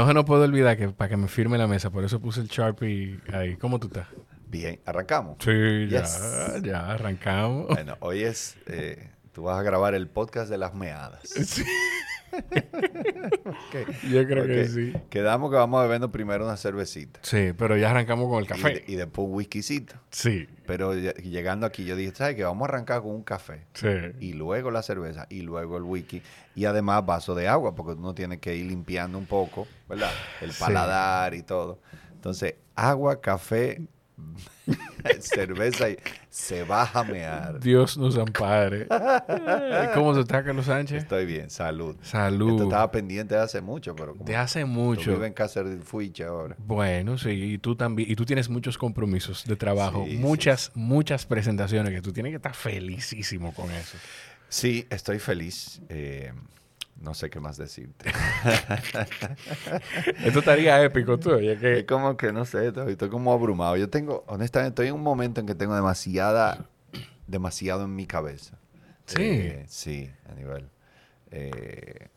No se nos puede olvidar que para que me firme la mesa, por eso puse el Sharpie ahí. ¿Cómo tú estás? Bien, arrancamos. Sí, ya, ya arrancamos. Bueno, hoy es. eh, tú vas a grabar el podcast de las meadas. Sí, Yo creo que sí. Quedamos que vamos bebiendo primero una cervecita. Sí, pero ya arrancamos con el café. y después un whiskycito. Sí, Pero ya- llegando aquí, yo dije, ¿sabes qué? Vamos a arrancar con un café. sí. Y luego la cerveza. Y luego el whisky. Y además vaso de agua, porque uno tiene que ir limpiando un poco, ¿verdad? El Sí. paladar y todo. Entonces, agua, café, cerveza y se va a mear. Dios nos ampare. ¿Cómo se está, Carlos Sánchez? Estoy bien, salud. Esto Salud. estaba pendiente de hace mucho, pero como De hace mucho. vives en casa del Fuiche ahora. Bueno, sí, y tú también, y tú tienes muchos compromisos de trabajo, Sí, muchas, muchas presentaciones que tú tienes que estar felicísimo con eso. Sí, estoy feliz. Eh, no sé qué más decirte. Esto estaría épico, tú, oye, Es que como que no sé, estoy, estoy como abrumado. Yo tengo, honestamente, estoy en un momento en que tengo demasiada, demasiado en mi cabeza. Sí. Eh, sí, a nivel. eh,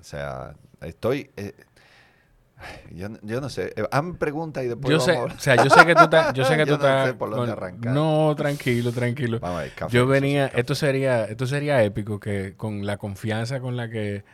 o sea, estoy. eh, yo, yo no sé. Eh, hazme pregunta y después yo vamos sé, a o sea, yo sé que tú estás, yo sé que tú no estás sé por dónde arrancar. no, tranquilo, tranquilo. Vamos a ver, café, Yo venía, café. esto sería, esto sería épico que con la confianza con la que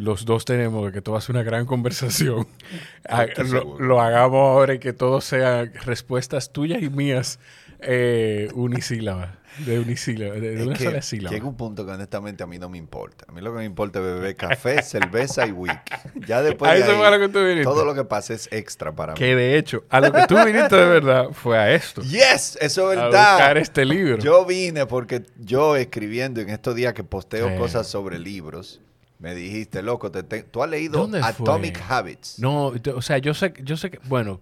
los dos tenemos que todo a ser una gran conversación, Estoy lo, lo hagamos ahora y que todo sean respuestas tuyas y mías eh, unisílabas, de unisílaba, de, de una que sola sílaba. Llega un punto que honestamente a mí no me importa. A mí lo que me importa es beber café, cerveza y whisky. Ya después A de ahí, a lo que tú viniste. todo lo que pasa es extra para mí. Que de hecho, a lo que tú viniste de verdad fue a esto. Yes, eso es a verdad. buscar este libro. Yo vine porque yo escribiendo en estos días que posteo Sí. cosas sobre libros, me dijiste, loco, te te- tú has leído. Atomic Habits. No, o sea, yo sé, yo sé que, bueno,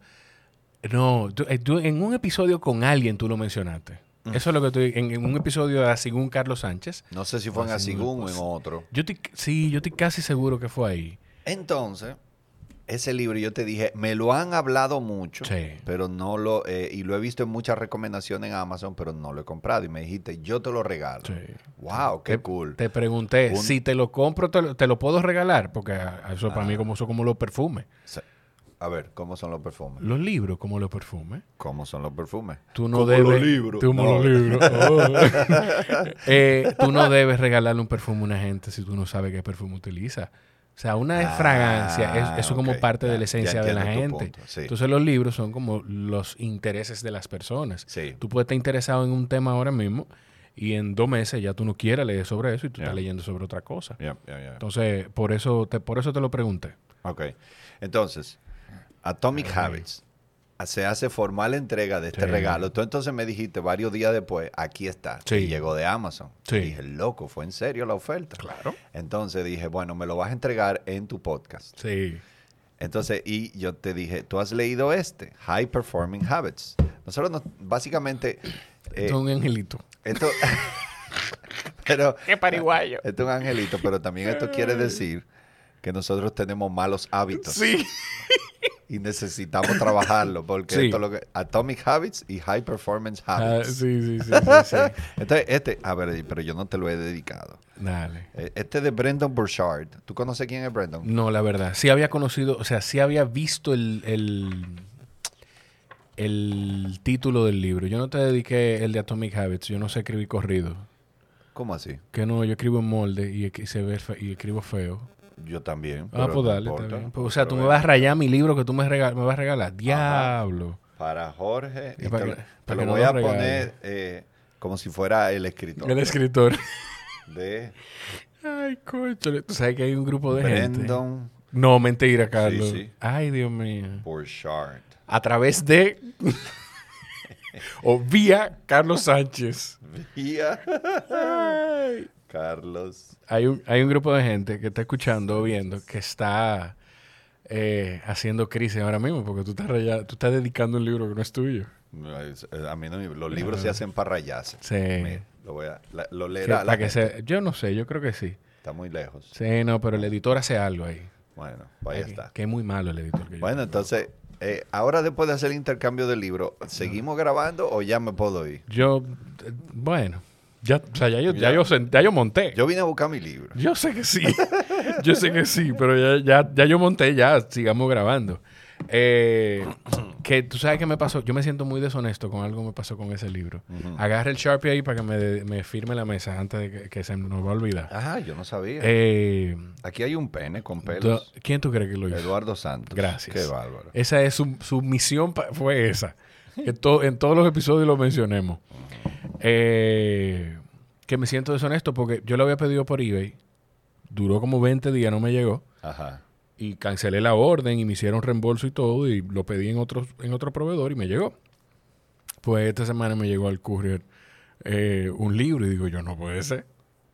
no, tú- eh, tú en un episodio con alguien tú lo mencionaste. Eso es lo que estoy, en, en un episodio de Según Carlos Sánchez. No sé si fue en Asigún o pues. en otro. Yo sí, yo estoy casi seguro que fue ahí. Entonces, ese libro yo te dije, me lo han hablado mucho, Sí. pero no lo, eh, y lo he visto en muchas recomendaciones en Amazon, pero no lo he comprado. Y me dijiste, yo te lo regalo. Sí. Wow, qué Te, cool. te pregunté, Un- si te lo compro, te lo, te lo puedo regalar, porque eso para mí Ah. como son como los perfumes. Se- A ver, ¿cómo son los perfumes? Los libros como los perfumes. ¿Cómo son los perfumes? Tú no Como debes. los libros. Tú No. los libros. Oh. Eh, tú no debes regalarle un perfume a una gente si tú no sabes qué perfume utiliza. O sea, una Ah, fragancia, es, eso como ok, parte de la esencia de la gente. sí. Entonces los libros son como los intereses de las personas. Sí. Tú puedes estar interesado en un tema ahora mismo y en dos meses ya tú no quieres leer sobre eso y tú estás leyendo sobre otra cosa. Entonces, por eso te, por eso te lo pregunté. Ok. Entonces, Atomic Habits. Se hace formal entrega de este Sí. regalo. Tú entonces me dijiste varios días después, aquí está. Sí. Y llegó de Amazon. Sí. Y dije, loco, fue en serio la oferta. Claro. Entonces dije, bueno, me lo vas a entregar en tu podcast. Sí. Entonces, y yo te dije, tú has leído este, High Performing Habits. Nosotros nos- básicamente, eh, Esto es un angelito. esto, pero, ¡Qué pariguayo! esto es un angelito, pero también esto quiere decir que nosotros tenemos malos hábitos. Sí. y necesitamos trabajarlo porque Sí. esto es lo que Atomic Habits y High Performance Ah, Habits. sí, sí, sí, sí, sí. Entonces, este, a ver, pero yo no te lo he dedicado. Dale. Eh, Este de Brendan Burchard. ¿Tú conoces quién es Brendan? No, la verdad. Sí había conocido, o sea, sí había visto el, el, el título del libro. Yo no te dediqué el de Atomic Habits. Yo no sé escribir corrido. ¿Cómo así? Que no, yo escribo en molde y, se ve y escribo feo. Yo también. Ah, pues dale, importa. Pues, o sea, tú me vas a rayar mi libro que tú me, vas a regalar. Diablo. Para Jorge. y para te, que- te para lo voy a regale. poner eh, como si fuera el escritor. El escritor. De Ay, coche. Tú sabes que hay un grupo de gente. Brendan No, mentira, Carlos. sí. Ay, Dios mío. Burchard. A través de. o vía Carlos Sánchez. Vía Carlos. Hay un, hay un grupo de gente que está escuchando o viendo que está eh, haciendo crisis ahora mismo porque tú estás, raya- tú estás dedicando un libro que no es tuyo. Eh, A mí no, los libros se hacen para rayarse. Sí. Lo, voy a, la- lo leerá la que se- yo no sé, yo creo que sí. Está muy lejos. Sí, no, pero el editor hace algo ahí. Bueno, pues ahí está. Que es muy malo el editor. que yo Bueno, entonces, eh, ahora después de hacer el intercambio del libro, ¿seguimos grabando o ya me puedo ir? Yo, eh, bueno, Ya, o sea, ya yo, ya yo, sen- ya yo monté. Yo vine a buscar mi libro. Yo sé que sí. yo sé que sí, pero ya, ya, ya yo monté, ya sigamos grabando. Eh, que tú sabes qué me pasó. Yo me siento muy deshonesto con algo que me pasó con ese libro. Agarra el Sharpie ahí para que me, me firme la mesa antes de que, que se nos va a olvidar. Ah, yo no sabía. Eh, Aquí hay un pene con pelos. ¿Quién tú crees que lo hizo? Eduardo Santos. Gracias. Qué bárbaro. Esa es su, su misión, fue esa. Que to- en todos los episodios lo mencionemos. Eh, que me siento deshonesto porque yo lo había pedido por eBay. Duró como 20 días, no me llegó. Ajá. Y cancelé la orden y me hicieron reembolso y todo. Y lo pedí en otro, en otro proveedor y me llegó. Pues esta semana me llegó al courier eh, un libro y digo yo, no puede ser.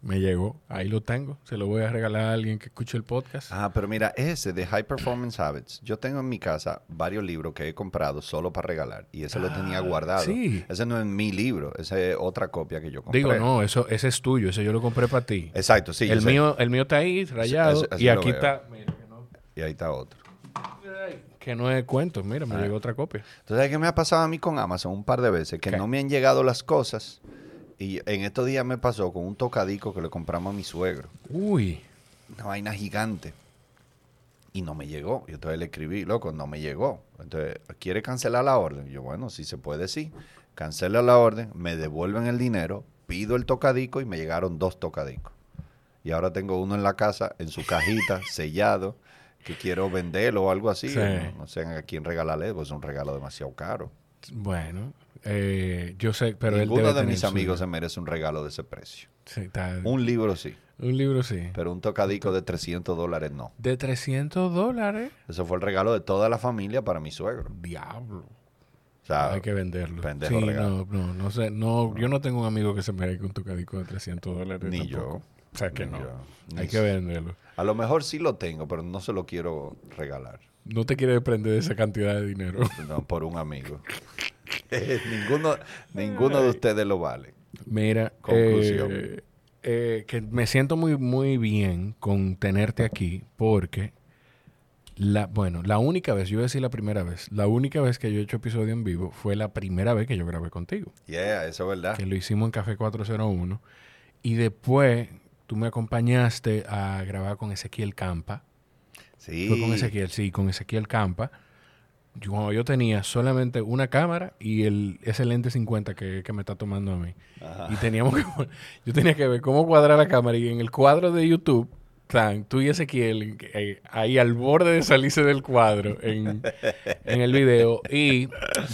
Me llegó, ahí lo tengo. Se lo voy a regalar a alguien que escuche el podcast. Ah, pero mira, ese de High Performance Habits. Yo tengo en mi casa varios libros que he comprado solo para regalar. Y ese lo tenía Ah, guardado. sí. Ese no es mi libro. Ese es otra copia que yo compré. Digo, no, eso, ese es tuyo, ese yo lo compré para ti. Exacto, sí. el, sé. mío, el mío está ahí, rayado. Ese y aquí está. Mira, que no, Y ahí está otro. que no es cuento. Mira, me Ah. llegó otra copia. Entonces, ¿qué me ha pasado a mí con Amazon un par de veces? Que ¿Qué? no me han llegado las cosas. Y en estos días me pasó con un tocadico que le compramos a mi suegro. Uy. Una vaina gigante. Y no me llegó. Y entonces le escribí, loco, no me llegó. Entonces, ¿quiere cancelar la orden? Yo, bueno, si se puede, sí. Cancela la orden, me devuelven el dinero, pido el tocadico y me llegaron dos tocadicos. Y ahora tengo uno en la casa, en su cajita, sellado, que quiero venderlo o algo así. Sí. No, no sé a quién regalarle, pues es un regalo demasiado caro. Bueno, eh, yo sé, pero él Ninguno debe de tener mis su- amigos se merece un regalo de ese precio. Sí, está- Un libro sí, un libro sí. pero un tocadico de 300 dólares no. De 300 dólares. Eso fue el regalo de toda la familia para mi suegro. Diablo. O sea, Hay que venderlo. sí, no, no, no sé. No, yo no tengo un amigo que se merezca un tocadico de 300 dólares. Ni tampoco. yo. O sea que no. yo. Hay que venderlo. a lo mejor sí lo tengo, pero no se lo quiero regalar. No te quieres desprender de esa cantidad de dinero. No, por un amigo. ninguno ninguno de ustedes lo vale. Mira, Conclusión. eh, eh, que me siento muy, muy bien con tenerte aquí porque, la, bueno, la única vez, yo iba a decir la primera vez, la única vez que yo he hecho episodio en vivo fue la primera vez que yo grabé contigo, Yeah, eso es verdad. que lo hicimos en Café 401 y después tú me acompañaste a grabar con Ezequiel Campa. Sí. Fue con Ezequiel, sí, con Ezequiel Campa. Yo, cuando yo tenía solamente una cámara y el, ese lente 50 que, que me está tomando a mí. Ajá. Y teníamos que, yo tenía que ver cómo cuadrar la cámara y en el cuadro de YouTube, tan, tú y Ezequiel eh, ahí al borde de salirse del cuadro en, en el video. Y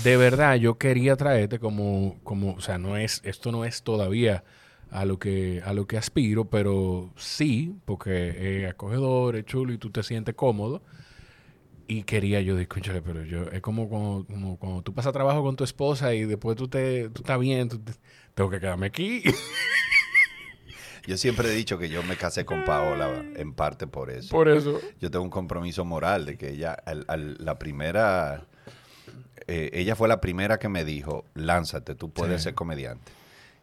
de verdad yo quería traerte como, como, o sea, no es, esto no es todavía a lo que, a lo que aspiro, pero sí, porque es acogedor, es chulo y tú te sientes cómodo. Y quería yo, escúchale, pero yo, es como cuando, como cuando tú pasas trabajo con tu esposa y después tú, te, tú estás bien, tú te- tengo que quedarme aquí. Yo siempre he dicho que yo me casé con Paola en parte por eso. Por eso. Yo tengo un compromiso moral de que ella, al- al- la primera, eh, ella fue la primera que me dijo, lánzate, tú puedes Sí. ser comediante.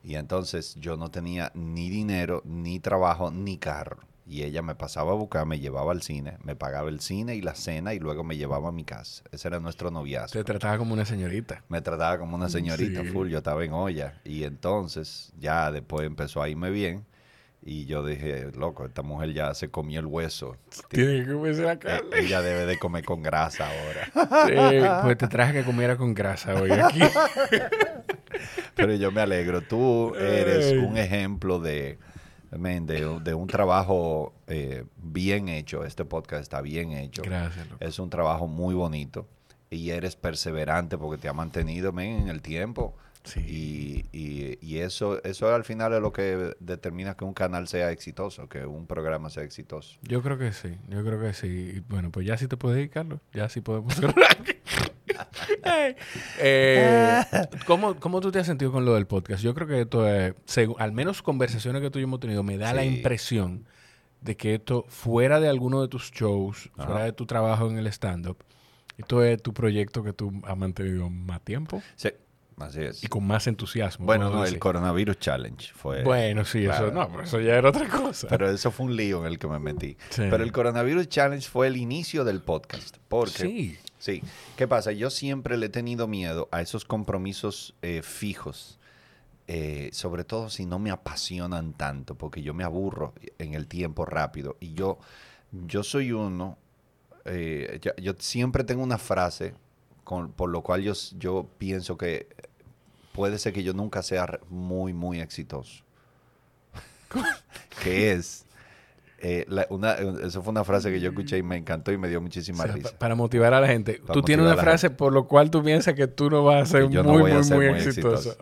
Y entonces yo no tenía ni dinero, ni trabajo, ni carro. Y ella me pasaba a buscar, me llevaba al cine, me pagaba el cine y la cena y luego me llevaba a mi casa. Ese era nuestro noviazgo. Te trataba como una señorita. Me trataba como una señorita Sí. full, yo estaba en olla. Y entonces ya después empezó a irme bien. Y yo dije, loco, esta mujer ya se comió el hueso. Tiene que comerse la Eh, carne. ella debe de comer con grasa ahora. Sí, pues te traje que comiera con grasa hoy aquí. Pero yo me alegro. Tú eres un ejemplo de, de, de un trabajo eh, bien hecho. Este podcast está bien hecho. Gracias, loco. Es un trabajo muy bonito. Y eres perseverante porque te ha mantenido men, en el tiempo. Sí. Y, y- y eso, eso al final es lo que determina que un canal sea exitoso, que un programa sea exitoso. Yo creo que sí, yo creo que sí. Y Bueno, pues ya sí te puedes ir, Carlos. Ya sí podemos cerrar. Eh, ¿cómo, ¿Cómo tú te has sentido con lo del podcast? Yo creo que esto es, al menos conversaciones que tú y yo hemos tenido, me da la impresión de que esto, fuera de alguno de tus shows, Ajá. fuera de tu trabajo en el stand-up, esto es tu proyecto que tú has mantenido más tiempo Sí, así es. y con más entusiasmo. Bueno, no, el. Coronavirus Challenge fue... Bueno, sí, Claro. eso no, pero eso ya era otra cosa. Pero eso fue un lío en el que me metí. Sí. Pero el Coronavirus Challenge fue el inicio del podcast. Porque, sí. Sí, ¿qué pasa? Yo siempre le he tenido miedo a esos compromisos eh, fijos. eh, sobre todo si no me apasionan tanto, porque yo me aburro en el tiempo rápido. Y yo, yo soy uno, eh, yo, siempre tengo una frase con- por lo cual yo, yo pienso que puede ser que yo nunca sea muy, muy exitoso. que es, eh, la- una, eso fue una frase que yo escuché y me encantó y me dio O muchísima sea, risa. pa- para motivar a la gente. Para tú tienes una frase por lo cual tú piensas que tú no vas a ser yo no muy, a muy, ser muy, muy exitoso.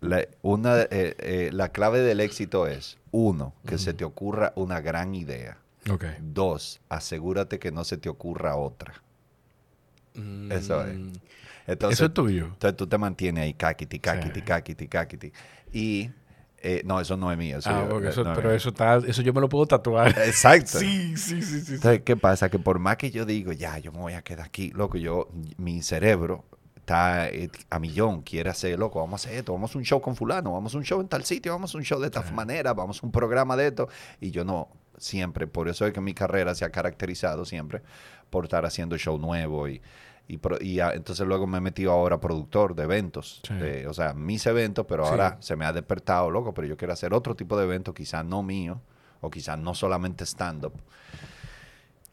La, una, eh, eh, la clave del éxito es, uno, que se te ocurra una gran idea. Dos, asegúrate que no se te ocurra otra. Eso es. Mm, Entonces, Eso es tuyo. entonces tú te mantienes ahí, caquiti, caquiti, Sí. caquiti, caquiti. Y, eh, no, eso no es mío. eso Ah, yo- eh, eso, no es pero mío. eso está, eso yo me lo puedo tatuar. Exacto. sí, sí, sí, sí. sí. Entonces, ¿qué pasa? Que por más que yo digo, ya, yo me voy a quedar aquí, loco, yo, mi cerebro está eh, a millón, quiere hacer, loco, vamos a hacer esto, vamos a un show con fulano, vamos a un show en tal sitio, vamos a un show de esta manera, vamos a un programa de esto. Y yo no, siempre, por eso es que mi carrera se ha caracterizado siempre por estar haciendo show nuevo y... Y, pro- y entonces luego me he metido ahora productor de eventos. Sí. de- o sea, mis eventos, pero Sí. ahora se me ha despertado, loco, pero yo quiero hacer otro tipo de evento, quizás no mío, o quizás no solamente stand-up.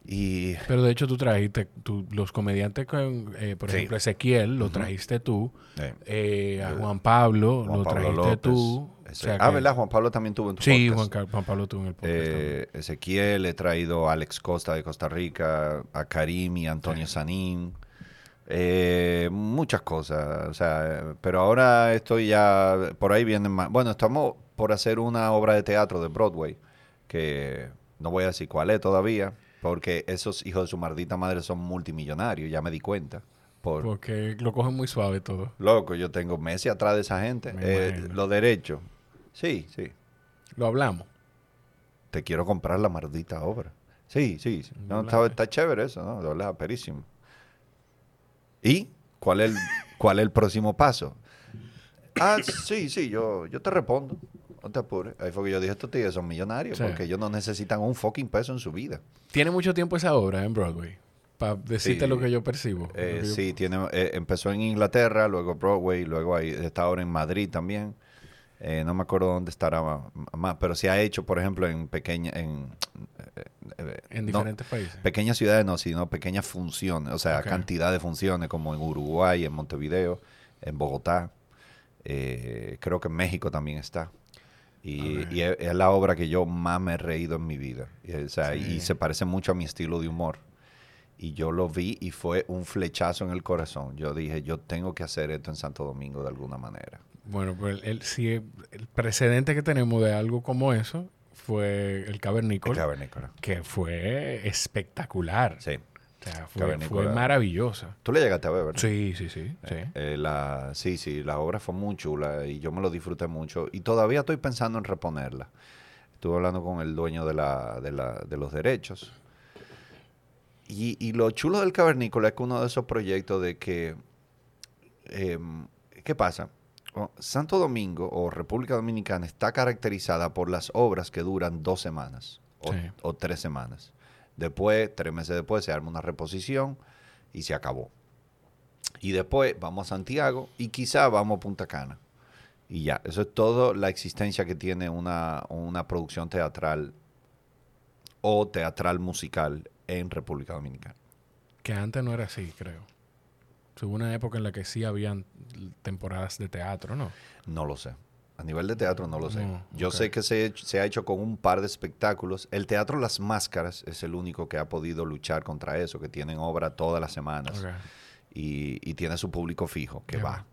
Y Pero de hecho tú trajiste, tú, los comediantes, con, eh, por Sí. ejemplo, Ezequiel, lo trajiste tú. eh, eh, a Juan Pablo, Juan lo trajiste tú. O sea ah, que- ¿verdad? Juan Pablo también tuvo en tu Sí, podcast. Juan, Car- Juan Pablo tuvo en el podcast. Eh, Ezequiel, he traído a Alex Costa de Costa Rica, a Karim y Antonio Sanín. Eh, muchas cosas, o sea, eh, pero ahora estoy ya, por ahí vienen más. Bueno, estamos por hacer una obra de teatro de Broadway, que no voy a decir cuál es todavía, porque esos hijos de su maldita madre son multimillonarios, ya me di cuenta. Por, Porque lo cogen muy suave todo. Loco, yo tengo meses atrás de esa gente. Eh, los derechos. Sí, sí. Lo hablamos. Te quiero comprar la maldita obra. Sí, sí. sí. No, está, está chévere eso, ¿no? Verdad, perísimo. ¿Y cuál es el, cuál es el próximo paso? Ah, sí, sí, yo, yo te respondo. No te apures. Ahí fue que yo dije, estos tíos son millonarios Sí. porque ellos no necesitan un fucking peso en su vida. Tiene mucho tiempo esa obra en Broadway. Para decirte Sí. lo que yo percibo. Eh, yo- sí, tiene, eh, empezó en Inglaterra, luego Broadway, luego ahí, está ahora en Madrid también. Eh, no me acuerdo dónde estará más, pero se ha hecho, por ejemplo, en pequeña, en, eh, eh, En no, diferentes países. pequeñas ciudades no, sino pequeñas funciones, o sea, cantidad de funciones como en Uruguay, en Montevideo, en Bogotá, eh, creo que en México también está. Y, y es, es la obra que yo más me he reído en mi vida. Y, o sea, Sí. y se parece mucho a mi estilo de humor. Y yo lo vi y fue un flechazo en el corazón. Yo dije, yo tengo que hacer esto en Santo Domingo de alguna manera. Bueno, pues el, si el precedente que tenemos de algo como eso fue el Cavernícola, Cavernícola. que fue espectacular. Sí. O sea, fue, maravillosa. Tú le llegaste a ver, ¿verdad? Sí, sí, sí. sí. Eh, la, sí, sí, la obra fue muy chula y yo me lo disfruté mucho y todavía estoy pensando en reponerla. Estuve hablando con el dueño de, la, de, la, de los derechos. Y, y lo chulo del Cavernícola es que uno de esos proyectos de que, em, ¿qué pasa? Santo Domingo o República Dominicana está caracterizada por las obras que duran dos semanas o, Sí. o tres semanas. Después, tres meses después, se arma una reposición y se acabó. Y después vamos a Santiago y quizá vamos a Punta Cana. Y ya, eso es todo la existencia que tiene una, una producción teatral o teatral musical en República Dominicana. Que antes no era así, creo. Hubo una época en la que sí habían temporadas de teatro, ¿no? No lo sé. A nivel de teatro no lo sé. No, Yo sé que se, se ha hecho con un par de espectáculos. El Teatro Las Máscaras es el único que ha podido luchar contra eso, que tienen obra todas las semanas. Y, y tiene su público fijo que va.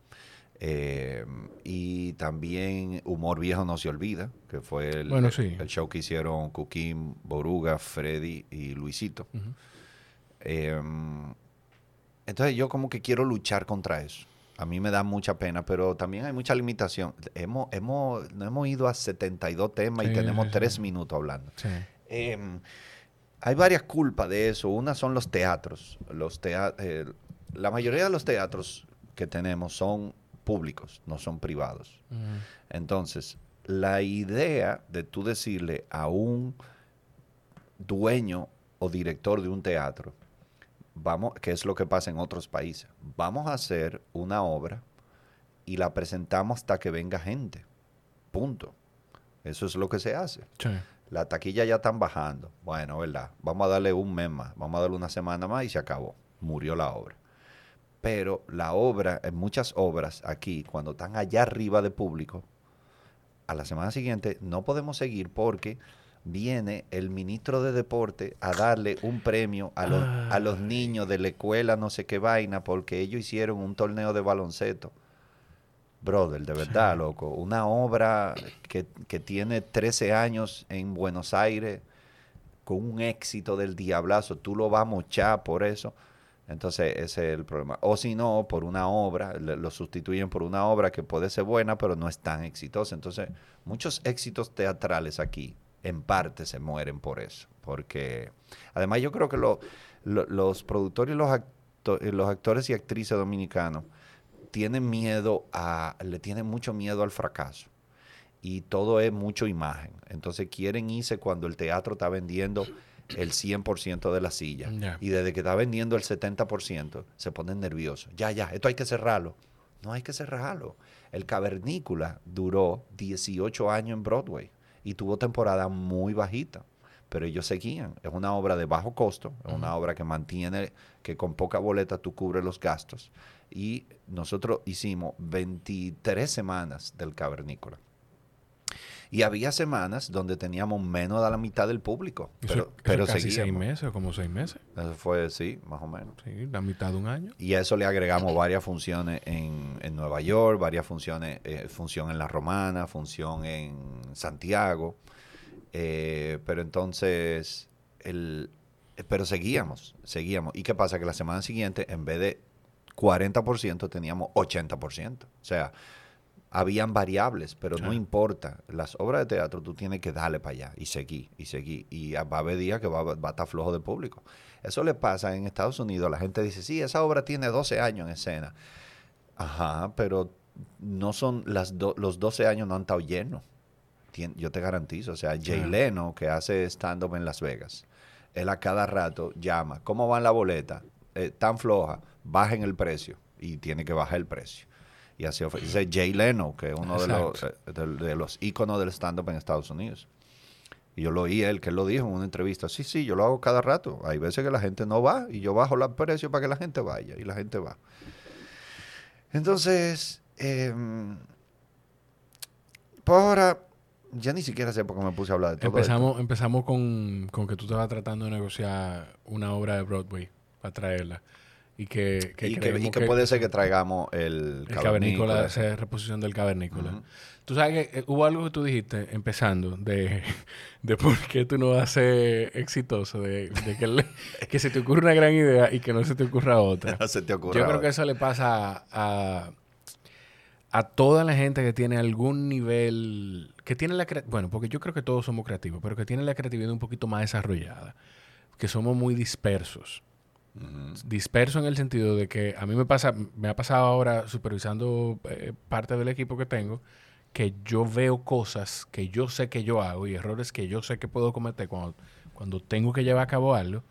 Eh, y también Humor Viejo No Se Olvida, que fue el, Bueno, el- sí. el show que hicieron Cuquín, Boruga, Freddy y Luisito. Eh, entonces yo como que quiero luchar contra eso. A mí me da mucha pena, pero también hay mucha limitación. Hemos, hemos, no hemos ido a 72 temas y tenemos sí, tres sí. minutos hablando. Eh, hay varias culpas de eso. Una son los teatros. Los tea- eh, la mayoría de los teatros que tenemos son públicos, no son privados. Entonces, la idea de tú decirle a un dueño o director de un teatro, vamos, que es lo que pasa en otros países, vamos a hacer una obra y la presentamos hasta que venga gente. Punto. Eso es lo que se hace. Sí. La taquilla ya están bajando. Bueno, ¿verdad? Vamos a darle un mes más, vamos a darle una semana más y se acabó. Murió la obra. Pero la obra, en muchas obras aquí, cuando están allá arriba de público, a la semana siguiente no podemos seguir porque viene el ministro de deporte a darle un premio a los, a los niños de la escuela, no sé qué vaina, porque ellos hicieron un torneo de baloncesto. Brother, de verdad, loco. Una obra que, que tiene 13 años en Buenos Aires, con un éxito del diablazo, tú lo vas a mochar por eso. Entonces, ese es el problema. O si no, por una obra, le- lo sustituyen por una obra que puede ser buena, pero no es tan exitosa. Entonces, muchos éxitos teatrales aquí, en parte, se mueren por eso. Porque, además, yo creo que lo- lo- los productores y los, acto- los actores y actrices dominicanos tienen miedo a, le tienen mucho miedo al fracaso. Y todo es mucho imagen. Entonces, quieren irse cuando el teatro está vendiendo el 100% de la silla. Y desde que está vendiendo el 70%, se ponen nerviosos. Ya, ya, esto hay que cerrarlo. No hay que cerrarlo. El Cavernícola duró 18 años en Broadway y tuvo temporada muy bajita. Pero ellos seguían. Es una obra de bajo costo, es una obra que mantiene, que con poca boleta tú cubres los gastos. Y nosotros hicimos 23 semanas del Cavernícola. Y había semanas donde teníamos menos de la mitad del público. Eso- Pero, eso pero casi seis meses, o como seis meses. Eso fue, sí, más o menos. Sí, la mitad de un año. Y a eso le agregamos varias funciones en, en Nueva York, varias funciones, eh, función en La Romana, función en Santiago. Eh, pero entonces, el, eh, pero seguíamos, seguíamos. ¿Y qué pasa? Que la semana siguiente, en vez de 40%, teníamos 80%. O sea, habían variables, pero no importa. Las obras de teatro tú tienes que darle para allá y seguir, y seguir. Y va a haber días que va, va a estar flojo de público. Eso le pasa en Estados Unidos. La gente dice, sí, esa obra tiene 12 años en escena. Ajá, pero no son las do- los 12 años no han estado llenos. Tien- yo te garantizo. O sea, Jay. Leno, que hace stand-up en Las Vegas, él a cada rato llama, ¿cómo va la boleta? Eh, tan floja, bajen el precio. Y tiene que bajar el precio. Y así ofrece Jay Leno, que es uno de los, eh, de, de los íconos del stand-up en Estados Unidos. Y yo lo oí él, que él lo dijo en una entrevista. Sí, sí, yo lo hago cada rato. Hay veces que la gente no va y yo bajo el precio para que la gente vaya. Y la gente va. Entonces, em, pues ahora, ya ni siquiera sé por qué me puse a hablar de todo Empezamos, empezamos con, con que tú estabas tratando de negociar una obra de Broadway para traerla. Y que, que Y que, y que puede ser que traigamos el, el cavernícola, esa reposición del cavernícola. Tú sabes que eh, hubo algo que tú dijiste empezando de, de por qué tú no vas a ser exitoso, de, de que, le- que se te ocurre una gran idea y que no se te ocurra otra. No se te Yo creo que eso le pasa a, a toda la gente que tiene algún nivel, que tiene la bueno, porque yo creo que todos somos creativos, pero que tiene la creatividad un poquito más desarrollada, que somos muy dispersos. Disperso en el sentido de que a mí me pasa, me ha pasado ahora supervisando eh, parte del equipo que tengo, que yo veo cosas que yo sé que yo hago y errores que yo sé que puedo cometer cuando, cuando tengo que llevar a cabo algo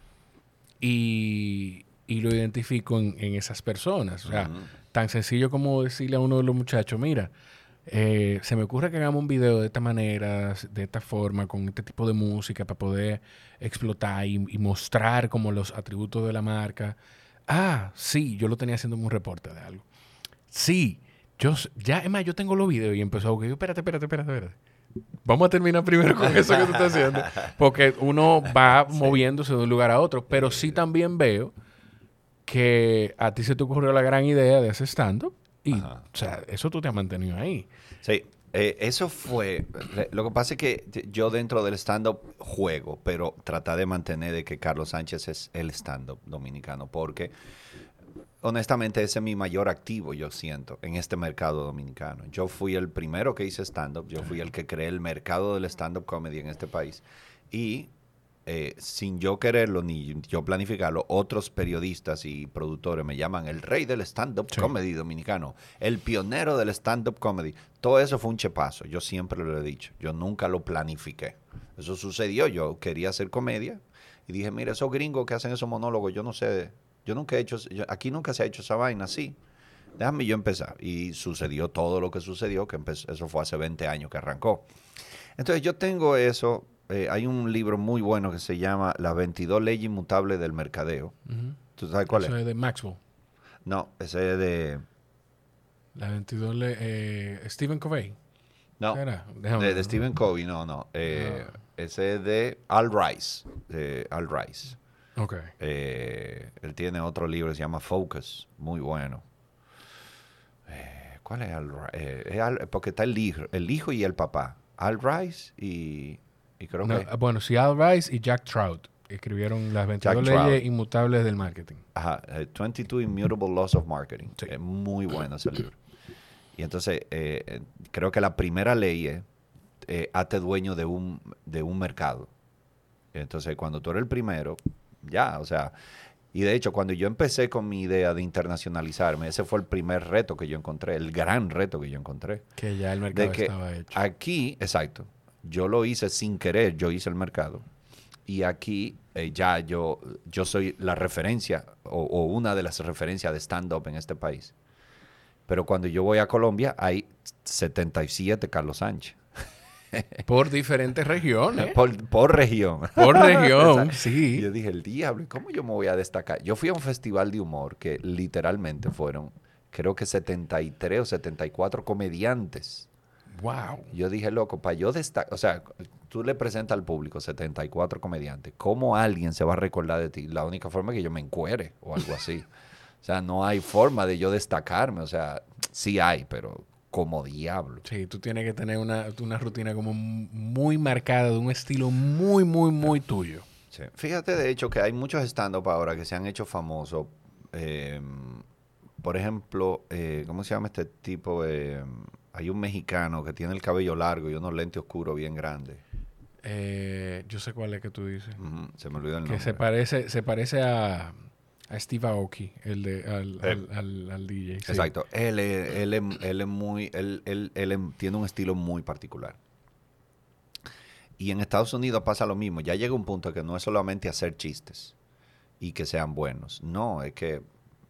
y, y lo identifico en, en esas personas. O sea, tan sencillo como decirle a uno de los muchachos, mira, eh, se me ocurre que hagamos un video de esta manera, de esta forma, con este tipo de música para poder explotar y, y mostrar como los atributos de la marca. Ah, sí, yo lo tenía haciendo un reporte de algo. Sí, yo ya, es más, yo tengo los videos y empezó a buscar. Yo, espérate, espérate, espérate, espérate. Vamos a terminar primero con eso que tú estás haciendo. Porque uno va moviéndose de un lugar a otro. Pero sí también veo que a ti se te ocurrió la gran idea de ese stand-up. Y, Ajá. o sea, eso tú te has mantenido ahí. Sí, eh, eso fue. Lo que pasa es que yo dentro del stand-up juego, pero trata de mantener de que Carlos Sánchez es el stand-up dominicano, porque honestamente ese es mi mayor activo, yo siento, en este mercado dominicano. Yo fui el primero que hice stand-up, yo fui el que creé el mercado del stand-up comedy en este país. Y eh, sin yo quererlo ni yo planificarlo, otros periodistas y productores me llaman el rey del stand-up Sí. comedy dominicano, el pionero del stand-up comedy. Todo eso fue un chepazo, yo siempre lo he dicho, yo nunca lo planifiqué. Eso sucedió, yo quería hacer comedia y dije, mira, esos gringos que hacen esos monólogos, yo no sé, yo nunca he hecho, yo- aquí nunca se ha hecho esa vaina así. déjame yo empezar. Y sucedió todo lo que sucedió, que empezó, eso fue hace 20 años que arrancó. Entonces yo tengo eso, eh, hay un libro muy bueno que se llama Las 22 leyes inmutables del mercadeo. ¿Tú sabes cuál Eso es? es de Maxwell. No, ese es de... La 22 le, eh, Stephen Covey. No, de, de Stephen Covey, no, no. Eh, Ah. Ese es de Al Rice. De Al Rice. Ok. Eh, él tiene otro libro que se llama Focus, muy bueno. ¿Cuál es Al Rice? Al- porque está el hijo, el hijo y el papá. Al Rice y, y creo No, que... ah, bueno, si Al Rice y Jack Trout escribieron las 22 Jack leyes Trout. inmutables del marketing. Ajá, eh, 22 Immutable Laws of Marketing. Sí. Es muy bueno ese libro. Y entonces, eh, eh, creo que la primera ley es, eh, hazte dueño de un, de un mercado. Entonces, cuando tú eres el primero, ya, o sea, y de hecho, cuando yo empecé con mi idea de internacionalizarme, ese fue el primer reto que yo encontré, el gran reto que yo encontré. Que ya el mercado De que estaba hecho. aquí, exacto, yo lo hice sin querer, yo hice el mercado. Y aquí eh, ya yo, yo soy la referencia o, o una de las referencias de stand-up en este país. Pero cuando yo voy a Colombia hay 77 Carlos Sánchez. Por diferentes regiones. Por, por región. Por región, sí. yo dije, el diablo, ¿y cómo yo me voy a destacar? Yo fui a un festival de humor que literalmente fueron, creo que 73 o 74 comediantes. Wow. Yo dije, loco, para yo destacar, o sea, tú le presentas al público 74 comediantes, ¿cómo alguien se va a recordar de ti? La única forma es que yo me encuere o algo así. o sea, no hay forma de yo destacarme, o sea, sí hay, pero como diablo. Sí, tú tienes que tener una, una rutina como muy marcada, de un estilo muy, muy, muy tuyo. Sí. Fíjate, de hecho, que hay muchos stand-up ahora que se han hecho famosos. eh, por ejemplo, eh, ¿cómo se llama este tipo? Eh, hay un mexicano que tiene el cabello largo y unos lentes oscuros bien grandes. Eh, yo sé cuál es que tú dices. Se me olvidó el Que nombre. se parece, se parece a, a Steve Aoki, el de, al, Eh. al, al- al DJ. sí. Exacto. Él es, él es, él es muy, él, él- tiene un estilo muy particular. Y en Estados Unidos pasa lo mismo. Ya llega un punto que no es solamente hacer chistes y que sean buenos. No, es que,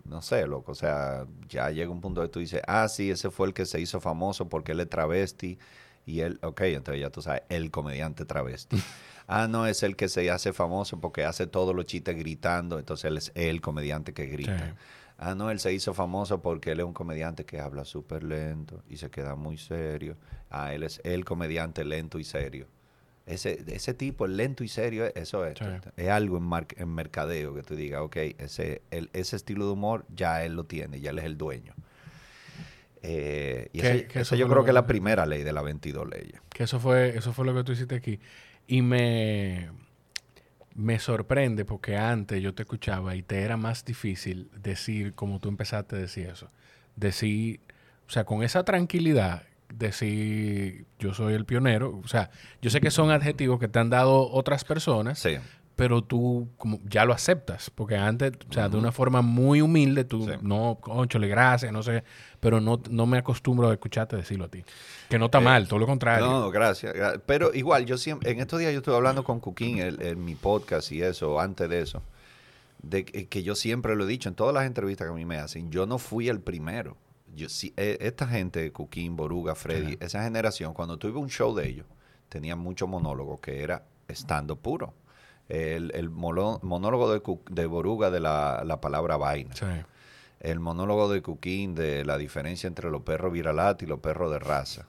no sé, loco. O sea, ya llega un punto que tú dices, ah, sí, ese fue el que se hizo famoso porque él es travesti. Y él, ok, entonces ya tú sabes, el comediante travesti. ah, no, es el que se hace famoso porque hace todos los chistes gritando. Entonces él es el comediante que grita. Sí. Ah, no, él se hizo famoso porque él es un comediante que habla súper lento y se queda muy serio. Ah, él es el comediante lento y serio. Ese, ese tipo, el lento y serio, eso es. Sí. Es algo en, mar- en mercadeo que tú digas, ok, ese, el- ese estilo de humor ya él lo tiene, ya él es el dueño. Eh, y ¿Qué- ese- qué eso eso yo creo que es la primera ley de las 22 leyes. Que eso fue, eso fue lo que tú hiciste aquí. Y me, me sorprende porque antes yo te escuchaba y te era más difícil decir, como tú empezaste a decir eso. Decir, o sea, con esa tranquilidad, decir yo soy el pionero. O sea, yo sé que son adjetivos que te han dado otras personas, Sí, pero tú como ya lo aceptas. Porque antes, o sea, de una forma muy humilde, tú, Sí. no, conchole, gracias, no sé, pero no, no me acostumbro a escucharte decirlo a ti. Que no está Eh, mal, todo lo contrario. No, gracias. gra- Pero igual, yo siempre, en estos días yo estuve hablando con Cuquín en, en mi podcast y eso, antes de eso, de que, que yo siempre lo he dicho en todas las entrevistas que a mí me hacen, yo no fui el primero. Yo, sí, eh, esta gente, Cuquín, Boruga, Freddy, esa generación, cuando tuve un show de ellos, tenían mucho monólogo que era estando puro. El, el molo- monólogo de, de Boruga de la, la palabra vaina. Sí. El monólogo de Cuquín de la diferencia entre los perros viralati y los perros de raza.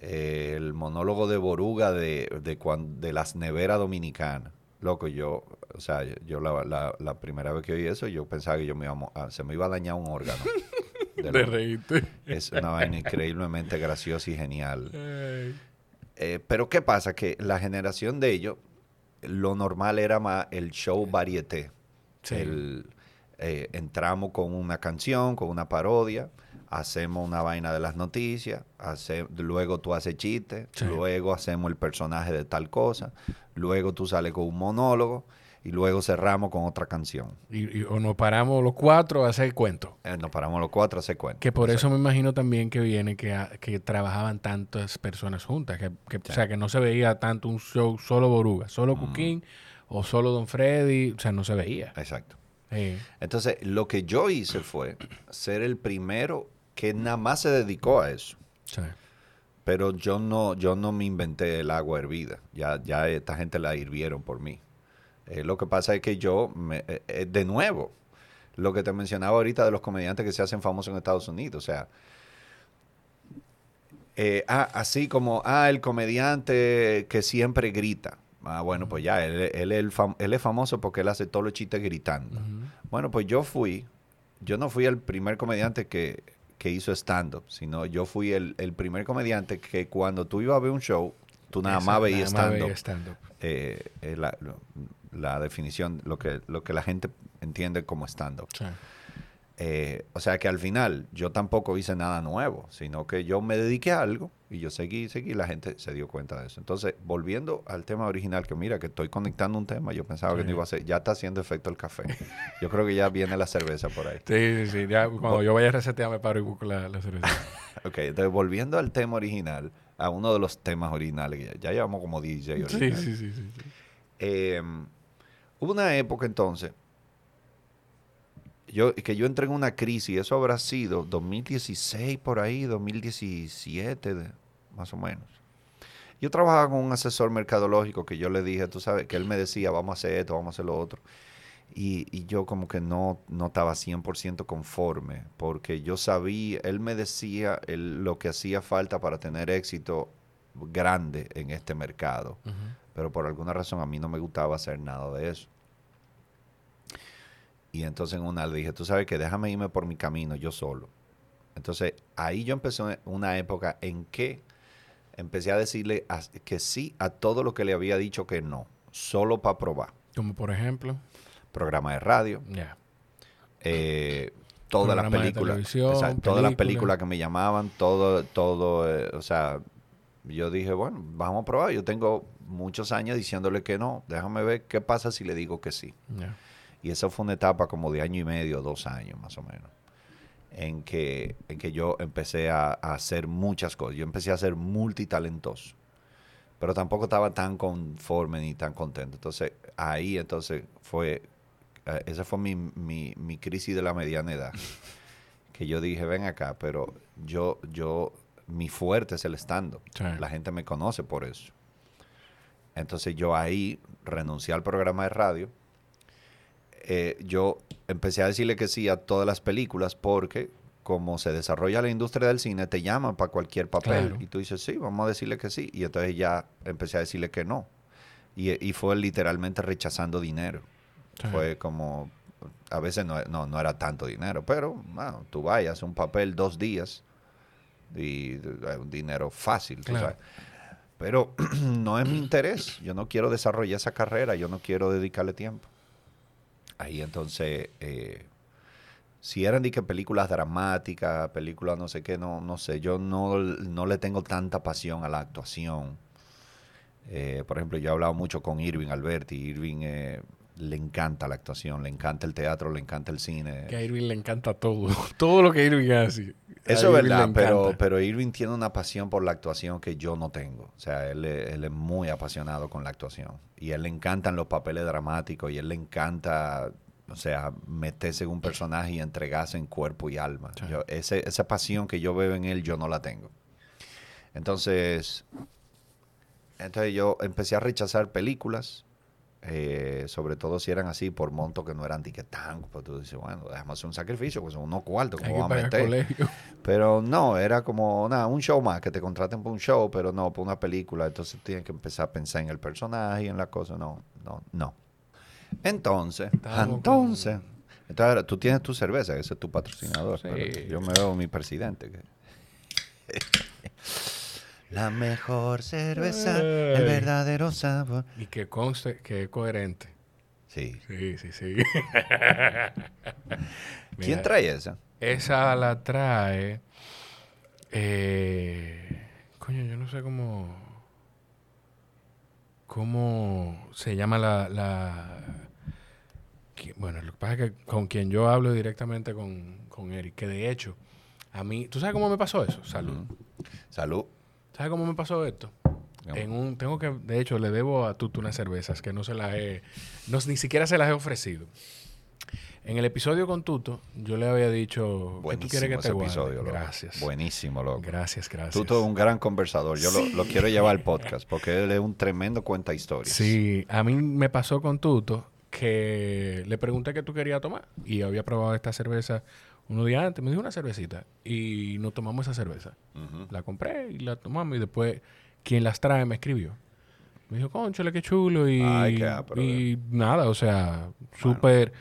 El monólogo de Boruga de, de, cuan- de las neveras dominicanas. Loco, yo, o sea, yo la, la- la primera vez que oí eso, yo pensaba que yo me iba a se me iba a dañar un órgano. De reírte. es una vaina increíblemente graciosa y genial. Eh, pero ¿qué pasa? Que la generación de ellos, lo normal era más el show varieté. Sí. El, eh, entramos con una canción, con una parodia, hacemos una vaina de las noticias, hace- luego tú haces chistes, Sí. luego hacemos el personaje de tal cosa, luego tú sales con un monólogo y luego cerramos con otra canción. Y, y- o nos paramos los cuatro a hacer cuento. Eh, nos paramos los cuatro a hacer cuenta. Que por eso me imagino también que viene que, a- que trabajaban tantas personas juntas. Que, que- O sea, que no se veía tanto un show solo Boruga, solo Cuquín o solo Don Freddy. O sea, no se veía. Exacto. Sí. Entonces, lo que yo hice fue ser el primero que nada más se dedicó a eso. Sí. Pero yo no, yo no me inventé el agua hervida. Ya, ya esta gente la hirvieron por mí. Eh, lo que pasa es que yo, me- eh, eh, de nuevo, lo que te mencionaba ahorita de los comediantes que se hacen famosos en Estados Unidos. O sea, eh, ah, así como, ah, el comediante que siempre grita. Ah, bueno, pues ya, él, él él es famoso porque él hace todos los chistes gritando. Bueno, pues yo fui, yo no fui el primer comediante que, que hizo stand-up, sino yo fui el, el primer comediante que cuando tú ibas a ver un show, tú nada más veías stand-up. Eh, eh, la, definición, lo que, lo que la gente entiende como stand-up. Sí. Eh, o sea que al final yo tampoco hice nada nuevo, sino que yo me dediqué a algo y yo seguí, seguí, y la gente se dio cuenta de eso. Entonces, volviendo al tema original, que mira, que estoy conectando un tema, yo pensaba que no iba a ser, ya está haciendo efecto el café. Yo creo que ya viene la cerveza por ahí. Sí, sí, sí. Ya cuando yo vaya a resetear me paro y busco la, la cerveza. Ok, entonces volviendo al tema original, a uno de los temas originales, ya, ya llevamos como DJ original. sí, sí, sí, sí. Eh, una época entonces yo, que yo entré en una crisis, eso habrá sido 2016 por ahí, 2017, de- más o menos. Yo trabajaba con un asesor mercadológico que yo le dije, tú sabes, que él me decía, vamos a hacer esto, vamos a hacer lo otro. Y, y yo como que no, no estaba 100% conforme, porque yo sabía, él me decía el- lo que hacía falta para tener éxito grande en este mercado pero por alguna razón a mí no me gustaba hacer nada de eso. Y entonces en una le dije, tú sabes que déjame irme por mi camino yo solo. Entonces ahí yo empecé una época en que empecé a decirle a- que sí a todo lo que le había dicho que no, solo para probar. Como por ejemplo, Programa de radio, eh, todas las películas, todas las películas. que me llamaban, todo, todo, eh, o sea, yo dije, bueno, vamos a probar. Yo tengo muchos años diciéndole que no, déjame ver qué pasa si le digo que sí. Y esa fue una etapa como de año y medio, dos años más o menos, en que, en que yo empecé a, a hacer muchas cosas. Yo empecé a ser multitalentoso, pero tampoco estaba tan conforme ni tan contento. Entonces ahí entonces fue, eh, esa fue mi, mi, mi crisis de la mediana edad, que yo dije, ven acá, pero yo, yo, mi fuerte es el stand-up. Sí. La gente me conoce por eso. Entonces yo ahí renuncié al programa de radio. Eh, yo empecé a decirle que sí a todas las películas porque como se desarrolla la industria del cine, te llaman para cualquier papel. Claro. Y tú dices, sí, vamos a decirle que sí. Y entonces ya empecé a decirle que no. Y, y fue literalmente rechazando dinero. Sí. Fue como, a veces no, no, no era tanto dinero, pero bueno, tú vayas un papel dos días y eh, un dinero fácil, tú Claro. sabes. Pero no es mi interés. Yo no quiero desarrollar esa carrera, yo no quiero dedicarle tiempo. Ahí entonces, eh, si eran películas dramáticas, películas no sé qué, no, no sé, yo no, no le tengo tanta pasión a la actuación. Eh, por ejemplo, yo he hablado mucho con Irving Alberti. Irving eh, le encanta la actuación, le encanta el teatro, le encanta el cine. Que a Irving le encanta todo. todo lo que Irving hace. Eso es verdad, pero, pero Irving tiene una pasión por la actuación que yo no tengo. O sea, él, es- él es muy apasionado con la actuación. Y a él le encantan los papeles dramáticos y a él le encanta, o sea, meterse en un personaje y entregarse en cuerpo y alma. Sí. Yo- ese- esa pasión que yo veo en él, yo no la tengo. Entonces, entonces yo empecé a rechazar películas, eh, sobre todo si eran así por monto que no eran que tan, pues tú dices, bueno, déjame hacer un sacrificio, pues son unos cuartos, Hay ¿cómo que voy a meter? colegio. Pero no, era como nada, un show más, que te contraten por un show, pero no, por una película. Entonces tienes que empezar a pensar en el personaje y en la cosa. No, no, no. Entonces, entonces, entonces tú tienes tu cerveza, ese es tu patrocinador. Sí. pero yo me veo mi presidente. que- la mejor cerveza, el verdadero sabor. Y que conste que es coherente. Sí. Sí, sí, sí. ¿Quién trae esa? Esa la trae. eh, coño, yo no sé cómo. ¿Cómo se llama la. la bueno, lo que pasa es que con quien yo hablo directamente con, con Eric, que de hecho, a mí. ¿Tú sabes cómo me pasó eso? Salud. Salud. ¿Sabes cómo me pasó esto? En un, tengo que, de hecho, le debo a Tutu unas cervezas que no se las he, no, ni siquiera se las he ofrecido. En el episodio con Tuto, yo le había dicho que tú quieres que Buenísimo te ese guarde. episodio, loco. Gracias. Buenísimo, loco. Gracias, gracias. Tuto es un gran conversador. Yo lo, lo quiero llevar al podcast porque él es un tremendo cuenta historias. Sí, a mí me pasó con Tuto que le pregunté qué tú querías tomar y había probado esta cerveza unos días antes. Me dijo una cervecita y nos tomamos esa cerveza. La compré y la tomamos y después quien las trae me escribió. Me dijo, conchale, qué chulo y, Ay, qué ápero, y nada, o sea, súper...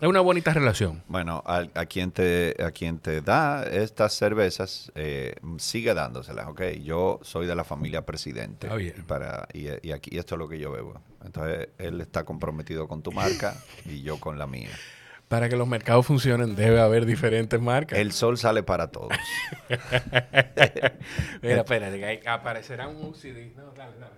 Es una bonita relación. Bueno, a, a quien te, a quien te da estas cervezas, eh, sigue dándoselas, ¿ok? Yo soy de la familia presidente. Bien. Y, para, y, y aquí esto es lo que yo bebo. Entonces, él está comprometido con tu marca y yo con la mía. Para que los mercados funcionen debe haber diferentes marcas. El sol sale para todos. Mira, espérate, que aparecerá un OCD. No, dale, dale.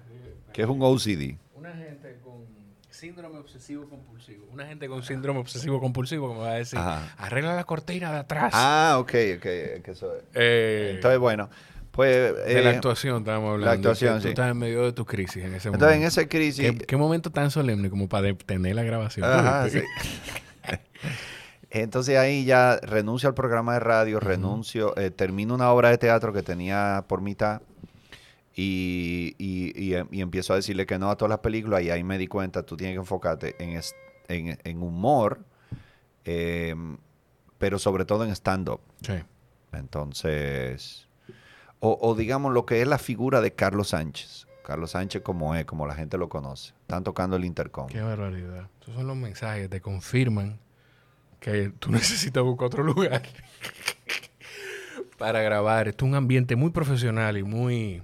¿Qué es un OCD? Una gente con síndrome obsesivo compulsivo. Una gente con síndrome obsesivo compulsivo que me va a decir, Ajá. arregla la cortina de atrás. Ah, ok, ok. que eso es. Eh, Entonces, bueno, pues... de la eh, actuación estábamos hablando. la actuación, Tú sí. estás en medio de tu crisis en ese Entonces, en momento. esa crisis... ¿Qué, qué momento tan solemne como para detener la grabación. Ajá, sí. Entonces ahí ya renuncio al programa de radio, renuncio, eh, termino una obra de teatro que tenía por mitad y, y- y, em- y empiezo a decirle que no a todas las películas y ahí me di cuenta, tú tienes que enfocarte en, es- en, en humor, em, pero sobre todo en stand-up. Sí. Entonces, o, o digamos lo que es la figura de Carlos Sánchez. Carlos Sánchez como es, como la gente lo conoce. Están tocando el intercom. Qué barbaridad. Esos son los mensajes que te confirman que tú necesitas buscar otro lugar para grabar. Esto es un ambiente muy profesional y muy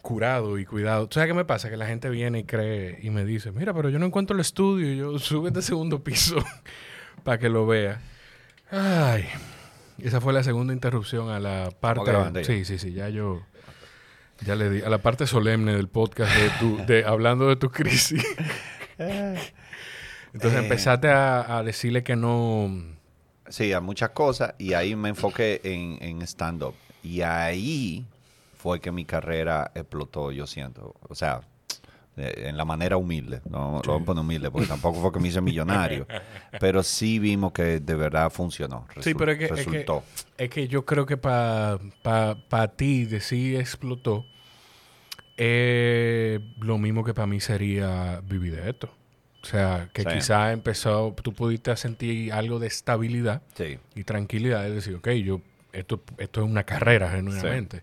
curado y cuidado. ¿Tú sabes qué me pasa? Que la gente viene y cree y me dice, mira, pero yo no encuentro el estudio. Y yo, sube de segundo piso para que lo vea. Ay, esa fue la segunda interrupción a la parte... Sí, sí, sí, ya yo... Ya le di a la parte solemne del podcast de tu, de hablando de tu crisis. Entonces Eh. empezaste a, a decirle que no. Sí, a muchas cosas y ahí me enfoqué en, en stand-up. Y ahí fue que mi carrera explotó, yo siento. O sea, eh, en la manera humilde. No lo voy a poner humilde porque tampoco fue que me hice millonario. Pero sí vimos que de verdad funcionó. Sí, pero es que- es que- resultó. Es que yo creo que para pa, pa ti decir explotó eh, lo mismo que para mí sería vivir de esto. O sea, que Sí. quizás empezó, tú pudiste sentir algo de estabilidad Sí. y tranquilidad. Es decir, ok, yo, esto, esto es una carrera genuinamente.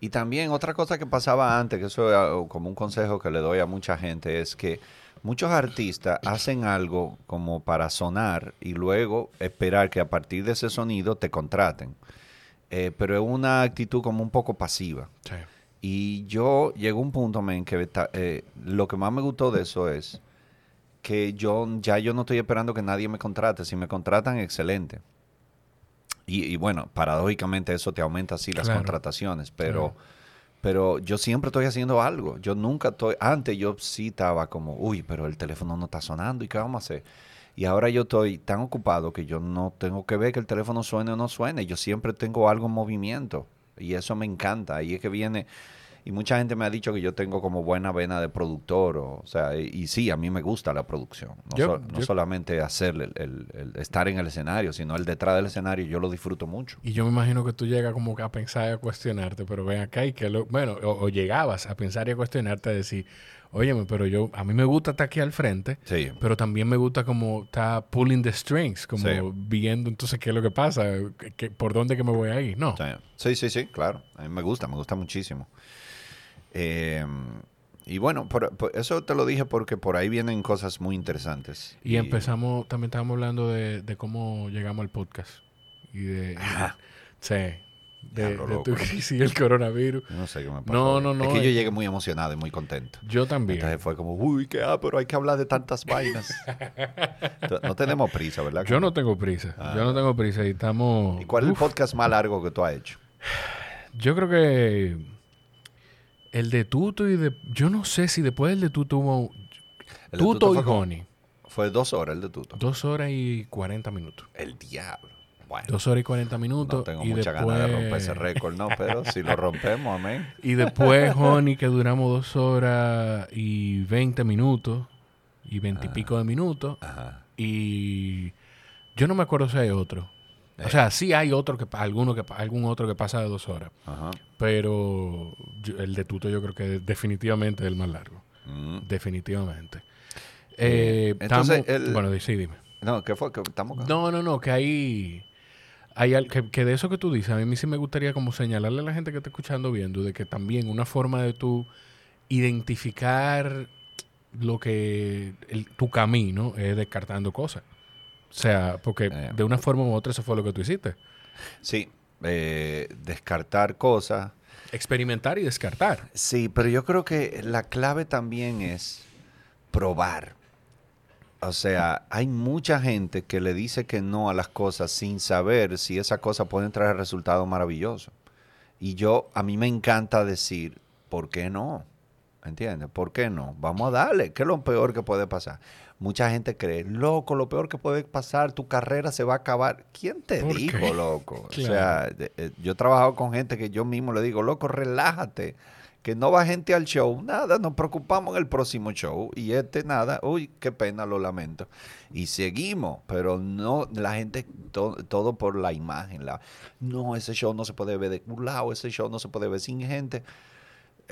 Y también otra cosa que pasaba antes, que eso es como un consejo que le doy a mucha gente, es que muchos artistas hacen algo como para sonar y luego esperar que a partir de ese sonido te contraten. Eh, pero es una actitud como un poco pasiva. Sí. Y yo llegó un punto, men, que eh, lo que más me gustó de eso es que yo ya yo no estoy esperando que nadie me contrate. Si me contratan, excelente. Y, y bueno, paradójicamente eso te aumenta así las Claro. contrataciones, pero, Claro. pero yo siempre estoy haciendo algo. Yo nunca estoy, antes yo sí estaba como, uy, pero el teléfono no está sonando y qué vamos a hacer. Y ahora yo estoy tan ocupado que yo no tengo que ver que el teléfono suene o no suene. Yo siempre tengo algo en movimiento. Y eso me encanta. Ahí es que viene. Y mucha gente me ha dicho que yo tengo como buena vena de productor. O, o sea, y, y sí, a mí me gusta la producción. No, Yo- so- no yo- solamente hacer el, el- el estar en el escenario, sino el detrás del escenario. Yo lo disfruto mucho. Y yo me imagino que tú llegas como que a pensar y a cuestionarte, pero ven acá y que lo, bueno, o, o llegabas a pensar y a cuestionarte a decir, óyeme, pero yo, a mí me gusta estar aquí al frente, Sí. pero también me gusta como estar pulling the strings, como Sí. viendo entonces qué es lo que pasa, que- por dónde que me voy a ir. No. Sí, sí, sí, sí, claro. A mí me gusta, me gusta muchísimo. Eh, y bueno, por- por- eso te lo dije porque por ahí vienen cosas muy interesantes. Y empezamos, también estábamos hablando de, de cómo llegamos al podcast. Y de... sí. De, tu crisis y el coronavirus. Yo No sé qué me pasó. No, no, no, Es que yo es- llegué muy emocionado y muy contento. Yo también. Entonces fue como, uy, qué ah, pero hay que hablar de tantas vainas. No tenemos prisa, ¿verdad? Yo no tengo prisa. Ah. Yo no tengo prisa y estamos... ¿Y cuál es el podcast más largo que tú has hecho? Yo creo que el de Tuto y de... Yo no sé si después del de Tuto hubo... El de Tuto y fue Honey. Fue dos horas el de Tuto. Dos horas y cuarenta minutos. El diablo. Bueno, Dos horas y cuarenta minutos. no tengo y mucha después, ganas de romper ese récord, ¿no? Pero si lo rompemos, amén. Y después Honey, que duramos dos horas y veinte minutos. Y veintipico de minutos. Ajá. Y Yo no me acuerdo si hay otro. O sea, sí hay otro que alguno que algún otro que pasa de dos horas. Ajá. Pero yo- el de Tuto yo creo que definitivamente es el más largo. Mm. Definitivamente. Eh, Entonces, el- Bueno, sí, dime. No, ¿qué fue? Estamos No, no, no, que hay... hay que, que de eso que tú dices, a mí sí me gustaría como señalarle a la gente que está escuchando viendo de que también una forma de tú identificar lo que el- tu camino es descartando cosas. O sea, porque Eh. de una forma u otra eso fue lo que tú hiciste. Sí, eh, descartar cosas. Experimentar y descartar. Sí, pero yo creo que la clave también es probar. O sea, hay mucha gente que le dice que no a las cosas sin saber si esa cosa puede traer resultados maravillosos. Y yo, a mí me encanta decir, ¿por qué no? ¿Entiendes? ¿Por qué no? Vamos a darle. ¿Qué es lo peor que puede pasar? Mucha gente cree, loco, lo peor que puede pasar, tu carrera se va a acabar. ¿Quién te ¿Por dijo, qué? loco? O sea, de- eh, yo he trabajado con gente que yo mismo le digo, loco, relájate, que no va gente al show, nada, nos preocupamos en el próximo show y este nada, uy, qué pena, lo lamento. Y seguimos, pero no, la gente, to- todo por la imagen, la, no, ese show no se puede ver de un lado, ese show no se puede ver sin gente.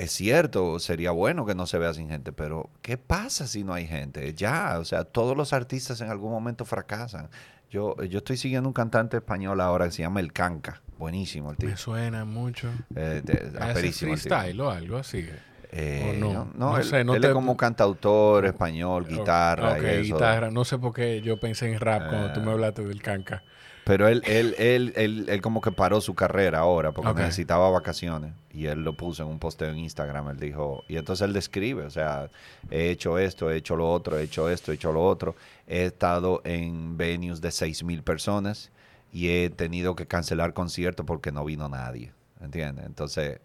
Es cierto, sería bueno que no se vea sin gente, pero ¿qué pasa si no hay gente? Ya, o sea, todos los artistas en algún momento fracasan. Yo, yo estoy siguiendo un cantante español ahora que se llama El Canca. Buenísimo el tipo. Me suena mucho. Eh, de- Hace freestyle o algo así. Eh, ¿O no? no, No él, sé, no él te- es como cantautor español, guitarra Ok, y eso. guitarra. No sé por qué yo pensé en rap cuando tú Eh. me hablaste del canca. Pero él, él, él, él, él como que paró su carrera ahora porque necesitaba vacaciones. Y él lo puso en un posteo en Instagram. Él dijo, y entonces él describe, o sea, he hecho esto, he hecho lo otro, he hecho esto, he hecho lo otro. He estado en venues de seis mil personas y he tenido que cancelar conciertos porque no vino nadie. ¿Entiendes? Entonces,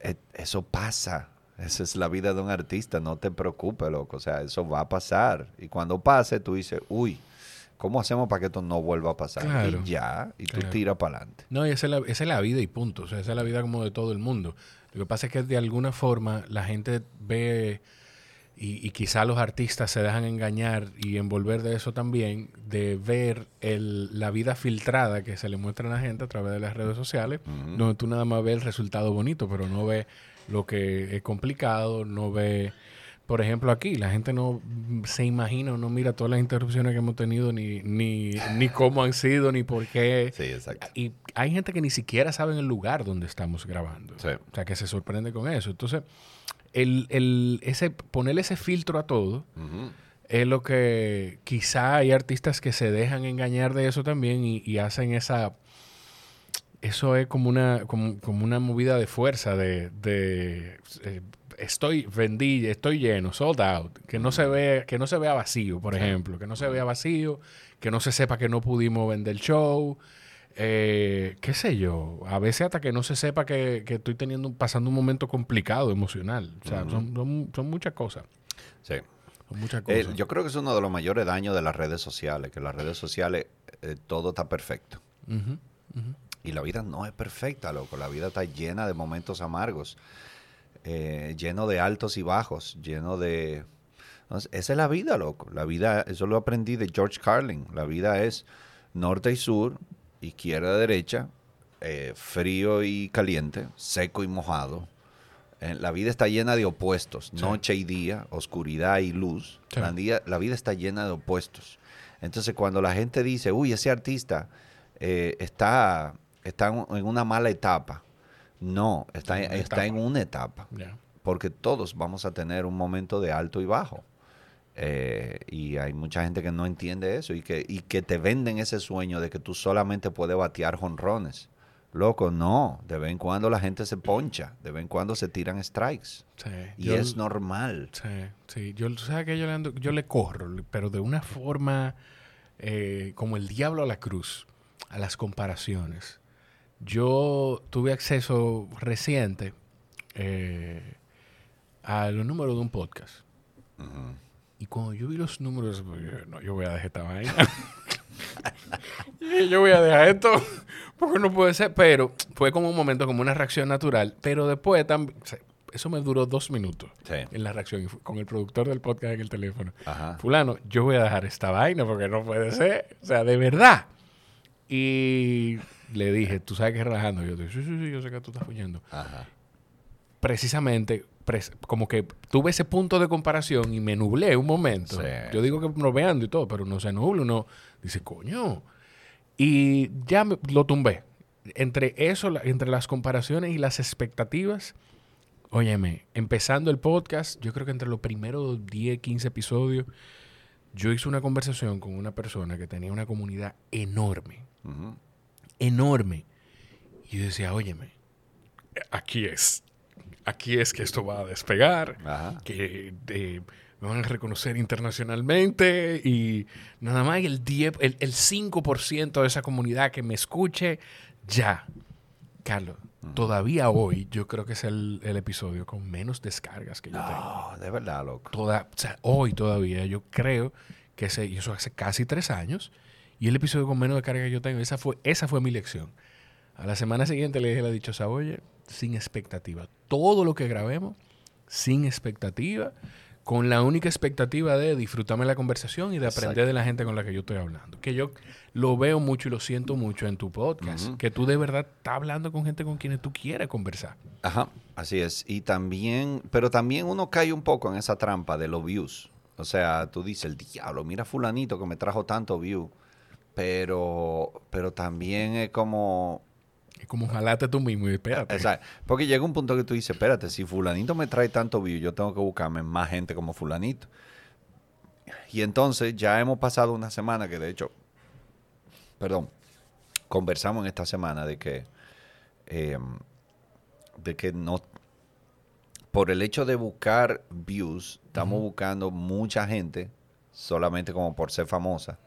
e- eso pasa. Esa es la vida de un artista. No te preocupes, loco. O sea, eso va a pasar. Y cuando pase, tú dices, uy, ¿cómo hacemos para que esto no vuelva a pasar? Claro. Y ya, y tú Claro. tiras para adelante. No, y esa es, la, esa es la vida y punto. O sea, esa es la vida como de todo el mundo. Lo que pasa es que de alguna forma la gente ve, y, y quizá los artistas se dejan engañar y envolver de eso también, de ver el, la vida filtrada que se le muestra a la gente a través de las redes sociales, donde tú nada más ves el resultado bonito, pero no ves lo que es complicado, no ve... Por ejemplo, aquí la gente no se imagina o no mira todas las interrupciones que hemos tenido, ni, ni, ni cómo han sido, ni por qué. Sí, exacto. Y hay gente que ni siquiera sabe el lugar donde estamos grabando. Sí. O sea, que se sorprende con eso. Entonces, el, el, ese, ponerle ese filtro a todo es lo que quizá hay artistas que se dejan engañar de eso también y, y hacen esa... Eso es como una, como, como una movida de fuerza, de... de eh, estoy vendí, estoy lleno, sold out, que no se vea, que no se vea vacío, por ejemplo, que no se vea vacío, que no se sepa que no pudimos vender el show, eh, qué sé yo, a veces hasta que no se sepa que, que estoy teniendo, pasando un momento complicado emocional, o sea, son, son, son muchas cosas, Sí. son muchas Eh, cosas. yo creo que es uno de los mayores daños de las redes sociales, que las redes sociales eh, todo está perfecto. Y la vida no es perfecta, loco. La vida está llena de momentos amargos, eh, lleno de altos y bajos, lleno de... Entonces, esa es la vida, loco. La vida, eso lo aprendí de George Carlin. La vida es norte y sur, izquierda y derecha, eh, frío y caliente, seco y mojado. Eh, la vida está llena de opuestos, Sí. noche y día, oscuridad y luz. Sí. La, día- la vida está llena de opuestos. Entonces, cuando la gente dice, uy, ese artista eh, está, está en una mala etapa, no, está, En una está en etapa. una etapa porque todos vamos a tener un momento de alto y bajo. Eh, y hay mucha gente que no entiende eso y que, y que te venden ese sueño de que tú solamente puedes batear jonrones. Loco, no. De vez en cuando la gente se poncha, de vez en cuando se tiran strikes. Sí. Y Yo- es normal. Sí, sí. Yo, sabes que yo le, ando- yo le corro, pero de una forma eh, como el diablo a la cruz, a las comparaciones. Yo tuve acceso reciente eh, a los números de un podcast. Y cuando yo vi los números, yo, no, yo voy a dejar esta vaina. Yo voy a dejar esto porque no puede ser. Pero fue como un momento, como una reacción natural. Pero después también, eso me duró dos minutos Sí. en la reacción con el productor del podcast en el teléfono. Ajá. Fulano, yo voy a dejar esta vaina porque no puede ser. O sea, de verdad. Y le dije, tú sabes que es relajando. Y yo dije, sí, sí, sí, yo sé que tú estás fuñendo. Ajá. Precisamente, pres- como que tuve ese punto de comparación y me nublé un momento. Sí. Yo digo que no veando y todo, pero no se nubla. Uno dice, coño. Y ya me- lo tumbé. Entre eso, la- entre las comparaciones y las expectativas, óyeme, empezando el podcast, yo creo que entre los primeros 10, 15 episodios, yo hice una conversación con una persona que tenía una comunidad enorme, Ujú. Enorme. Y yo decía, óyeme, aquí es, aquí es que esto va a despegar Ajá. que eh, me van a reconocer internacionalmente y nada más el, 10, el, el 5% de esa comunidad que me escuche, ya. Carlos, todavía hoy yo creo que es el, el episodio con menos descargas que yo tengo. De verdad, loco. Toda, o sea, hoy todavía yo creo que ese, y eso hace casi tres años, y el episodio con menos descargas que yo tengo, esa fue, esa fue mi lección. A la semana siguiente le dije a la dichosa, oye, sin expectativa. Todo lo que grabemos, sin expectativa, con la única expectativa de disfrutarme la conversación y de aprender Exacto. de la gente con la que yo estoy hablando. Que yo lo veo mucho y lo siento mucho en tu podcast. Ujú. Que tú de verdad estás hablando con gente con quienes tú quieres conversar. Ajá, así es. Y también, pero también uno cae un poco en esa trampa de los views. O sea, tú dices, el diablo, mira fulanito que me trajo tanto view. Pero, pero también es como, Es como jalate tú mismo y espérate. Exacto. Porque llega un punto que tú dices, espérate, si fulanito me trae tanto view, yo tengo que buscarme más gente como fulanito. Y entonces ya hemos pasado una semana que de hecho, perdón, conversamos en esta semana de que, eh, de que no, por el hecho de buscar views, estamos buscando mucha gente solamente como por ser famosa.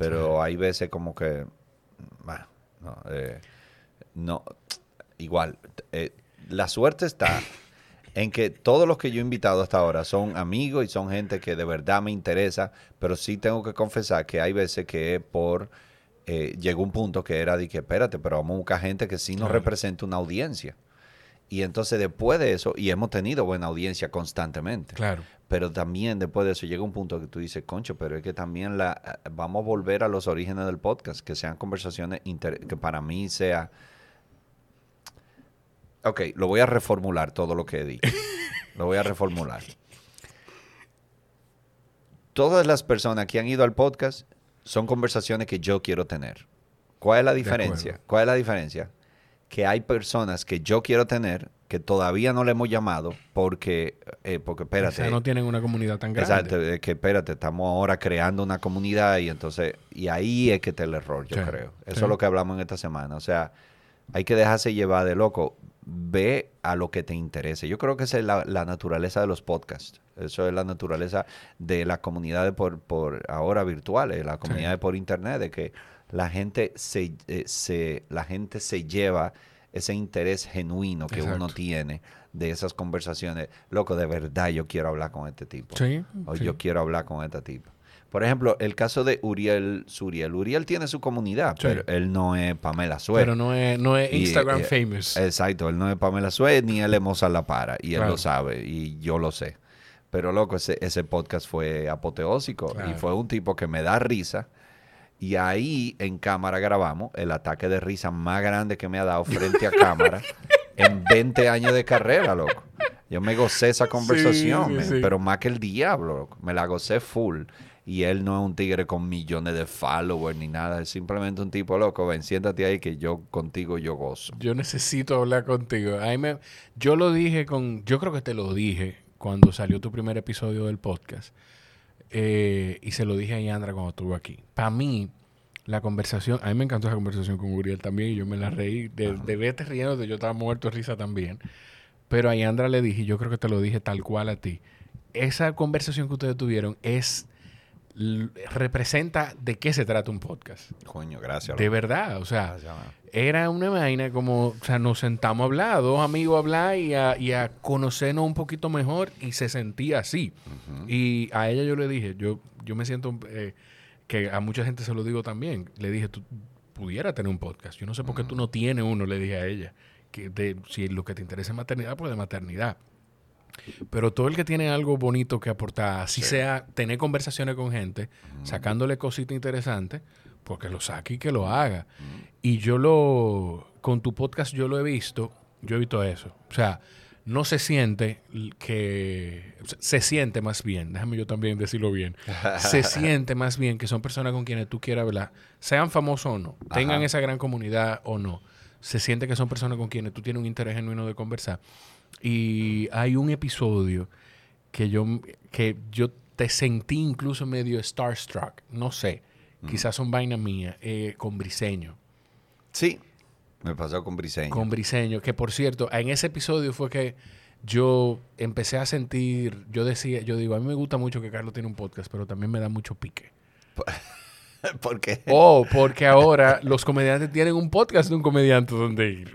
Pero hay veces como que, bueno, no, eh, no, igual, eh, la suerte está en que todos los que yo he invitado hasta ahora son amigos y son gente que de verdad me interesa, pero sí tengo que confesar que hay veces que por, eh, llegó un punto que era de que, espérate, pero vamos a buscar gente que sí nos Claro. represente una audiencia. Y entonces después de eso, y hemos tenido buena audiencia constantemente. Claro. Pero también después de eso llega un punto que tú dices, concho, pero es que también la eh, vamos a volver a los orígenes del podcast, que sean conversaciones inter- que para mí sea... Ok, lo voy a reformular todo lo que he dicho. lo voy a reformular. Todas las personas que han ido al podcast son conversaciones que yo quiero tener. ¿Cuál es la diferencia? ¿Cuál es la diferencia? Que hay personas que yo quiero tener que todavía no le hemos llamado porque, eh, porque espérate, O sea, no tienen una comunidad tan grande. Exacto, es que espérate, estamos ahora creando una comunidad y entonces, y ahí es que está el error, yo Sí, creo. Eso sí. es lo que hablamos en esta semana. O sea, hay que dejarse llevar de loco. Ve a lo que te interese. Yo creo que esa es la, la naturaleza de los podcasts. Eso es la naturaleza de las comunidades por, por ahora virtuales, las comunidades por internet, de que la gente se, eh, se, la gente se lleva ese interés genuino que uno tiene de esas conversaciones. Loco, de verdad yo quiero hablar con este tipo. Sí, O sí. yo quiero hablar con esta tipa. Por ejemplo, el caso de Uriel Suriel. Uriel tiene su comunidad, Sí. pero él no es Pamela Suez. Pero no es, no es Instagram eh, famous. Exacto, él no es Pamela Suez ni él es Mozart La Para. Y él Claro. lo sabe y yo lo sé. Pero loco, ese, ese podcast fue apoteósico Claro. y fue un tipo que me da risa. Y ahí en cámara grabamos el ataque de risa más grande que me ha dado frente a cámara en 20 años de carrera, loco. Yo me gocé esa conversación, sí, men, sí. pero más que el diablo, loco. Me la gocé full. Y él no es un tigre con millones de followers ni nada. Es simplemente un tipo loco. Ven, siéntate ahí que yo contigo yo gozo. Yo necesito hablar contigo. Ahí me, yo lo dije con, yo creo que te lo dije cuando salió tu primer episodio del podcast. Eh, y se lo dije a Yandra cuando estuvo aquí. Para mí, la conversación, a mí me encantó esa conversación con Uriel también y yo me la reí. De, de verte riendo, yo estaba muerto de risa también. Pero a Yandra le dije, yo creo que te lo dije tal cual a ti. Esa conversación que ustedes tuvieron es representa de qué se trata un podcast. Coño, gracias. De verdad, o sea, Gracias, era una vaina como, o sea, nos sentamos a hablar, dos amigos a hablar y a, y a conocernos un poquito mejor y se sentía así. Y a ella yo le dije, yo, yo me siento, eh, que a mucha gente se lo digo también, le dije, tú pudieras tener un podcast. Yo no sé por qué tú no tienes uno, le dije a ella. Que de, si lo que te interesa es maternidad, pues de maternidad. Pero todo el que tiene algo bonito que aportar, así sea tener conversaciones con gente, sacándole cositas interesantes, porque lo saque y que lo haga. Y yo lo, con tu podcast yo lo he visto, yo he visto eso. O sea, no se siente que, se siente más bien, déjame yo también decirlo bien, se siente más bien que son personas con quienes tú quieras hablar, sean famosos o no, tengan esa gran comunidad o no, se siente que son personas con quienes tú tienes un interés genuino de conversar. Y hay un episodio que yo, que yo te sentí incluso medio starstruck, no sé, quizás son vainas mías, eh, con Briseño. Sí, me pasó con Briseño. Con Briseño, que por cierto, en ese episodio fue que yo empecé a sentir, yo decía, yo digo, a mí me gusta mucho que Carlos tiene un podcast, pero también me da mucho pique. Porque Oh, porque ahora los comediantes tienen un podcast de un comediante donde ir.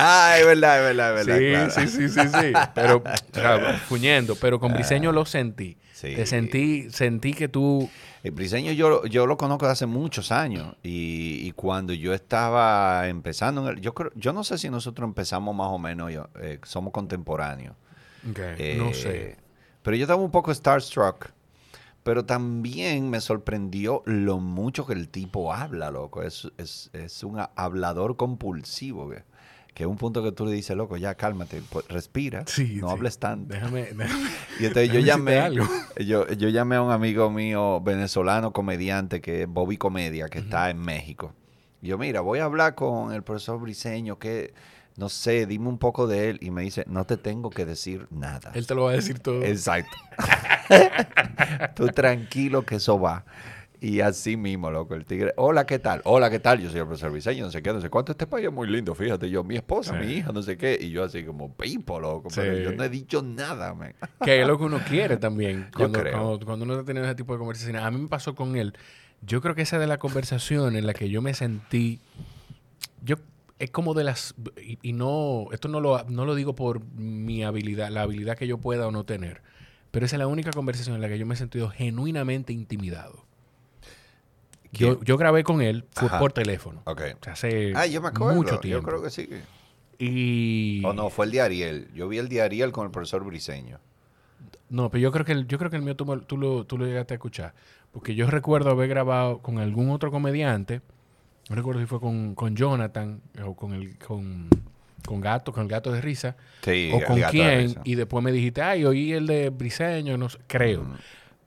Ah, es verdad, es verdad, es verdad. Sí, claro. sí, sí, sí, sí. Pero, o sea, fuñendo, pero con Briseño lo sentí. Sí. Te sentí, sentí que tú, El Briseño yo, yo lo conozco de hace muchos años y, y cuando yo estaba empezando, en el- yo creo, yo no sé si nosotros empezamos más o menos, yo, eh, somos contemporáneos. ok, Eh, no sé. Pero yo estaba un poco starstruck. Pero también me sorprendió lo mucho que el tipo habla, loco. Es, es, es un hablador compulsivo. Que es un punto que tú le dices, loco, ya cálmate, pues, respira, Sí, no sí. hables tanto. Déjame, déjame. Y entonces yo llamé, algo. yo, yo llamé a un amigo mío venezolano comediante que es Bobby Comedia, que está en México. Y yo, mira, voy a hablar con el profesor Briseño, que no sé, dime un poco de él. Y me dice, no te tengo que decir nada. Él te lo va a decir todo. Exacto. Tú tranquilo que eso va. Y así mismo, loco, el tigre. Hola, ¿qué tal? Hola, ¿qué tal? Yo soy el profesor Briseño, no sé qué, no sé cuánto. Este país es muy lindo, fíjate. Yo, mi esposa, Sí. mi hija, no sé qué. Y yo así como, pipo, loco. Pero yo no he dicho nada, man. que es lo que uno quiere también. Yo Cuando, creo. cuando, cuando uno está teniendo ese tipo de conversaciones. A mí me pasó con él. Yo creo que esa de la conversación en la que yo me sentí. Yo. Es como de las. Y, y no. Esto no lo, no lo digo por mi habilidad, la habilidad que yo pueda o no tener. Pero esa es la única conversación en la que yo me he sentido genuinamente intimidado. Yo, yo grabé con él fue Ajá. por teléfono. Hace Ah, yo me acuerdo. mucho tiempo. Yo creo que sí. Y. O no, fue el de Ariel. Yo vi el de Ariel con el profesor Briseño. No, pero yo creo que el, yo creo que el mío tú, tú lo, tú lo llegaste a escuchar. Porque yo recuerdo haber grabado con algún otro comediante. No recuerdo si fue con, con Jonathan o con el con, con Gato, con el Gato de Risa. Sí, o con quién. Y después me dijiste, ay, oí el de Briseño, no sé, creo. Mm.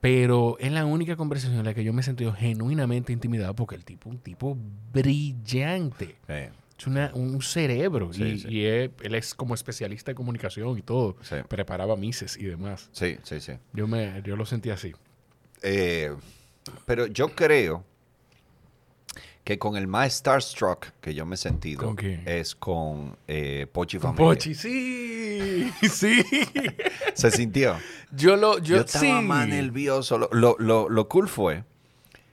Pero es la única conversación en la que yo me he sentido genuinamente intimidado porque el tipo un tipo brillante. Sí, Es una- un cerebro. Sí, y sí. y es- él es como especialista en comunicación y todo. Preparaba mises y demás. sí, sí, sí. Yo, me, yo lo sentí así. Eh, pero yo creo que con el más starstruck que yo me he sentido ¿Con quién? es con eh, Pochi Familia. Pochi, sí, sí. Se sintió. Yo lo, yo, Yo, estaba sí. más nervioso. Lo, lo, lo- lo cool fue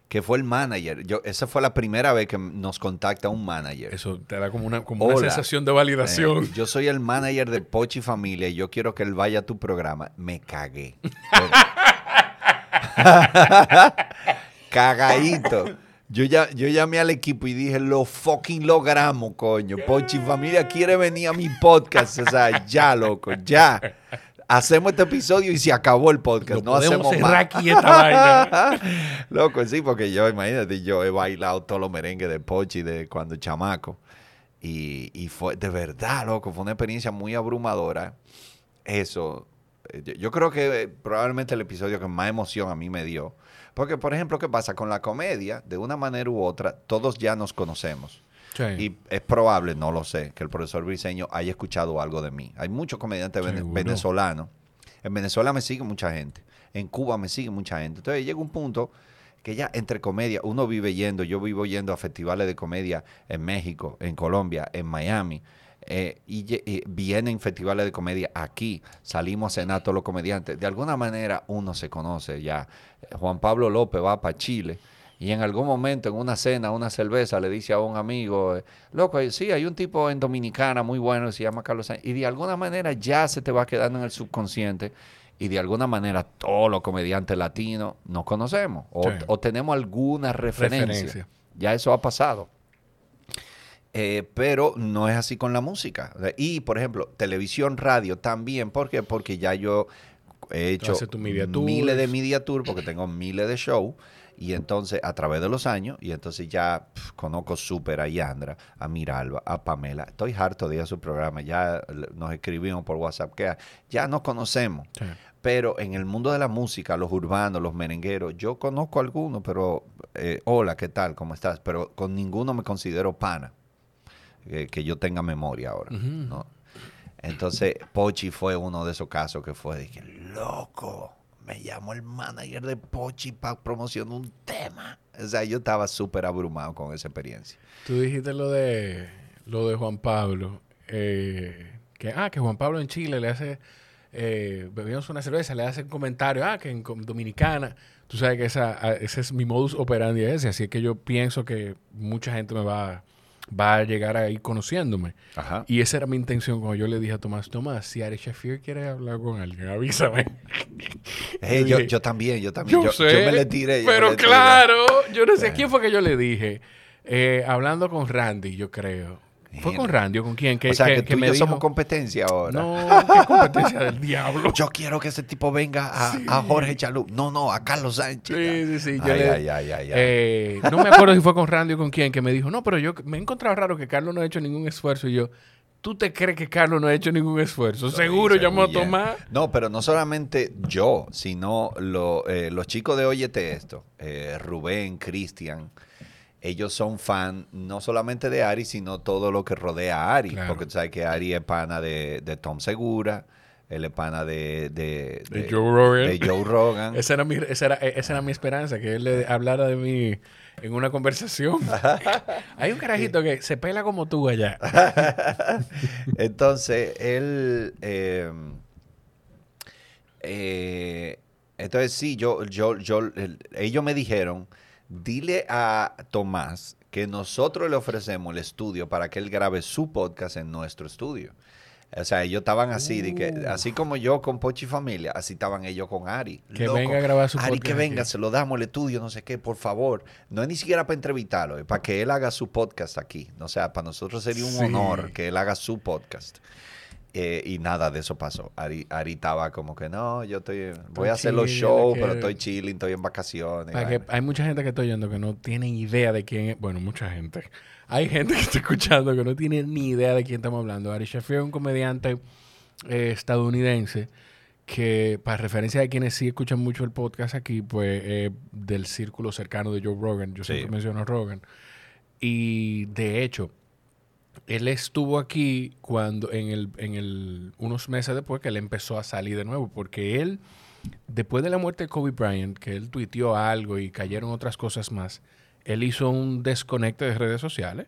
que fue el manager. Yo, esa fue la primera vez que nos contacta un manager. Eso te da como una, como una sensación de validación. Eh, yo soy el manager de Pochi Familia y yo quiero que él vaya a tu programa. Me cagué. Cagadito. Yo, ya, yo llamé al equipo y dije, lo fucking logramos, coño. Pochi Familia quiere venir a mi podcast. O sea, ya, loco, ya. Hacemos este episodio y se acabó el podcast. Lo no hacemos cerrar más. aquí esta vaina. Loco, sí, porque yo, imagínate, yo he bailado todos los merengues de Pochi de cuando chamaco. Y, y fue, de verdad, loco, fue una experiencia muy abrumadora. Eso, eh, yo, yo creo que eh, probablemente el episodio que más emoción a mí me dio. Porque, por ejemplo, ¿qué pasa? Con la comedia, de una manera u otra, todos ya nos conocemos. Sí. Y es probable, no lo sé, que el profesor Briseño haya escuchado algo de mí. Hay muchos comediantes Seguro. venezolanos. En Venezuela me sigue mucha gente. En Cuba me sigue mucha gente. Entonces llega un punto que ya entre comedia, uno vive yendo, yo vivo yendo a festivales de comedia en México, en Colombia, en Miami. Eh, y, y vienen festivales de comedia aquí, salimos a cenar todos los comediantes. De alguna manera uno se conoce ya. Juan Pablo López va para Chile y en algún momento en una cena, una cerveza, le dice a un amigo, eh, loco, eh, sí, hay un tipo en Dominicana muy bueno se llama Carlos Sánchez. Y de alguna manera ya se te va quedando en el subconsciente y de alguna manera todos los comediantes latinos nos conocemos o, Sí. o tenemos alguna referencia. Referencia. Ya eso ha pasado. Eh, pero no es así con la música. Y, por ejemplo, televisión, radio también. ¿Por qué? Porque ya yo he hecho miles de media tour porque tengo miles de shows. Y entonces, a través de los años, y entonces ya conozco súper a Yandra, a Miralba, a Pamela. Estoy harto de ir a su programa. Ya nos escribimos por WhatsApp que ya nos conocemos. Sí. Pero en el mundo de la música, los urbanos, los merengueros, yo conozco algunos, pero eh, hola, ¿qué tal? ¿Cómo estás? Pero con ninguno me considero pana, eh, que yo tenga memoria ahora. ¿no? Entonces, Pochi fue uno de esos casos que fue, dije, loco, me llamó el manager de Pochi para promocionar un tema. O sea, yo estaba súper abrumado con esa experiencia. Tú dijiste lo de lo de Juan Pablo. eh, que, ah, que Juan Pablo en Chile le hace. Eh, bebíamos una cerveza, le hace un comentario. Ah, que en Dominicana. Tú sabes que esa, a- ese es mi modus operandi ese. Así que yo pienso que mucha gente me va, va a llegar ahí conociéndome. Ajá. Y esa era mi intención cuando yo le dije a Tomás: Tomás, si Ari Shafir quiere hablar con alguien, avísame. Eh, Yo yo, también, yo también. Yo, Yo, sé. yo me le tiré. Pero le tiré. claro, yo no sé a quién fue que yo le dije. Eh, hablando con Randy, yo creo. ¿Fue con. Randy o con quién? Que, o sea, que, que tú y me yo dijo, somos competencia ahora. No, qué competencia del diablo. Yo quiero que ese tipo venga a, a Jorge Chalup. No, no, a Carlos Sánchez. Sí, sí, sí. Yo Ay, le- ay, ay, ay, ay. eh, no me acuerdo si fue con Randy o con quién, que me dijo, no, pero yo me he encontrado raro que Carlos no ha hecho ningún esfuerzo. Y yo, ¿tú te crees que Carlos no ha hecho ningún esfuerzo? Seguro Sí, llamó a seguro, ya. Tomás. No, pero no solamente yo, sino lo- eh, los chicos de Óyete Esto, eh, Rubén, Cristian, ellos son fan no solamente de Ari, sino todo lo que rodea a Ari. Claro. Porque tú sabes que Ari es pana de, de Tom Segura, él es pana de, de, De Joe Rogan. de Joe Rogan. Esa era, mi, esa, era, esa era mi esperanza, que él le hablara de mí en una conversación. Hay un carajito que se pela como tú allá. Entonces, él. eh, eh, entonces, sí, yo, yo, yo, el- ellos me dijeron: dile a Tomás que nosotros le ofrecemos el estudio para que él grabe su podcast en nuestro estudio. O sea, ellos estaban así, de que, Uh. así como yo con Pochi Familia, así estaban ellos con Ari. Que venga a grabar su Ari, podcast que venga, aquí. se lo damos el estudio, no sé qué, por favor. No es ni siquiera para entrevistarlo, es para que él haga su podcast aquí. O sea, para nosotros sería un Sí. honor que él haga su podcast. Eh, y nada de eso pasó. Ari, Ari estaba como que no, yo estoy, voy a hacer los shows, pero estoy chilling, estoy en vacaciones. Que, hay mucha gente que estoy oyendo que no tienen idea de quién es. Bueno, mucha gente. Hay gente que está escuchando que no tiene ni idea de quién estamos hablando. Ari Shafir es un comediante eh, estadounidense que, para referencia de quienes sí escuchan mucho el podcast aquí, pues eh, del círculo cercano de Joe Rogan. Yo Sí. siempre menciono a Rogan. Y de hecho, él estuvo aquí cuando, en el, en el, unos meses después que él empezó a salir de nuevo, porque él, después de la muerte de Kobe Bryant, que él tuiteó algo y cayeron otras cosas más, él hizo un desconecte de redes sociales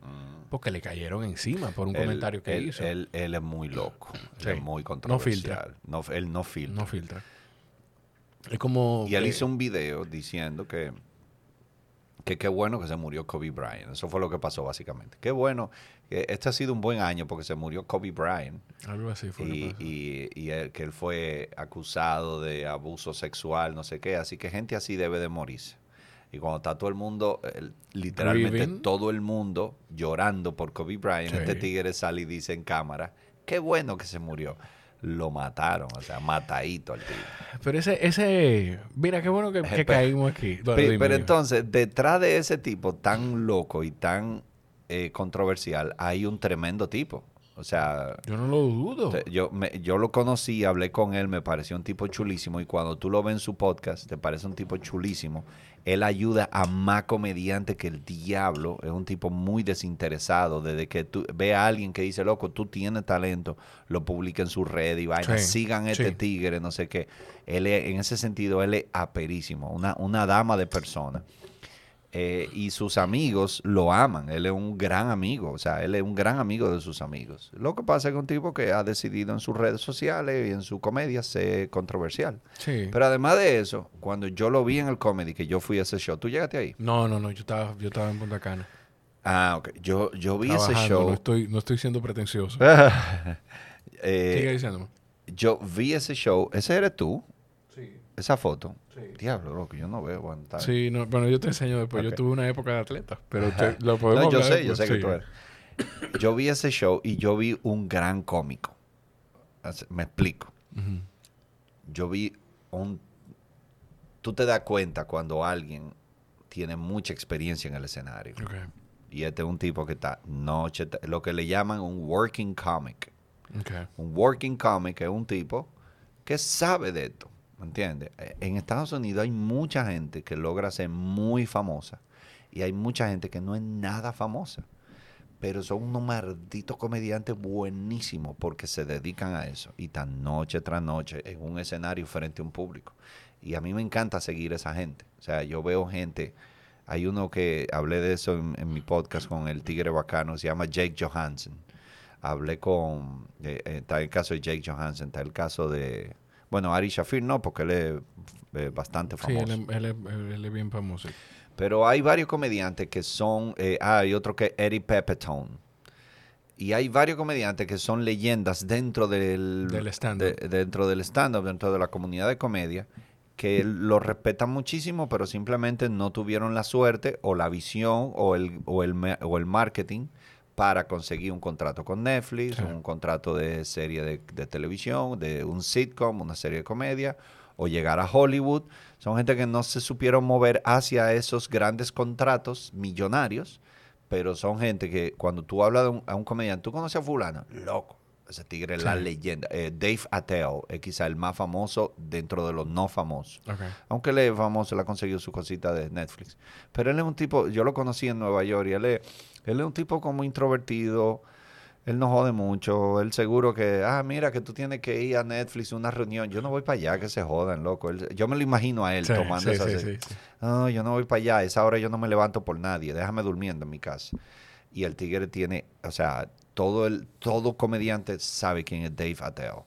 porque le cayeron encima por un Él- comentario que él, hizo. Él, él es muy loco, él es muy No controversial. No él no filtra. no filtra. Es como... Y él hizo un video diciendo que que qué bueno que se murió Kobe Bryant. Eso fue lo que pasó básicamente. Qué bueno. Este ha sido un buen año porque se murió Kobe Bryant Algo así fue. y, y- y él- que él fue acusado de abuso sexual, no sé qué. Así que gente así debe de morirse. Y cuando está todo el mundo, literalmente Grieving. todo el mundo llorando por Kobe Bryant, Sí. este tigre sale y dice en cámara, qué bueno que se murió. Lo mataron, o sea, matadito al tigre. Pero ese, ese... Mira, qué bueno que, que Pero- caímos aquí. Bueno, dime, pero dime. entonces, detrás de ese tipo tan loco y tan eh, controversial, hay un tremendo tipo. O sea, Yo no lo dudo. te- yo, me- yo lo conocí, hablé con él, me pareció un tipo chulísimo y cuando tú lo ves en su podcast, te parece un tipo chulísimo. Él ayuda a más comediante que el diablo. Es un tipo muy desinteresado. Desde que tú ve a alguien que dice, loco, tú tienes talento, lo publica en su red y vaina. Sí, Sigan este tigre, no sé qué. Él es- en ese sentido, él es aperísimo. Una, una dama de persona. Eh, y sus amigos lo aman. Él es un gran amigo. O sea, él es un gran amigo de sus amigos. Lo que pasa es que un tipo que ha decidido en sus redes sociales y en su comedia ser controversial. Sí. Pero además de eso, cuando yo lo vi en el comedy, que yo fui a ese show, ¿tú llegaste ahí? No, no, no. Yo estaba, yo estaba en Punta Cana. Ah, ok. Yo, yo vi ese show. No estoy, no estoy siendo pretencioso. Eh, Sigue diciéndome. yo vi ese show. ¿Ese eres tú? Sí. Esa foto. Sí. Diablo, loco, yo no veo aguantar. Sí, no, bueno, yo te enseño después. Yo tuve una época de atleta, pero te- lo podemos No, yo sé, yo sé que sí. tú eres. yo vi ese show y yo vi un gran cómico. Me explico. Yo vi un... Tú te das cuenta cuando alguien tiene mucha experiencia en el escenario. Y este es un tipo que está noche, lo que le llaman un working comic. Un working comic es un tipo que sabe de esto. ¿Me entiendes? Eh, en Estados Unidos hay mucha gente que logra ser muy famosa y hay mucha gente que no es nada famosa. Pero son unos malditos comediantes buenísimos porque se dedican a eso. Y tan noche tras noche en un escenario frente a un público. Y a mí me encanta seguir a esa gente. O sea, yo veo gente. Hay uno que hablé de eso en, mi podcast con el Tigre Bacano, se llama Jake Johansson. Hablé con. Eh, eh, está el caso de Jake Johansson, está el caso de. Bueno, Ari Shafir no, porque él es eh, bastante famoso. Sí, él, es bien famoso. Pero hay varios comediantes que son, eh, ah, hay otro que es Eddie Pepitone. Y hay varios comediantes que son leyendas dentro del, stand-up. dentro del stand-up, dentro de la comunidad de comedia, que lo respetan muchísimo, pero simplemente no tuvieron la suerte o la visión o el, o el, o el marketing para conseguir un contrato con Netflix, un contrato de serie de, de, televisión, de un sitcom, una serie de comedia, o llegar a Hollywood. Son gente que no se supieron mover hacia esos grandes contratos millonarios, pero son gente que cuando tú hablas de a un comediante, ¿tú conoces a fulano? Loco. Ese tigre es la leyenda. Eh, Dave Attell es quizá el más famoso dentro de los no famosos. Aunque él es famoso, él ha conseguido su cosita de Netflix. Pero él es un tipo, yo lo conocí en Nueva York y él es, él es un tipo como introvertido, él no jode mucho. Él seguro que, ah, mira, que tú tienes que ir a Netflix una reunión. Yo no voy para allá, que se jodan, loco. yo me lo imagino a él tomando esa. no, yo no voy para allá. esa hora yo no me levanto por nadie. Déjame durmiendo en mi casa. Y el tigre tiene, o sea, todo el todo comediante sabe quién es Dave Attell.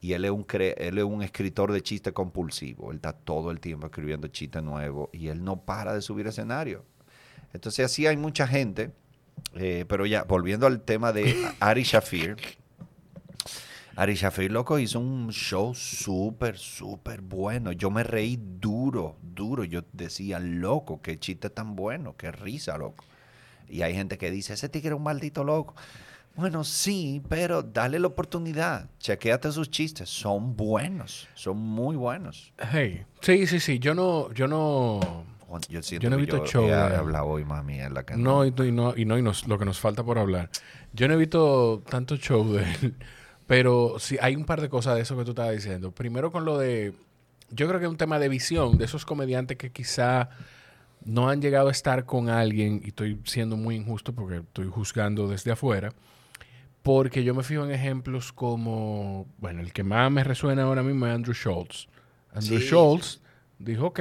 Y él es un él es un escritor de chiste compulsivo. Él está todo el tiempo escribiendo chistes nuevos y él no para de subir escenario. Entonces así hay mucha gente eh, pero ya, volviendo al tema de Ari Shafir. Ari Shafir, loco, hizo un show súper, súper bueno. Yo me reí duro, duro. Yo decía, loco, qué chiste tan bueno, qué risa, loco. Y hay gente que dice, ese tigre es un maldito loco. Bueno, sí, pero dale la oportunidad. Chequéate sus chistes. Son buenos. Son muy buenos. Hey, sí, sí, sí. Yo no, yo no yo, no he visto show. He hablado hoy más mierda que no. y, no, y no, y lo que nos falta por hablar. Yo no he visto tanto show de él, pero sí hay un par de cosas de eso que tú estabas diciendo. Primero con lo de. Yo creo que es un tema de visión, de esos comediantes que quizá no han llegado a estar con alguien, y estoy siendo muy injusto porque estoy juzgando desde afuera, porque yo me fijo en ejemplos como, bueno, el que más me resuena ahora mismo es Andrew Schultz. Andrew Schultz dijo, ok,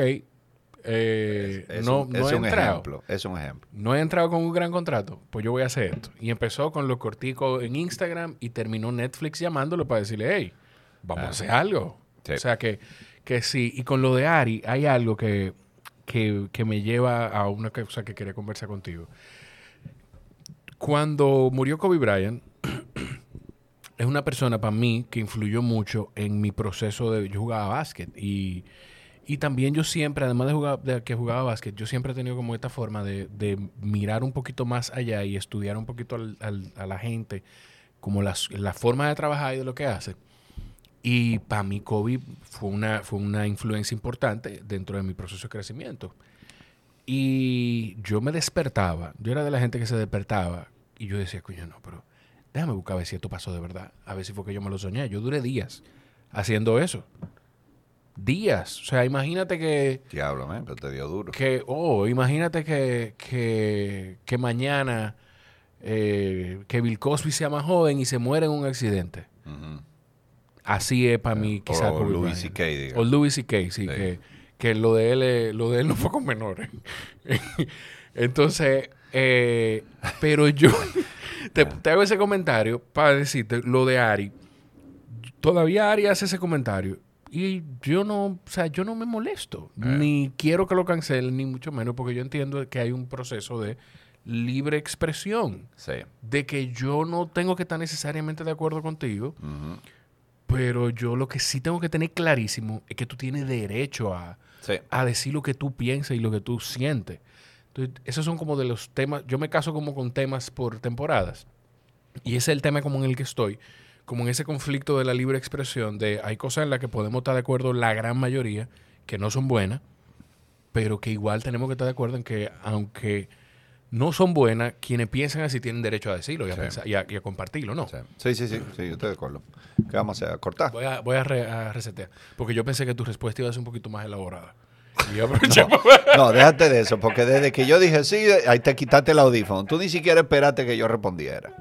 eh, no, no he entrado. Ejemplo, es un ejemplo. No he entrado con un gran contrato, pues yo voy a hacer esto. Y empezó con lo cortico en Instagram y terminó Netflix llamándolo para decirle, hey, vamos a ah. hacer algo. O sea que, que sí. Y con lo de Ari, hay algo que, que, me lleva a una cosa que quería conversar contigo. Cuando murió Kobe Bryant, es una persona para mí que influyó mucho en mi proceso de... Yo jugaba básquet y y también yo siempre, además de, jugar, de que jugaba básquet, yo siempre he tenido como esta forma de, de mirar un poquito más allá y estudiar un poquito a la gente, como la, la forma de trabajar y de lo que hace. Y para mí Kobe fue una, fue una influencia importante dentro de mi proceso de crecimiento. Y yo me despertaba, yo era de la gente que se despertaba y yo decía, coño, no, pero déjame buscar a ver si esto pasó de verdad, a ver si fue que yo me lo soñé. Yo duré días haciendo eso días. O sea, imagínate que... Diablo, pero te dio duro. Que, oh, imagínate que, que, que mañana eh, que Bill Cosby sea más joven y se muere en un accidente. Así es para mí, quizás. O Louis C.K., O Louis C.K., sí, Que, que, lo, de él, lo de él no fue con menores. Entonces, eh, pero yo te, te, hago ese comentario para decirte lo de Ari. Todavía Ari hace ese comentario y yo no, o sea, yo no me molesto, eh. ni quiero que lo cancelen, ni mucho menos, porque yo entiendo que hay un proceso de libre expresión. De que yo no tengo que estar necesariamente de acuerdo contigo, pero yo lo que sí tengo que tener clarísimo es que tú tienes derecho a, a decir lo que tú piensas y lo que tú sientes. Entonces, esos son como de los temas, yo me caso como con temas por temporadas. Y ese es el tema como en el que estoy, como en ese conflicto de la libre expresión, de hay cosas en las que podemos estar de acuerdo la gran mayoría, que no son buenas, pero que igual tenemos que estar de acuerdo en que aunque no son buenas, quienes piensan así tienen derecho a decirlo y a, Sí. pensar- y a- y a compartirlo, ¿no? Sí, sí, sí, sí, sí, yo estoy de acuerdo. ¿Qué vamos a hacer? ¿A cortar? Voy a, voy a, re- a resetear, porque yo pensé que tu respuesta iba a ser un poquito más elaborada. Y aprovechamos. No, déjate de eso, porque desde que yo dije sí, ahí te quitaste el audífono. Tú ni siquiera esperaste que yo respondiera.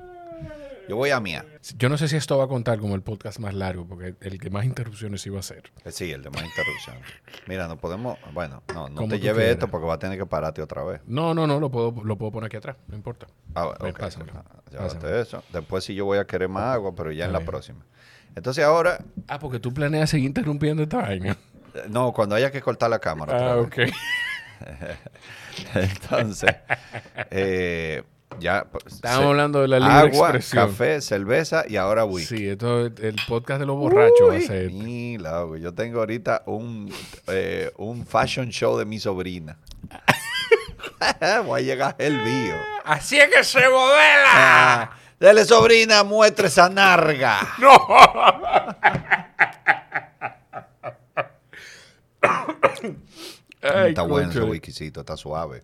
Yo voy a mía. Yo no sé si esto va a contar como el podcast más largo, porque el que más interrupciones iba a ser. Eh, Sí, el de más interrupción. Mira, no podemos. Bueno, no, no te quieras. esto porque va a tener que pararte otra vez. No, no, no, lo puedo, lo puedo poner aquí atrás, no importa. Ah, Ven, pásamelo, Ah, llévate pásamelo. eso. Después sí yo voy a querer más agua, pero ya en la próxima. Entonces ahora, Ah, porque tú planeas seguir interrumpiendo esta vaina. eh, no, cuando haya que cortar la cámara. Ah, ok. Entonces, eh, ya. pues, Estábamos hablando de la libre agua, expresión. café, cerveza y ahora whisky. Sí, esto es el podcast de los borrachos va a Uy, ser. Yo tengo ahorita un, eh, un fashion show de mi sobrina. Voy a llegar el bio. Así es que se modela. Ah, dele sobrina, muestre esa narga. Ay, está bueno ese whiskycito, está suave.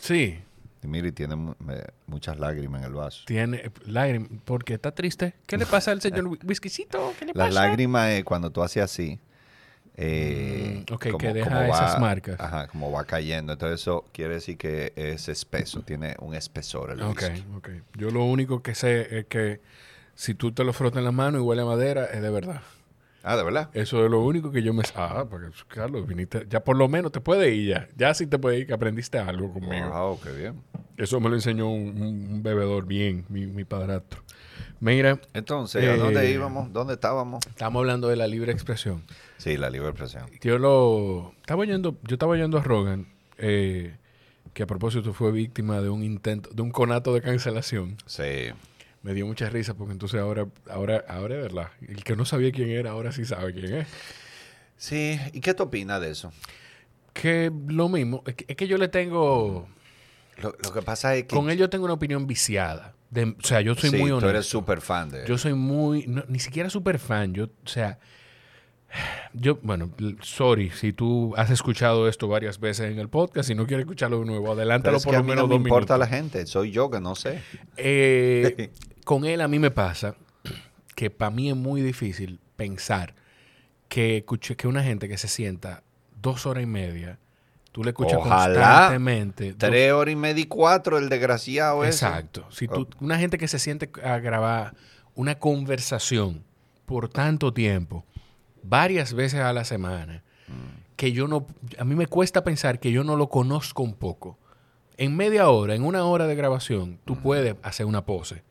Sí, Y tiene muchas lágrimas en el vaso. tiene lágrimas. porque está triste? ¿Qué le pasa al señor Whi- Whiskycito? ¿Qué le Las pasa? lágrimas es cuando tú haces así. eh, Mm, ok, que deja esas marcas. Ajá, como va cayendo. Entonces eso quiere decir que es espeso, tiene un espesor el Ok, whisky. ok. Yo lo único que sé es que si tú te lo frotas en la mano y huele a madera, es de verdad. Ah, ¿de verdad? Eso es lo único que yo me... Ah, porque Carlos, viniste... Ya por lo menos te puede ir ya. Ya sí te puede ir que aprendiste algo conmigo. Wow, qué bien. Eso me lo enseñó un, bebedor bien, mi, mi padrastro. Mira, Entonces, ¿a dónde Eh, íbamos? ¿Dónde estábamos? estamos hablando de la libre expresión. Sí, la libre expresión. Yo lo... Estaba oyendo... Yo estaba oyendo a Rogan, eh, que a propósito fue víctima de un intento, de un conato de cancelación. Sí. Me dio mucha risa porque entonces ahora, ahora, ahora es verdad. El que no sabía quién era, ahora sí sabe quién es. Sí, ¿y qué tú opinas de eso? Que lo mismo, es que, es que yo le tengo... Lo, lo que pasa es que Con él yo tengo una opinión viciada. De- o sea, yo soy sí, muy tú honesto. eres súper fan de él. Yo soy muy, no, ni siquiera súper fan. Yo, o sea, yo, bueno, sorry si tú has escuchado esto varias veces en el podcast y no quieres escucharlo de nuevo, Pero adelántalo es por que a lo mí menos no me dos importa minutos. la gente, soy yo que no sé. Eh, con él a mí me pasa que para mí es muy difícil pensar que, escuche, que una gente que se sienta dos horas y media, tú le escuchas Ojalá constantemente. dos- Tres horas y media y cuatro, el desgraciado ese. Exacto. Si tú, una gente que se siente a grabar una conversación por tanto tiempo, varias veces a la semana, que yo no, a mí me cuesta pensar que yo no lo conozco un poco. En media hora, en una hora de grabación, tú puedes hacer una pose,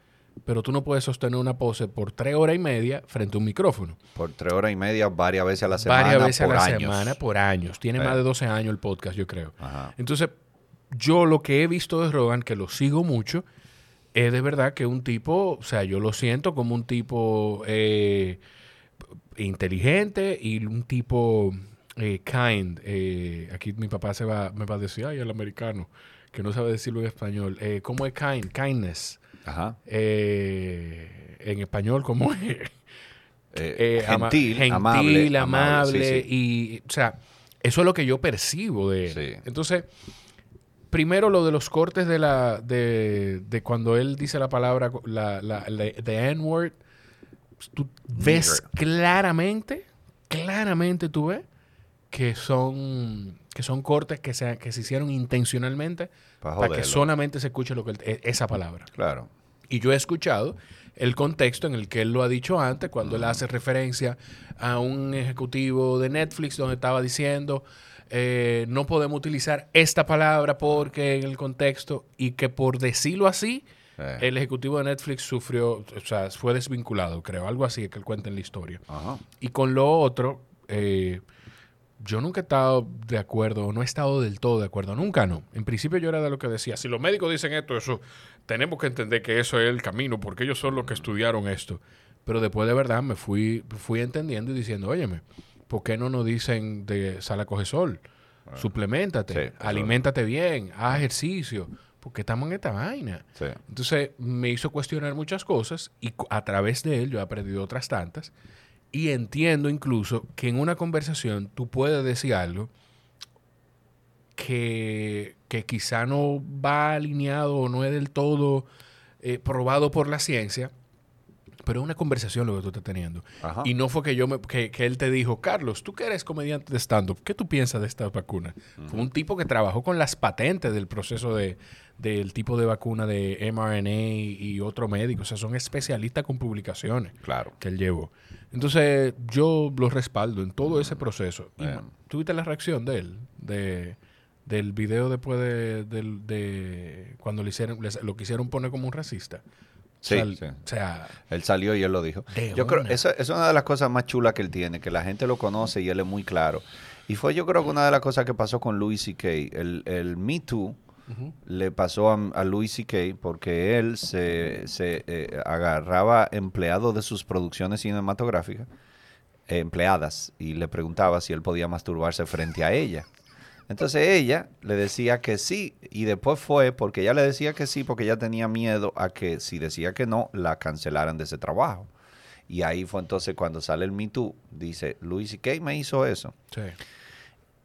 pero tú no puedes sostener una pose por tres horas y media frente a un micrófono. Por tres horas y media, varias veces a la semana. varias veces por a la años. semana por años. Tiene más de 12 años el podcast, yo creo. Ajá. Entonces, yo lo que he visto de Rogan, que lo sigo mucho, es de verdad que un tipo, o sea, yo lo siento como un tipo eh, inteligente y un tipo eh, kind. Eh, aquí mi papá se va, me va a decir, ay, el americano, que no sabe decirlo en español. ¿Cómo es kind? Kindness. Ajá. Eh, en español, ¿cómo es? Eh, Eh, gentil, amable, amable, sí, sí. y, o sea, eso es lo que yo percibo de él. Sí. Entonces, primero lo de los cortes de la, de, de cuando él dice la palabra, la, la, la- the N-word, tú ves claramente, claramente tú ves que son, que son cortes que se, que se hicieron intencionalmente Pa' para que solamente se escuche lo que él- e- esa palabra. Claro. Y yo he escuchado el contexto en el que él lo ha dicho antes, cuando él hace referencia a un ejecutivo de Netflix donde estaba diciendo, eh, no podemos utilizar esta palabra porque en el contexto, y que por decirlo así, Eh, el ejecutivo de Netflix sufrió, o sea, fue desvinculado, creo, algo así que él cuenta en la historia. Ajá. Y con lo otro, eh, yo nunca he estado de acuerdo, no he estado del todo de acuerdo, nunca no. En principio yo era de lo que decía, si los médicos dicen esto, eso, tenemos que entender que eso es el camino, porque ellos son los que estudiaron esto. Pero después de verdad me fui, fui entendiendo y diciendo, óyeme, ¿por qué no nos dicen de sala coge sol? suplementate, Sí, eso- aliméntate bien, haz ejercicio, porque estamos en esta vaina. Sí. Entonces me hizo cuestionar muchas cosas y a través de él yo he aprendido otras tantas y entiendo incluso que en una conversación tú puedes decir algo que, que quizá no va alineado o no es del todo eh, probado por la ciencia, pero es una conversación lo que tú estás teniendo. Ajá. Y no fue que yo me, que, que él te dijo, Carlos, tú que eres comediante de stand-up, ¿qué tú piensas de esta vacuna? Fue un tipo que trabajó con las patentes del proceso de, del tipo de vacuna de mRNA y otro médico. O sea, son especialistas con publicaciones Claro. que él llevó. Entonces, yo lo respaldo en todo ese proceso. Bien. man, ¿Tuviste la reacción de él? De, del video después de, del- de cuando le hicieron, les- lo quisieron poner como un racista. Sí, o sea, sí. o sea, Él salió y él lo dijo. Yo creo una. esa esa es una de las cosas más chulas que él tiene, que la gente lo conoce y él es muy claro. Y fue yo creo que una de las cosas que pasó con Louis C.K. El, el Me Too le pasó a, a Louis C.K. porque él se, se, eh, agarraba empleados de sus producciones cinematográficas, eh, empleadas, y le preguntaba si él podía masturbarse frente a ella. Entonces ella le decía que sí y después fue porque ella le decía que sí porque ella tenía miedo a que si decía que no la cancelaran de ese trabajo. Y ahí fue entonces cuando sale el Me Too, dice, Luis C.K. me hizo eso. sí.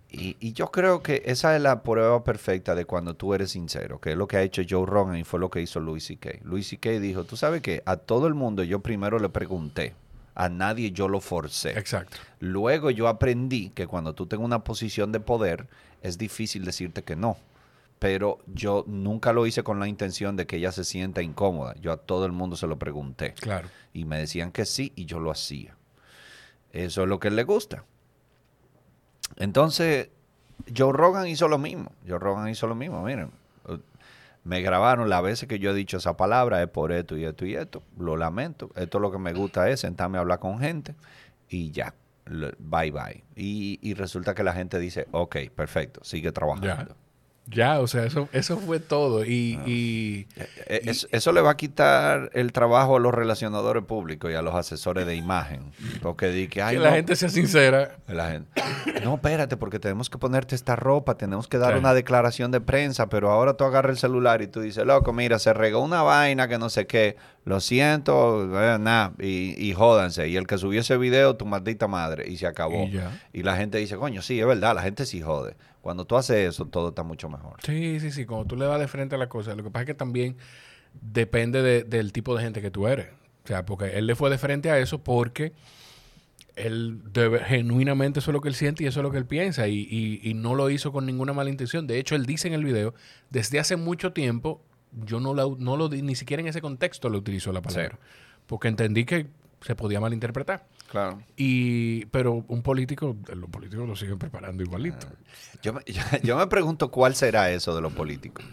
Y, y yo creo que esa es la prueba perfecta de cuando tú eres sincero, que es lo que ha hecho Joe Rogan y fue lo que hizo Louis C.K. Louis C.K. dijo, tú sabes que a todo el mundo yo primero le pregunté, a nadie yo lo forcé. Exacto. Luego yo aprendí que cuando tú tengas una posición de poder es difícil decirte que no. Pero yo nunca lo hice con la intención de que ella se sienta incómoda. Yo a todo el mundo se lo pregunté. Claro. Y me decían que sí y yo lo hacía. Eso es lo que le gusta. Entonces, Joe Rogan hizo lo mismo. Joe Rogan hizo lo mismo. Miren, me grabaron las veces que yo he dicho esa palabra, es por esto y esto y esto. Lo lamento. Esto es lo que me gusta es sentarme a hablar con gente y ya. Lo- Bye bye. Y, y resulta que la gente dice, ok, perfecto, sigue trabajando. Ya, o sea, eso, eso fue todo. Y, y Eh, es- eso le va a quitar el trabajo a los relacionadores públicos y a los asesores de imagen. Porque di que, ay, que la gente sea sincera. la gente, no, espérate, porque tenemos que ponerte esta ropa, tenemos que dar Sí. una declaración de prensa, pero ahora tú agarras el celular y tú dices, loco, mira, se regó una vaina que no sé qué, lo siento, eh, nada, y, y jódanse. Y el que subió ese video, tu maldita madre, y se acabó. Y ya. Y la gente dice, coño, sí, es verdad, la gente sí jode. Cuando tú haces eso, todo está mucho mejor. Sí, sí, sí. Cuando tú le vas de frente a la cosa. Lo que pasa es que también depende de- del tipo de gente que tú eres. O sea, porque él le fue de frente a eso porque él debe- genuinamente eso es lo que él siente y eso es lo que él piensa. Y, y- y no lo hizo con ninguna mala intención. De hecho, él dice en el video, desde hace mucho tiempo, yo no, la, no lo ni siquiera en ese contexto le utilizó la palabra. Porque entendí que se podía malinterpretar. Claro. Y, pero un político, los políticos lo siguen preparando igualito. Yo me, yo, yo me pregunto cuál será eso de los políticos.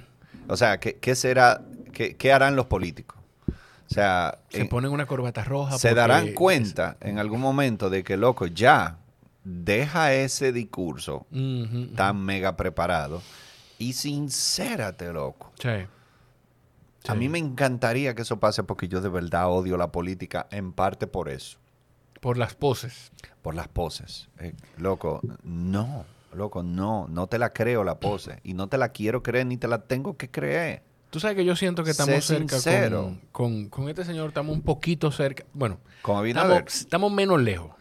O sea, ¿qué, qué será, qué, qué harán los políticos? O sea, Se en- ponen una corbata roja. se darán cuenta en algún momento de que, loco, ya deja ese discurso tan mega preparado y sincérate, loco. Sí. A mí me encantaría que eso pase porque yo de verdad odio la política en parte por eso, Por las poses. por las poses. Eh, loco, no, loco, no, no te la creo la pose y no te la quiero creer ni te la tengo que creer. Tú sabes que yo siento que estamos Sé cerca con, con, con este señor, estamos un poquito cerca. Bueno, Con Abinader. estamos, estamos menos lejos.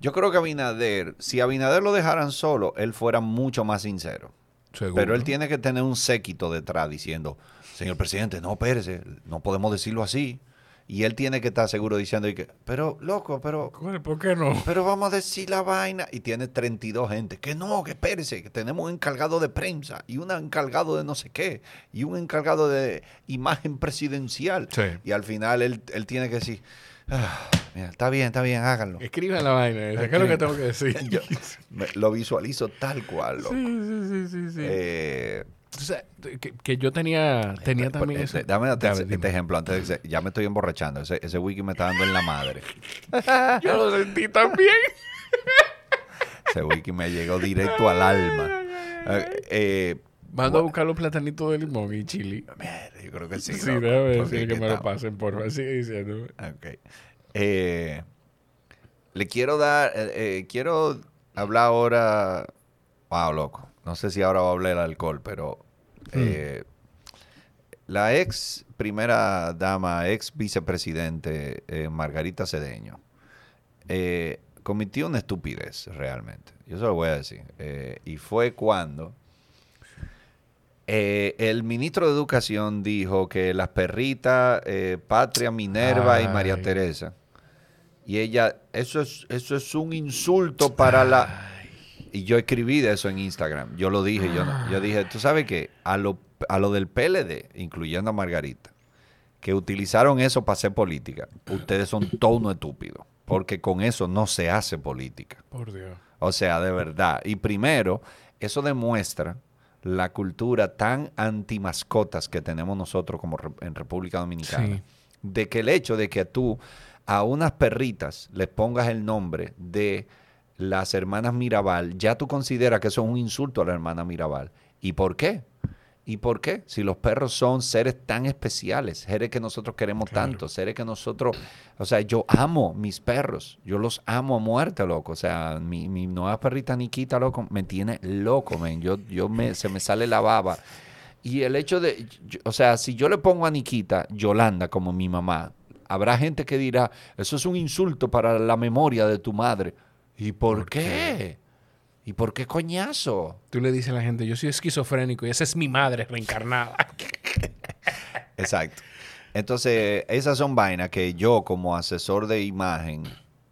Yo creo que Abinader, si Abinader lo dejaran solo, él fuera mucho más sincero. Seguro. Pero él tiene que tener un séquito detrás diciendo, señor presidente, no, espérese, no podemos decirlo así. Y él tiene que estar seguro diciendo, y que, pero, loco, pero, ¿Por qué no? pero vamos a decir la vaina. Y tiene 32 gente. Que no, que espérese, que tenemos un encargado de prensa y un encargado de no sé qué y un encargado de imagen presidencial. Sí. Y al final él, él tiene que decir, "Ah, mira, está bien, está bien, háganlo. Escriban la vaina. esa, ¿Qué es lo que tengo que decir? Yo me- lo visualizo tal cual, loco. sí, sí, sí, sí. sí. Eh, O sea, que, que yo tenía, tenía Eh, también eh, eso. Dame este, este dime. ejemplo antes de que ya me estoy emborrachando. Ese, ese wiki me está dando en la madre. Yo lo sentí también. Ese wiki me llegó directo al alma. Eh, eh, Mando a buscar los platanitos de limón y chili. mierda, yo creo que sí. Sí, déjame decir que es me lo pasen, por favor. Sigue diciendo. Ok. Eh, le quiero dar, eh, eh, quiero hablar ahora. Wow, loco. No sé si ahora va a hablar el alcohol, pero eh, la ex primera dama, ex vicepresidente eh, Margarita Cedeño, eh, cometió una estupidez realmente. Yo se lo voy a decir. Y fue cuando el ministro de Educación dijo que las perritas eh, Patria, Minerva y María. Teresa. Y ella, eso es, eso es un insulto para la... Y yo escribí de eso en Instagram. Yo lo dije. Yo, no- yo dije, tú sabes qué, a lo, a lo del PLD, incluyendo a Margarita, que utilizaron eso para hacer política, ustedes son todo uno estúpido. Porque con eso no se hace política. Por Dios. O sea, de verdad. Y primero, eso demuestra la cultura tan anti-mascotas que tenemos nosotros como re- en República Dominicana. Sí. De que el hecho de que tú a unas perritas les pongas el nombre de las hermanas Mirabal, ya tú consideras que eso es un insulto a la hermana Mirabal. ¿Y por qué? ¿Y por qué? Si los perros son seres tan especiales, seres que nosotros queremos Claro. tanto, seres que nosotros, o sea, yo amo mis perros, yo los amo a muerte, loco. O sea, mi, mi nueva perrita Nikita, loco, me tiene loco, men. Yo, yo me, se me sale la baba. Y el hecho de, yo- o sea, si yo le pongo a Nikita Yolanda como mi mamá, habrá gente que dirá, eso es un insulto para la memoria de tu madre. ¿Y por, ¿Por qué? qué? ¿Y por qué coñazo? Tú le dices a la gente, yo soy esquizofrénico y esa es mi madre reencarnada. Exacto. Entonces, esas son vainas que yo como asesor de imagen,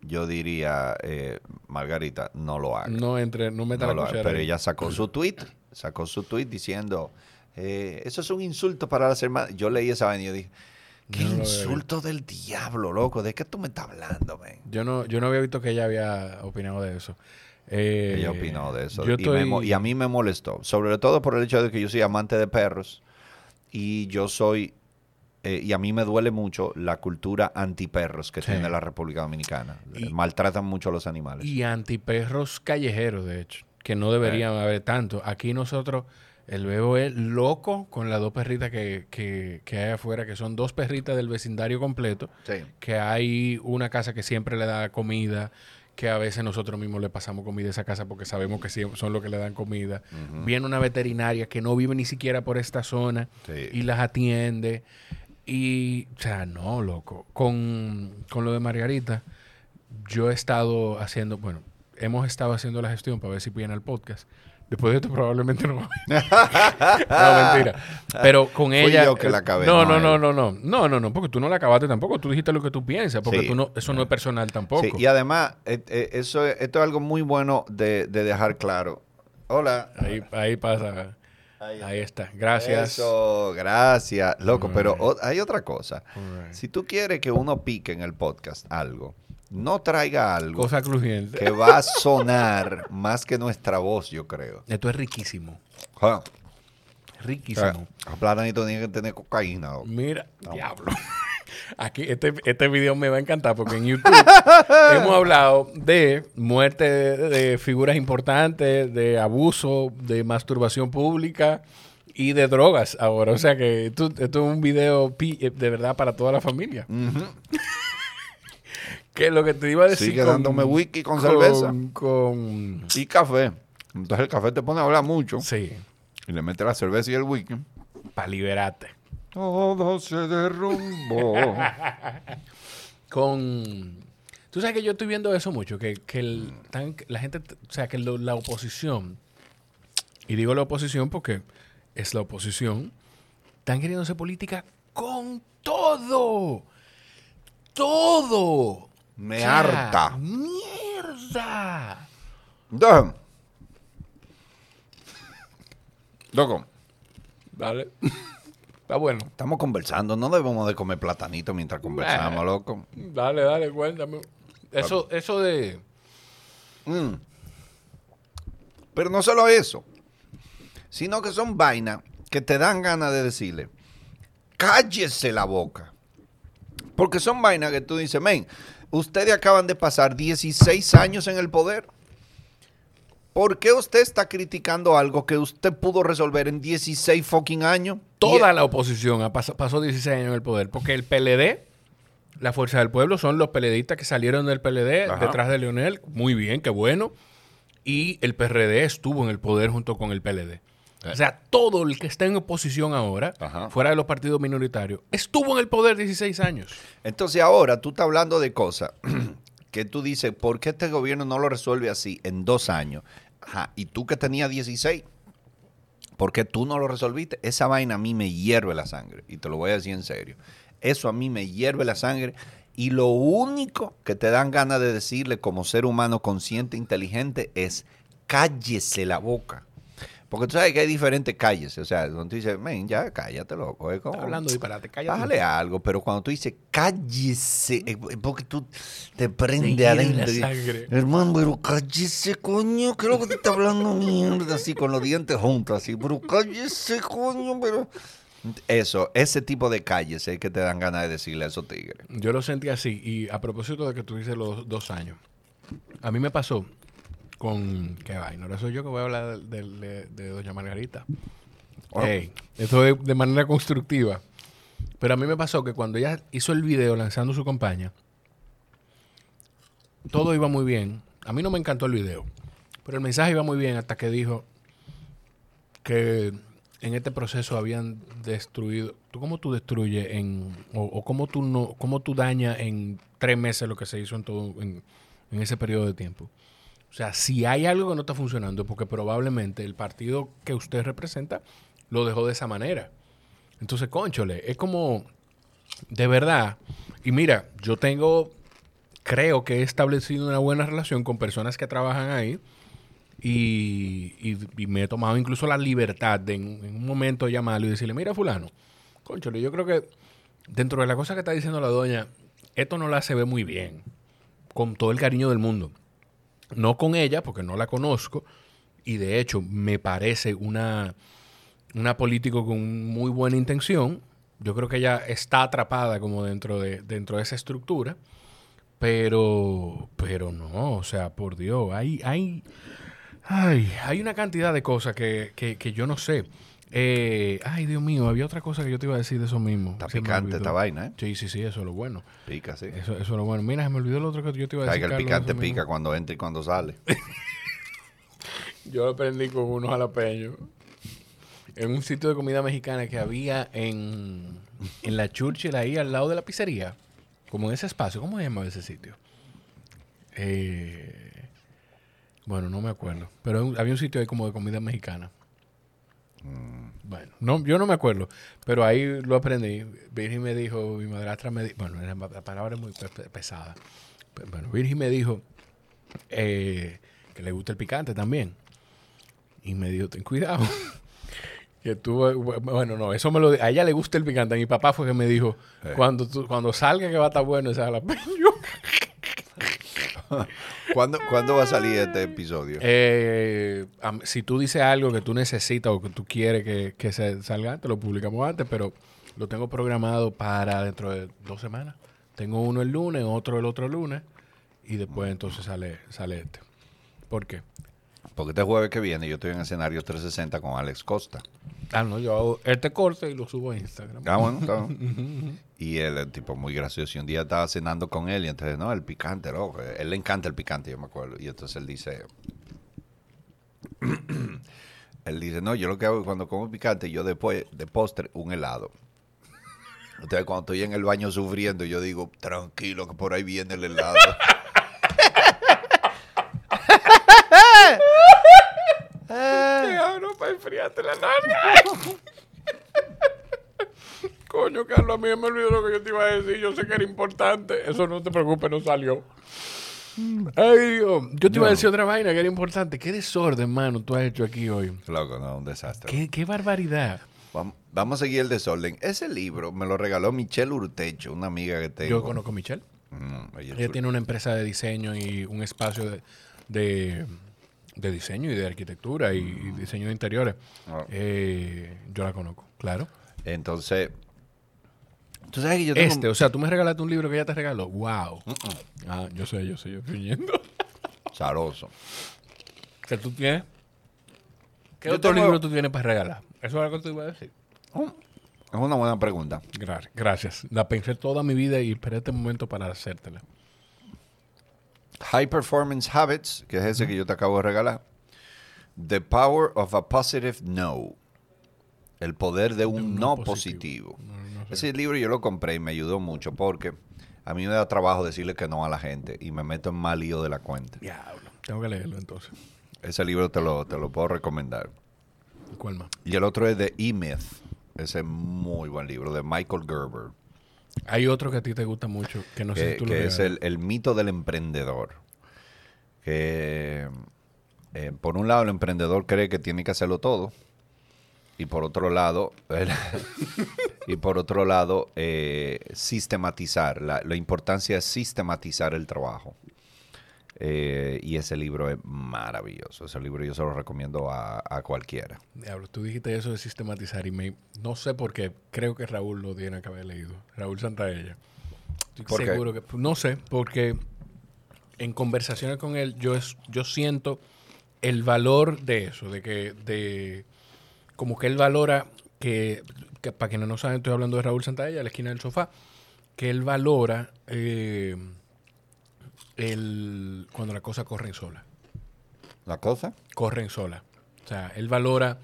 yo diría, eh, Margarita, no lo haga. No entre, no meta No la cuchara Pero ella sacó su tweet, sacó su tweet diciendo, eh, eso es un insulto para las hermanas. Yo leí esa vaina y yo dije, qué No insulto del diablo, loco. ¿De qué tú me estás hablando, men? Yo no, yo no había visto que ella había opinado de eso. Eh, Ella opinó de eso. Yo y, estoy... a mí me molestó. Sobre todo por el hecho de que yo soy amante de perros y yo soy. eh, y a mí me duele mucho la cultura antiperros que Sí. tiene la República Dominicana. Y- Eh, Maltratan mucho a los animales. Y antiperros callejeros, de hecho, que no deberían haber tanto. Aquí nosotros, el bebo es loco con las dos perritas que, que, que hay afuera, que son dos perritas del vecindario completo, Sí. que hay una casa que siempre le da comida, que a veces nosotros mismos le pasamos comida a esa casa porque sabemos que son los que le dan comida. Viene una veterinaria que no vive ni siquiera por esta zona Sí. y las atiende. Y, o sea, no, loco. Con, con lo de Margarita, yo he estado haciendo, bueno, hemos estado haciendo la gestión para ver si viene al podcast. Después de esto probablemente no. no, mentira. Pero con Fui ella. yo que la acabé, No, no no, no, no, no. No, no, porque tú no la acabaste tampoco. Tú dijiste lo que tú piensas, porque tú no, eso no es personal tampoco. Sí, y además, eh, eh, eso, es- esto es algo muy bueno de, de dejar claro. Hola. Ahí, ahí pasa. Ahí está. Gracias. Eso, gracias. Loco, pero o- hay otra cosa. Si tú quieres que uno pique en el podcast algo, no traiga algo Cosa crujiente. que va a sonar más que nuestra voz, yo creo. Esto es riquísimo. Riquísimo. ah, Platanito tiene que tener cocaína. loco. Mira, diablo. Aquí este, este video me va a encantar porque en YouTube hemos hablado de muerte de, de figuras importantes, de abuso, de masturbación pública y de drogas ahora. O sea que esto, esto es un video pi- eh, de verdad para toda la familia. Que lo que te iba a decir Sigue dándome whisky con cerveza. Con... Y café. Entonces el café te pone a hablar mucho Sí, y le mete la cerveza y el whisky. para liberarte. Todo se derrumbó. con... Tú sabes que yo estoy viendo eso mucho, que, que el- tan- la gente, o sea, que lo- la oposición, y digo la oposición porque es la oposición, están queriendo hacer política con todo. Todo. Me harta. Mierda. Entonces, loco, Vale. Está bueno. estamos conversando. No debemos de comer platanito mientras conversamos, loco. Dale, dale, cuéntame. Eso, eso de... Mm. Pero no solo eso, sino que son vainas que te dan ganas de decirle, cállese la boca. Porque son vainas que tú dices, men, ustedes acaban de pasar 16 años en el poder. ¿Por qué usted está criticando algo que usted pudo resolver en 16 fucking años? Toda la oposición ha pas- pasó 16 años en el poder, porque el PLD, la Fuerza del Pueblo, son los PLDistas que salieron del PLD Ajá. detrás de Leonel. Muy bien, qué bueno. y el PRD estuvo en el poder junto con el PLD. O sea, todo el que está en oposición ahora, Ajá. fuera de los partidos minoritarios, estuvo en el poder 16 años. Entonces ahora tú estás hablando de cosas que tú dices, ¿por qué este gobierno no lo resuelve así en dos años? Ajá, y tú que tenías 16, ¿por qué tú no lo resolviste? Esa vaina a mí me hierve la sangre, y te lo voy a decir en serio. Eso a mí me hierve la sangre, y lo único que te dan ganas de decirle como ser humano consciente, inteligente, es cállese la boca. Porque tú sabes que hay diferentes calles. O sea, donde tú dices, men, ya cállate, loco. Es como, hablando disparate, cállate. Bájale algo, pero cuando tú dices cállese, eh, porque tú te prende adentro. Hermano, pero cállese, coño, ¿qué es lo que te está hablando mierda? Así con los dientes juntos, así, pero cállese, coño, pero. Eso, ese tipo de calles es que te dan ganas de decirle a esos tigres. Yo lo sentí así. Y a propósito de que tú dices los dos años, a mí me pasó con. ¿Qué vaina? Ahora soy yo que voy a hablar de, de- Doña Margarita. Oh. Esto es de manera constructiva. Pero a mí me pasó que cuando ella hizo el video lanzando su campaña, todo iba muy bien. A mí no me encantó el video, pero el mensaje iba muy bien hasta que dijo que en este proceso habían destruido. ¿Tú cómo tú destruyes en o, o cómo tú no cómo tú dañas en tres meses lo que se hizo en todo en, en ese periodo de tiempo? O sea, si hay algo que no está funcionando, porque probablemente el partido que usted representa lo dejó de esa manera. Entonces, conchole, es como, de verdad, y mira, yo tengo, creo que he establecido una buena relación con personas que trabajan ahí y, me he tomado incluso la libertad de en, en un momento llamarlo y decirle, mira fulano, conchole, yo creo que dentro de la cosa que está diciendo la doña, esto no la se ve muy bien, con todo el cariño del mundo. No con ella, porque no la conozco, y de hecho me parece una, una político con muy buena intención. Yo creo que ella está atrapada como dentro de, dentro de esa estructura, pero, pero no, o sea, por Dios, hay, hay, ay, hay una cantidad de cosas que, que, que yo no sé. Eh, ay, Dios mío, había otra cosa que yo te iba a decir de eso mismo. Está Se picante esta vaina, ¿eh? Sí, sí, sí, eso es lo bueno. Pica, sí. Eso, eso es lo bueno. Mira, se me olvidó lo otro que yo te iba a decir. que el Carlos, picante mismo. pica cuando entra y cuando sale. Yo lo aprendí con unos jalapeños. En un sitio de comida mexicana que había en, en la Churchill, ahí al lado de la pizzería. Como en ese espacio. ¿Cómo se llamaba ese sitio? Eh, bueno, no me acuerdo. Pero un- había un sitio ahí como de comida mexicana. Bueno, no, yo no me acuerdo. Pero ahí lo aprendí. Virgin me dijo, mi madrastra me dijo, bueno, la palabra es muy pe- pe- pesada. Pe- Bueno, Virgin me dijo eh, que le gusta el picante también. Y me dijo, ten cuidado. que tú, bueno, no, eso me lo a ella le gusta el picante. A mi papá fue que me dijo, Eh. cuando, tú- cuando salga que va a estar bueno ese jalapeño. ¿Cuándo, ¿Cuándo va a salir este episodio? Eh, si tú dices algo que tú necesitas o que tú quieres que, que se salga, te lo publicamos antes, pero lo tengo programado para dentro de dos semanas. Tengo uno el lunes, otro el otro lunes, y después entonces sale, sale este. ¿Por qué? Porque este jueves que viene yo estoy en escenario 360 con Alex Costa. Ah, no, yo hago este corte y lo subo a Instagram. Ah, bueno, está bien. Y él es tipo muy gracioso. Y un día estaba cenando con él y entonces, no, el picante, loco. Él le encanta el picante, yo me acuerdo. Y entonces él dice, él dice, no, yo lo que hago es cuando como picante, yo después de postre un helado. Entonces cuando estoy en el baño sufriendo, yo digo, tranquilo, que por ahí viene el helado. para enfriarte la larga. Coño, Carlos, a mí me olvidó lo que yo te iba a decir. Yo sé que era importante. Eso no te preocupes, no salió. Ay, Dios. Yo te iba a decir otra vaina que era importante. Qué desorden, mano, tú has hecho aquí hoy. Loco, no, un desastre. Qué, qué barbaridad. Vam- Vamos a seguir el desorden. Ese libro me lo regaló Michelle Urtecho, una amiga que tengo. Yo conozco a Michelle. Mm, ella es Ella chula. tiene una empresa de diseño y un espacio de, de, de diseño y de arquitectura y, y diseño de interiores. Ah. Eh, yo la conozco, claro. Entonces, tú sabes que yo tengo... Este, o sea, tú me regalaste un libro que ella te regaló. Wow. Ah, yo sé, yo sé, yo estoy yendo. Zaroso. ¿Qué tú tienes? ¿Qué Yo otro tengo- libro tú tienes para regalar? Eso es algo que te iba a decir. Es una buena pregunta. Gra- Gracias. La pensé toda mi vida y esperé este momento para hacértela. High Performance Habits, que es ese que yo te acabo de regalar. The Power of a Positive No. El poder de un, no, positivo. Ese libro yo lo compré y me ayudó mucho porque a mí me da trabajo decirle que no a la gente y me meto en mal lío de la cuenta. Diablo. Tengo que leerlo entonces. Ese libro te lo, te lo puedo recomendar. ¿Cuál más? Y el otro es de E-Myth. Ese es muy buen libro, de Michael Gerber. Hay otro que a ti te gusta mucho, que no sé si tú lo que es regalas. el, el mito del emprendedor. Que eh, por un lado el emprendedor cree que tiene que hacerlo todo. Y por otro lado, y por otro lado, eh, sistematizar. La, la importancia es sistematizar el trabajo. Eh, y ese libro es maravilloso. Ese libro yo se lo recomiendo a, a cualquiera. Diablo, tú dijiste eso de sistematizar y me, no sé por qué, creo que Raúl lo tiene que haber leído. Raúl Santaella. Estoy ¿Por qué? seguro que, no sé, porque en conversaciones con él yo, es, yo siento el valor de eso, de que, de, como que él valora que, que para quienes no saben, estoy hablando de Raúl Santaella, a la esquina del sofá, que él valora eh, el, cuando las cosas corren solas ¿La cosa? corren sola. O sea, él valora,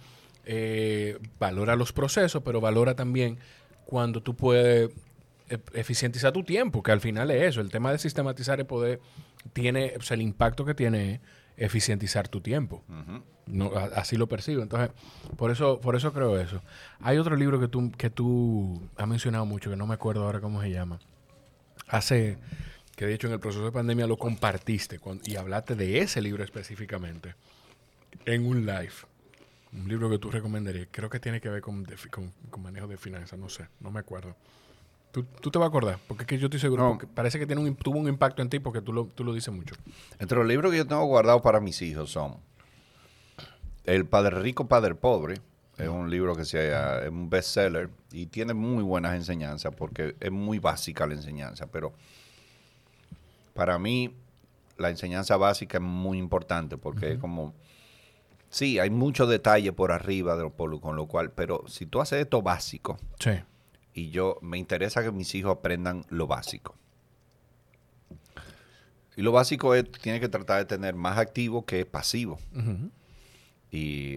eh, valora los procesos, pero valora también cuando tú puedes e- eficientizar tu tiempo, que al final es eso. El tema de sistematizar el poder tiene, o sea, el impacto que tiene eficientizar tu tiempo. No, a- así lo percibo. Entonces, por eso, por eso creo eso. Hay otro libro que tú, que tú has mencionado mucho, que no me acuerdo ahora cómo se llama. Hace, que de hecho en el proceso de pandemia lo compartiste y hablaste de ese libro específicamente en un live. Un libro que tú recomendarías. Creo que tiene que ver con, con- con manejo de finanzas, no sé, no me acuerdo. ¿Tú, tú te vas a acordar, porque es que yo estoy seguro, No. porque parece que tiene un, tuvo un impacto en ti porque tú lo, tú lo dices mucho. Entre los libros que yo tengo guardados para mis hijos son El Padre Rico, Padre Pobre. Es un libro que se, es un bestseller y tiene muy buenas enseñanzas porque es muy básica la enseñanza, pero para mí la enseñanza básica es muy importante porque es como, sí, hay mucho detalle por arriba, de lo- con lo cual, pero si tú haces esto básico, Sí. y yo me interesa que mis hijos aprendan lo básico. Y lo básico es, tiene que tratar de tener más activo que pasivo. Y,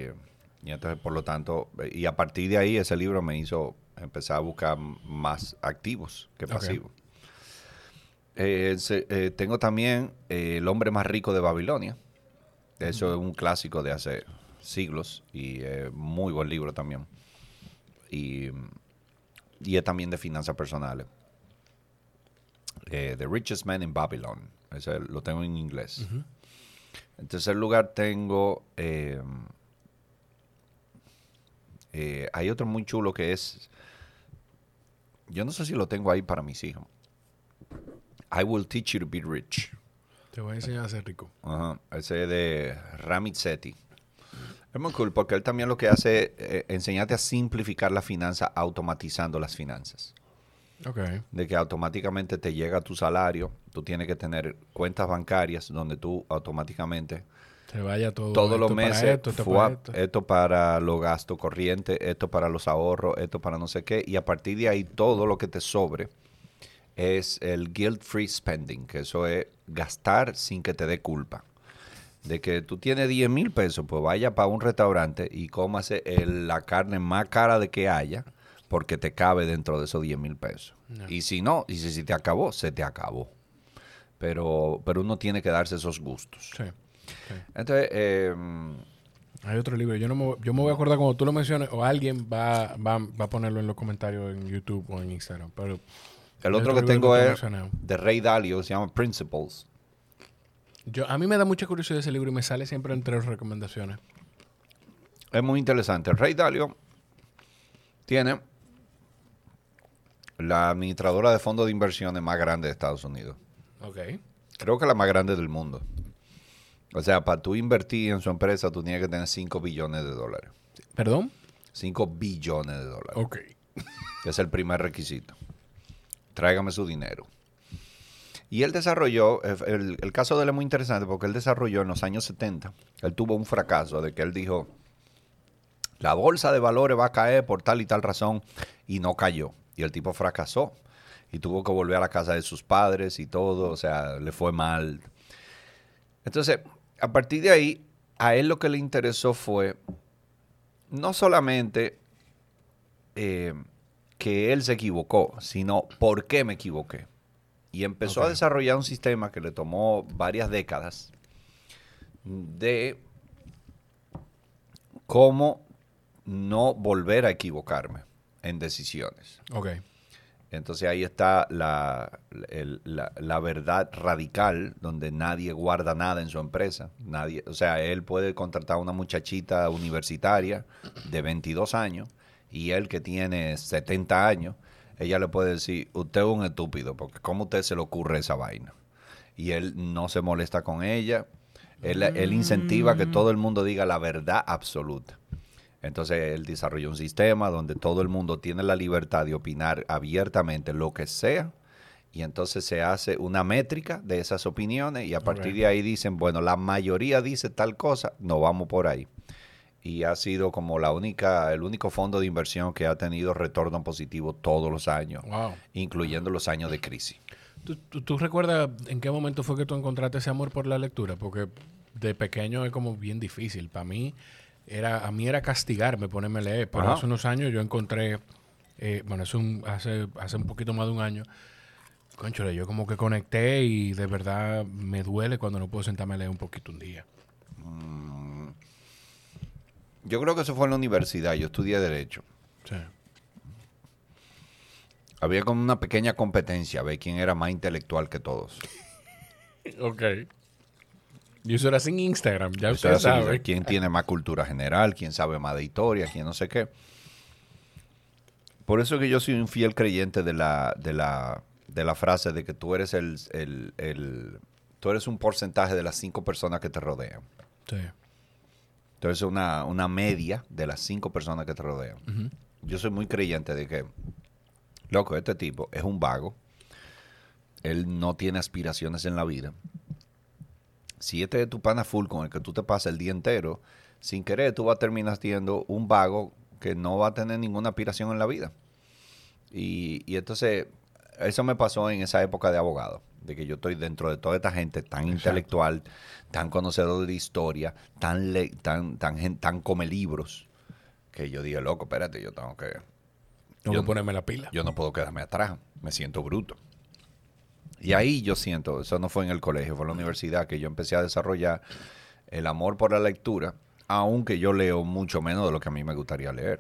y entonces, por lo tanto, y a partir de ahí ese libro me hizo empezar a buscar más activos que pasivos. Eh, se- eh, tengo también eh, El hombre más rico de Babilonia. Eso es un clásico de hace siglos y muy buen libro también. Y, y es también de finanzas personales. The Richest Man in Babylon. Ese lo tengo en inglés. En tercer lugar tengo... hay otro muy chulo que es... Yo no sé si lo tengo ahí para mis hijos. I will teach you to be rich. Te voy a enseñar a ser rico. Ajá, ese es de Ramit Sethi. Es muy cool porque él también lo que hace es eh, enseñarte a simplificar la finanza automatizando las finanzas. Ok. De que automáticamente te llega tu salario, tú tienes que tener cuentas bancarias donde tú automáticamente Se vaya todo. todos los para meses, Esto, esto para esto. esto para los gastos corrientes, esto para los ahorros, esto para no sé qué, y a partir de ahí todo lo que te sobre es el guilt free spending, que eso es gastar sin que te dé culpa. De que tú tienes 10 mil pesos, pues vaya para un restaurante y cómase el- la carne más cara de que haya, porque te cabe dentro de esos 10 mil pesos. No. Y si no, y si, si te acabó, se te acabó. Pero, pero uno tiene que darse esos gustos. Sí. sí. Entonces, eh, Hay otro libro. Yo no me, yo me voy a acordar cuando tú lo menciones o alguien va, va, va a ponerlo en los comentarios en YouTube o en Instagram. Pero el otro que tengo es de Rey Dalio, se llama Principles. Yo, a mí me da mucha curiosidad ese libro y me sale siempre entre las recomendaciones. Es muy interesante. El Rey Dalio tiene la administradora de fondos de inversiones más grande de Estados Unidos. Ok. Creo que la más grande del mundo. O sea, para tú invertir en su empresa, tú tienes que tener 5 billones de dólares. ¿Perdón? 5 billones de dólares. Ok. es el primer requisito. Tráigame su dinero. Y él desarrolló, el, el caso de él es muy interesante porque él desarrolló en los años 70, él tuvo un fracaso de que él dijo, la bolsa de valores va a caer por tal y tal razón, y no cayó. Y el tipo fracasó y tuvo que volver a la casa de sus padres y todo, o sea, le fue mal. Entonces, a partir de ahí, a él lo que le interesó fue no solamente eh, que él se equivocó, sino por qué me equivoqué. Y empezó a desarrollar un sistema que le tomó varias décadas de cómo no volver a equivocarme en decisiones. Ok. Entonces ahí está la, el- la- la verdad radical, donde nadie guarda nada en su empresa. Nadie, o sea, él puede contratar a una muchachita universitaria de 22 años y él que tiene 70 años, ella le puede decir, usted es un estúpido, porque ¿cómo a usted se le ocurre esa vaina? Y él no se molesta con ella. Él, él incentiva que todo el mundo diga la verdad absoluta. Entonces él desarrolló un sistema donde todo el mundo tiene la libertad de opinar abiertamente lo que sea. Y entonces se hace una métrica de esas opiniones y a partir de ahí dicen, bueno, la mayoría dice tal cosa, no vamos por ahí. Y ha sido como la única, el único fondo de inversión que ha tenido retorno positivo todos los años, Wow. incluyendo los años de crisis. ¿Tú, tú, tú recuerdas en qué momento fue que tú encontraste ese amor por la lectura? Porque de pequeño es como bien difícil. Para mí, era, a mí era castigarme ponerme a leer. Pero Ajá. hace unos años yo encontré, eh, bueno, es un, hace, hace un poquito más de un año, conchole, yo como que conecté y de verdad me duele cuando no puedo sentarme a leer un poquito un día. Yo creo que eso fue en la universidad, yo estudié Derecho. Sí. Había como una pequeña competencia, a ver quién era más intelectual que todos. Ok. Y eso era sin Instagram, ya Eso usted sabe. quién tiene más cultura general, quién sabe más de historia, quién no sé qué. Por eso que yo soy un fiel creyente de la, de la, de la frase de que tú eres el, el- el- tú eres un porcentaje de las cinco personas que te rodean. Sí. Entonces una, una media de las cinco personas que te rodean. Yo soy muy creyente de que, loco, este tipo es un vago. Él no tiene aspiraciones en la vida. Si este es tu pana full con el que tú te pasas el día entero, sin querer tú vas a terminar siendo un vago que no va a tener ninguna aspiración en la vida. Y, y entonces, eso me pasó en esa época de abogado, de que yo estoy dentro de toda esta gente tan intelectual, tan conocedor de historia, tan, le- tan, tan, come libros, que yo dije, loco, espérate, yo tengo que, Tengo Yo- que ponerme la pila. yo no puedo quedarme atrás, me siento bruto. Y ahí yo siento, eso no fue en el colegio, fue en la universidad que yo empecé a desarrollar el amor por la lectura, aunque yo leo mucho menos de lo que a mí me gustaría leer.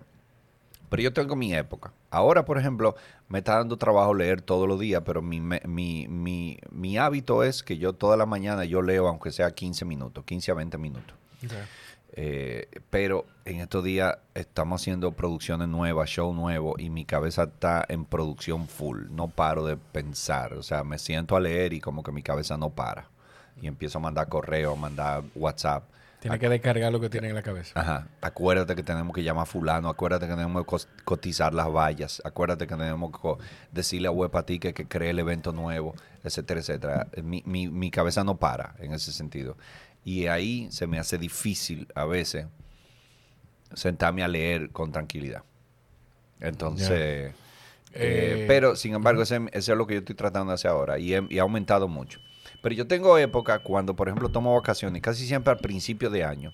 Pero yo tengo mi época. Ahora, por ejemplo, me está dando trabajo leer todos los días, pero mi, mi, mi, mi hábito es que yo toda la mañana yo leo aunque sea 15 minutos, 15 a 20 minutos. Eh, pero en estos días estamos haciendo producciones nuevas, show nuevo, y mi cabeza está en producción full. No paro de pensar. O sea, me siento a leer y como que mi cabeza no para. Y empiezo a mandar correo, a mandar WhatsApp. Tiene que descargar lo que tiene en la cabeza. Ajá. Acuérdate que tenemos que llamar a fulano, acuérdate que tenemos que cotizar las vallas, acuérdate que tenemos que decirle a Huepatique que cree el evento nuevo, etcétera, etcétera. Mi, mi, mi cabeza no para en ese sentido. Y ahí se me hace difícil a veces sentarme a leer con tranquilidad. Entonces, eh, Eh, pero sin embargo, ese, ese es lo que yo estoy tratando de hacer ahora y, he- y ha aumentado mucho. Pero yo tengo época cuando, por ejemplo, tomo vacaciones, casi siempre al principio de año,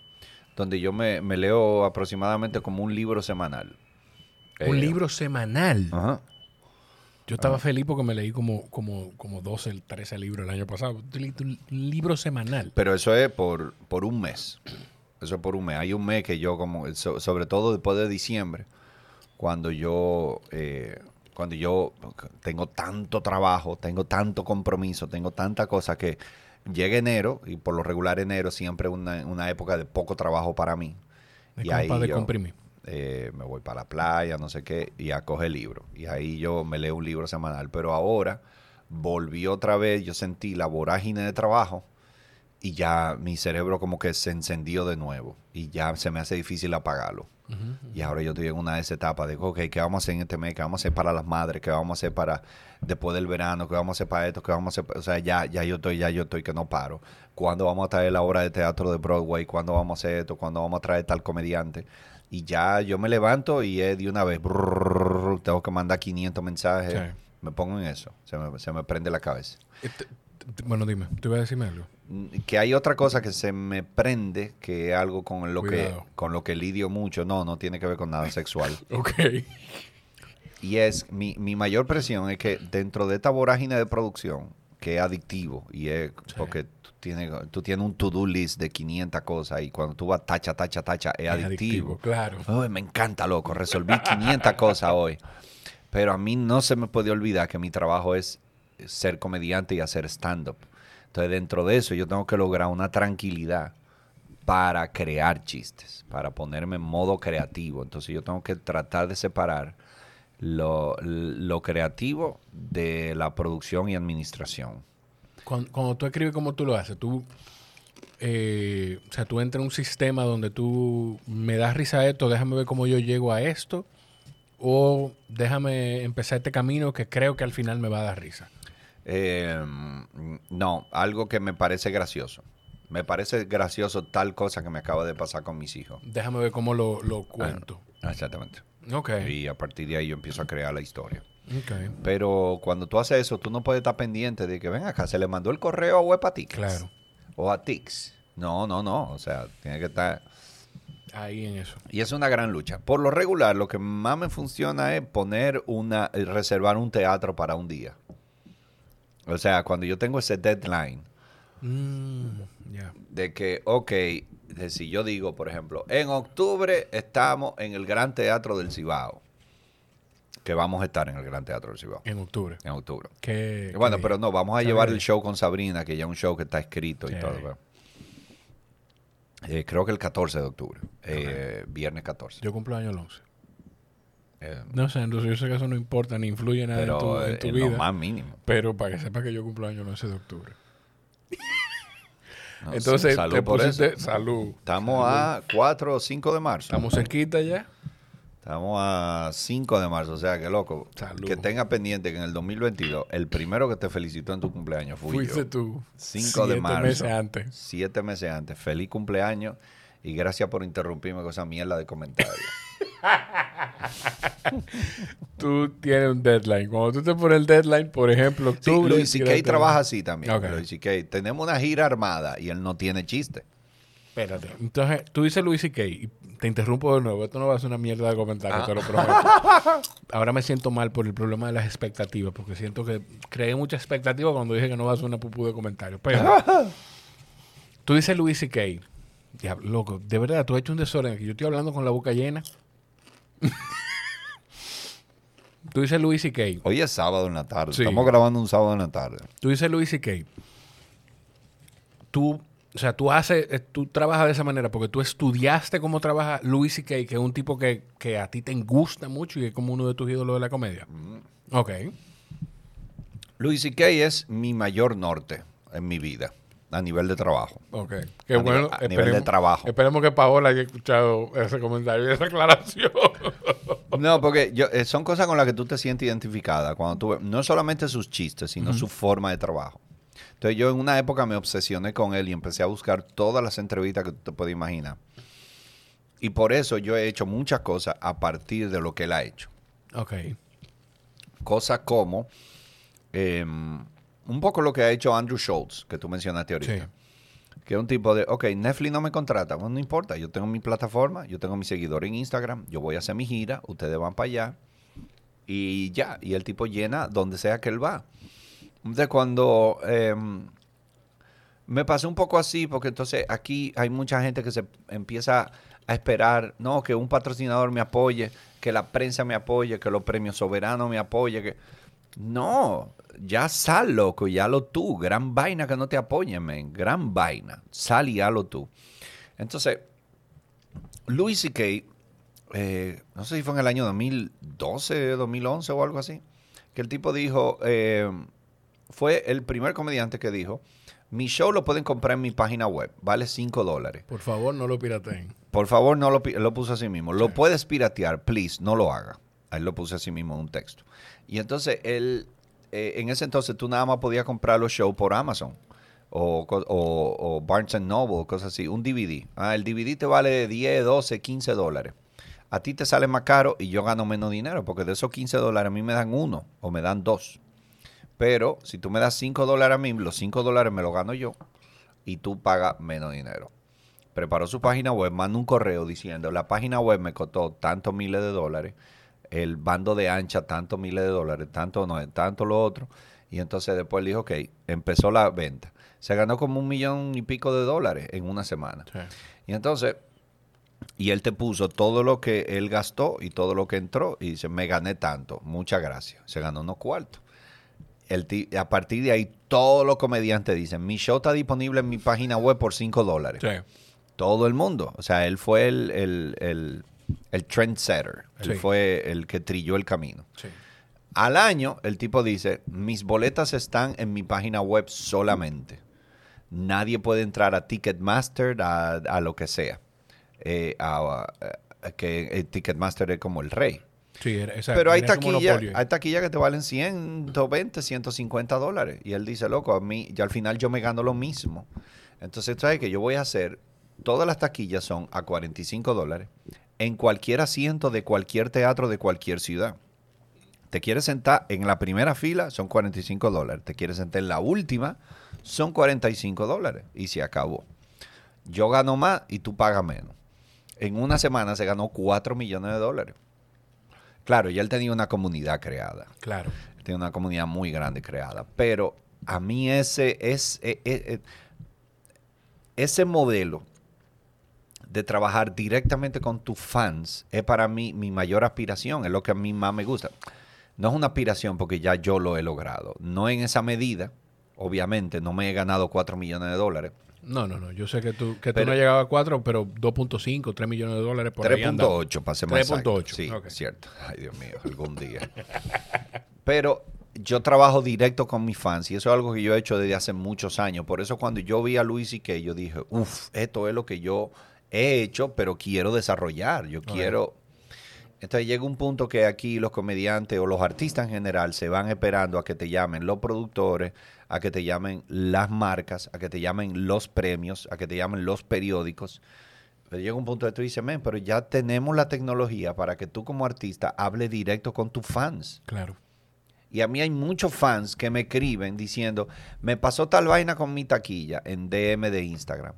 donde yo me, me leo aproximadamente como un libro semanal. Un Eh, libro semanal. Ajá. Yo estaba feliz porque me leí como, como, como 12, 13 libros el año pasado. Un libro semanal. Pero eso es por, por un mes. Eso es por un mes. Hay un mes que yo, como so- sobre todo después de diciembre, cuando yo, eh, cuando yo tengo tanto trabajo, tengo tanto compromiso, tengo tanta cosa que llega enero, y por lo regular enero siempre es una, una época de poco trabajo para mí. Es Y ahí para yo- descomprimir. eh, me voy para la playa, no sé qué, y a coger libro. Y ahí yo me leo un libro semanal. Pero ahora volví otra vez, yo sentí la vorágine de trabajo y ya mi cerebro como que se encendió de nuevo y ya se me hace difícil apagarlo. Y ahora yo estoy en una de esas etapas de, ok, ¿qué vamos a hacer en este mes? ¿Qué vamos a hacer para las madres? ¿Qué vamos a hacer para después del verano? ¿Qué vamos a hacer para esto? ¿Qué vamos a hacer? pa-?" O sea, ya, ya yo estoy, ya yo estoy que no paro. ¿Cuándo vamos a traer la obra de teatro de Broadway? ¿Cuándo vamos a hacer esto? ¿Cuándo vamos a traer tal comediante? Y ya yo me levanto y es de una vez, brrr, tengo que mandar 500 mensajes. Me pongo en eso, se me, se me prende la cabeza. Este, Bueno, dime, tú ibas a decirme algo. Que hay otra cosa que se me prende, que es algo con lo que con lo que lidio mucho. No, no tiene que ver con nada sexual. Ok. Y es, mi, mi mayor presión es que dentro de esta vorágine de producción, que es adictivo, y es porque tú tienes, tú tienes un to-do list de 500 cosas, y cuando tú vas tacha, tacha, tacha, es, adictivo. Claro. Ay, me encanta, loco, resolví 500 cosas hoy. Pero a mí no se me puede olvidar que mi trabajo es ser comediante y hacer stand-up. Entonces, dentro de eso, yo tengo que lograr una tranquilidad para crear chistes, para ponerme en modo creativo. Entonces, yo tengo que tratar de separar lo, creativo de la producción y administración. Cuando, tú escribes como tú lo haces, tú, eh, o sea, tú entras en un sistema donde tú me das risa esto, déjame ver cómo yo llego a esto, o déjame empezar este camino que creo que al final me va a dar risa. Eh, no, algo que me parece gracioso. Me parece gracioso tal cosa que me acaba de pasar con mis hijos. Déjame ver cómo lo, lo cuento. Exactamente. Ok. Y a partir de ahí yo empiezo a crear la historia. Ok. Pero cuando tú haces eso, tú no puedes estar pendiente de que, ven acá, se le mandó el correo a Webatics. Claro. O a Tix. No, no, no. O sea, tiene que estar... Ahí en eso. Y es una gran lucha. Por lo regular, lo que más me funciona es poner una... eh, reservar un teatro para un día. O sea, cuando yo tengo ese deadline Mm, de que, ok, de si yo digo, por ejemplo, en octubre estamos en el Gran Teatro del Cibao. Que vamos a estar en el Gran Teatro del Cibao. En octubre. En octubre. ¿Qué, Bueno, pero no, vamos a llevar el show con Sabrina, que ya es un show que está escrito y todo. Eh, creo que el 14 de octubre, eh, viernes 14. Yo cumplo año el 11. Eh, No sé, entonces yo sé que eso no importa ni influye nada en tu, en en vida. lo más mínimo. Pero para que sepas que yo cumplo año el 11 de octubre. No, Entonces, sí, salud te por pusiste- eso. Salud. Estamos a 4 o 5 de marzo. Estamos cerquita ya. Estamos a 5 de marzo, o sea, que loco. Salud. Que tenga pendiente que en el 2022, el primero que te felicitó en tu cumpleaños fui Fuiste yo. tú. 5 de Siete marzo. meses antes. Siete meses antes. Feliz cumpleaños y gracias por interrumpirme con esa mierda de comentarios. Tú tienes un deadline. Cuando tú te pones el deadline, por ejemplo, Sí, octubre. Luis C.K. trabaja así también. Ok. Luis C.K. Tenemos una gira armada y él no tiene chiste. Espérate. Entonces, tú dices Luis C.K. y te interrumpo de nuevo. Esto no va a ser una mierda de comentarios, Ah. te lo prometo. Ahora me siento mal por el problema de las expectativas, porque siento que creé mucha expectativa cuando dije que no va a ser una pupú de comentarios. Pero tú dices Luis C.K. Diablo, loco, de verdad, tú has hecho un desorden aquí. Yo estoy hablando con la boca llena. tú dices Luis C.K. Hoy es sábado en la tarde. Sí. Estamos grabando un sábado en la tarde. Tú dices Luis C.K. Tú, o sea, tú haces, eh, tú trabajas de esa manera porque tú estudiaste cómo trabaja Luis C.K., que es un tipo que, que a ti te gusta mucho y es como uno de tus ídolos de la comedia. Ok. Luis C.K. es mi mayor norte en mi vida a nivel de trabajo. Ok. Qué A bueno. nivel- a nivel de trabajo. Esperemos que Paola haya escuchado ese comentario y esa aclaración. No, porque yo, eh, son cosas con las que tú te sientes identificada. Cuando tú no solamente sus chistes, sino su forma de trabajo. Entonces yo en una época me obsesioné con él y empecé a buscar todas las entrevistas que tú te puedes imaginar. Y por eso yo he hecho muchas cosas a partir de lo que él ha hecho. ok. Cosas como eh, un poco lo que ha hecho Andrew Schultz, que tú mencionaste ahorita. Sí. Que es un tipo de, ok, Netflix no me contrata. Bueno, no importa, yo tengo mi plataforma, yo tengo mi seguidor en Instagram, yo voy a hacer mi gira, ustedes van para allá y ya. Y el tipo llena donde sea que él va. Entonces, cuando eh, me pasé un poco así, porque entonces aquí hay mucha gente que se empieza a esperar, no, que un patrocinador me apoye, que la prensa me apoye, que los premios soberanos me apoye, que... No, ya sal, loco, y hazlo tú. Gran vaina que no te apoyen, men. Gran vaina. Sal y hazlo tú. Entonces, Louis C.K., eh, no sé si fue en el año 2012, 2011 o algo así, que el tipo dijo, eh, fue el primer comediante que dijo, mi show lo pueden comprar en mi página web, vale 5 dólares. Por favor, no lo pirateen. Por favor, no lo, lo puso así mismo. Lo puedes piratear, please, no lo haga. Ahí lo puse así mismo en un texto. Y entonces, él, eh, en ese entonces tú nada más podías comprar los shows por Amazon o, o, o Barnes Noble, cosas así. Un DVD. Ah, el DVD te vale 10, 12, 15 dólares. A ti te sale más caro y yo gano menos dinero porque de esos 15 dólares a mí me dan uno o me dan dos. Pero si tú me das 5 dólares a mí, los 5 dólares me los gano yo y tú pagas menos dinero. Preparó su página web, manda un correo diciendo, la página web me costó tantos miles de dólares, el bando de ancha tantos miles de dólares, tanto no, tanto lo otro. Y entonces después dijo, ok, empezó la venta. Se ganó como un millón y pico de dólares en una semana. Sí. Y entonces, y él te puso todo lo que él gastó y todo lo que entró y dice, me gané tanto, muchas gracias. Se ganó unos cuartos. El a partir de ahí, todos los comediantes dicen, mi show está disponible en mi página web por 5 dólares. Sí. Todo el mundo. O sea, él fue el, el, el, el trendsetter. Él Sí. fue el que trilló el camino. Sí. Al año, el tipo dice, mis boletas están en mi página web solamente. Nadie puede entrar a Ticketmaster, a, a lo que sea. Eh, a- a- que eh, Ticketmaster es como el rey. Sí, Pero hay taquillas hay taquillas que te valen 120, 150 dólares. Y él dice, loco, a mí, ya al final yo me gano lo mismo. Entonces, ¿sabes que Yo voy a hacer, todas las taquillas son a 45 dólares en cualquier asiento de cualquier teatro de cualquier ciudad. Te quieres sentar en la primera fila, son 45 dólares. Te quieres sentar en la última, son 45 dólares. Y se acabó. Yo gano más y tú pagas menos. En una semana se ganó 4 millones de dólares. Claro, ya él tenía una comunidad creada. Claro. Tiene una comunidad muy grande creada. Pero a mí ese, es, eh, eh, eh, ese modelo de trabajar directamente con tus fans es para mí mi mayor aspiración. Es lo que a mí más me gusta. No es una aspiración porque ya yo lo he logrado. No en esa medida. Obviamente, no me he ganado 4 millones de dólares. No, no, no. Yo sé que tú, que tú no has llegado a 4, pero 2.5, 3 millones de dólares por ahí anda. 3.8 para ser más exacto. 3.8, Sí, ok. cierto. Ay, Dios mío, algún día. Pero yo trabajo directo con mis fans y eso es algo que yo he hecho desde hace muchos años. Por eso cuando yo vi a Luis y que yo dije, uff, esto es lo que yo he hecho, pero quiero desarrollar. Yo quiero... Entonces llega un punto que aquí los comediantes o los artistas en general se van esperando a que te llamen los productores, a que te llamen las marcas, a que te llamen los premios, a que te llamen los periódicos. Pero llega un punto de tú dices, men, pero ya tenemos la tecnología para que tú como artista hable directo con tus fans. Claro. Y a mí hay muchos fans que me escriben diciendo, me pasó tal vaina con mi taquilla en DM de Instagram.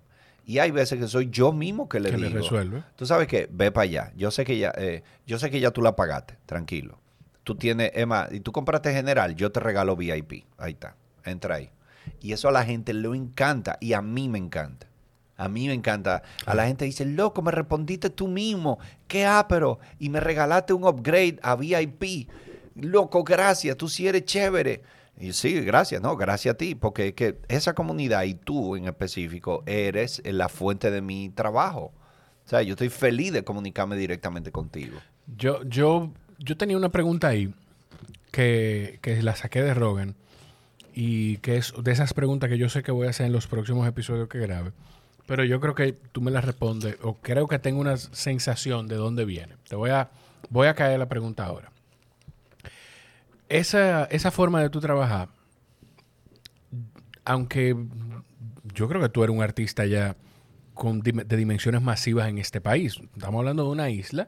Y hay veces que soy yo mismo que le Que le digo, resuelve. tú sabes que ve para allá. Yo sé que ya, eh, yo sé que ya tú la pagaste, tranquilo. Tú tienes, Emma, y tú compraste general, yo te regalo VIP. Ahí está, entra ahí. Y eso a la gente le encanta y a mí me encanta. A mí me encanta. A la gente dice, loco, me respondiste tú mismo. Qué ápero. Y me regalaste un upgrade a VIP. Loco, gracias. Tú sí eres chévere. Y sí, gracias, no, gracias a ti, porque que esa comunidad y tú en específico eres la fuente de mi trabajo. O sea, yo estoy feliz de comunicarme directamente contigo. Yo, yo, yo tenía una pregunta ahí que, que la saqué de Rogan y que es de esas preguntas que yo sé que voy a hacer en los próximos episodios que grabe. Pero yo creo que tú me las respondes o creo que tengo una sensación de dónde viene. Te voy a, voy a caer la pregunta ahora. Esa, esa forma de tú trabajar, aunque yo creo que tú eres un artista ya con de dimensiones masivas en este país. Estamos hablando de una isla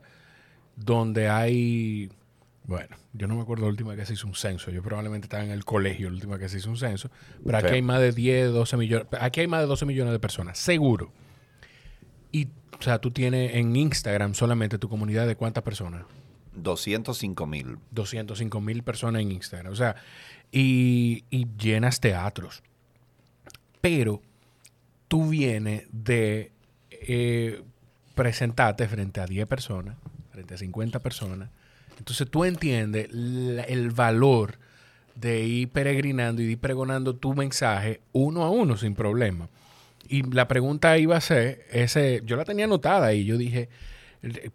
donde hay, bueno, yo no me acuerdo la última vez que se hizo un censo, yo probablemente estaba en el colegio la última que se hizo un censo, pero aquí Sí. hay más de 10, 12 millones, aquí hay más de 12 millones de personas, seguro. Y, o sea, tú tienes en Instagram solamente tu comunidad de cuántas personas? 205 mil. 205 mil personas en Instagram. O sea, y, y llenas teatros. Pero tú vienes de eh, presentarte frente a 10 personas, frente a 50 personas. Entonces tú entiendes el valor de ir peregrinando y ir pregonando tu mensaje uno a uno sin problema. Y la pregunta iba a ser, ese, yo la tenía anotada y yo dije,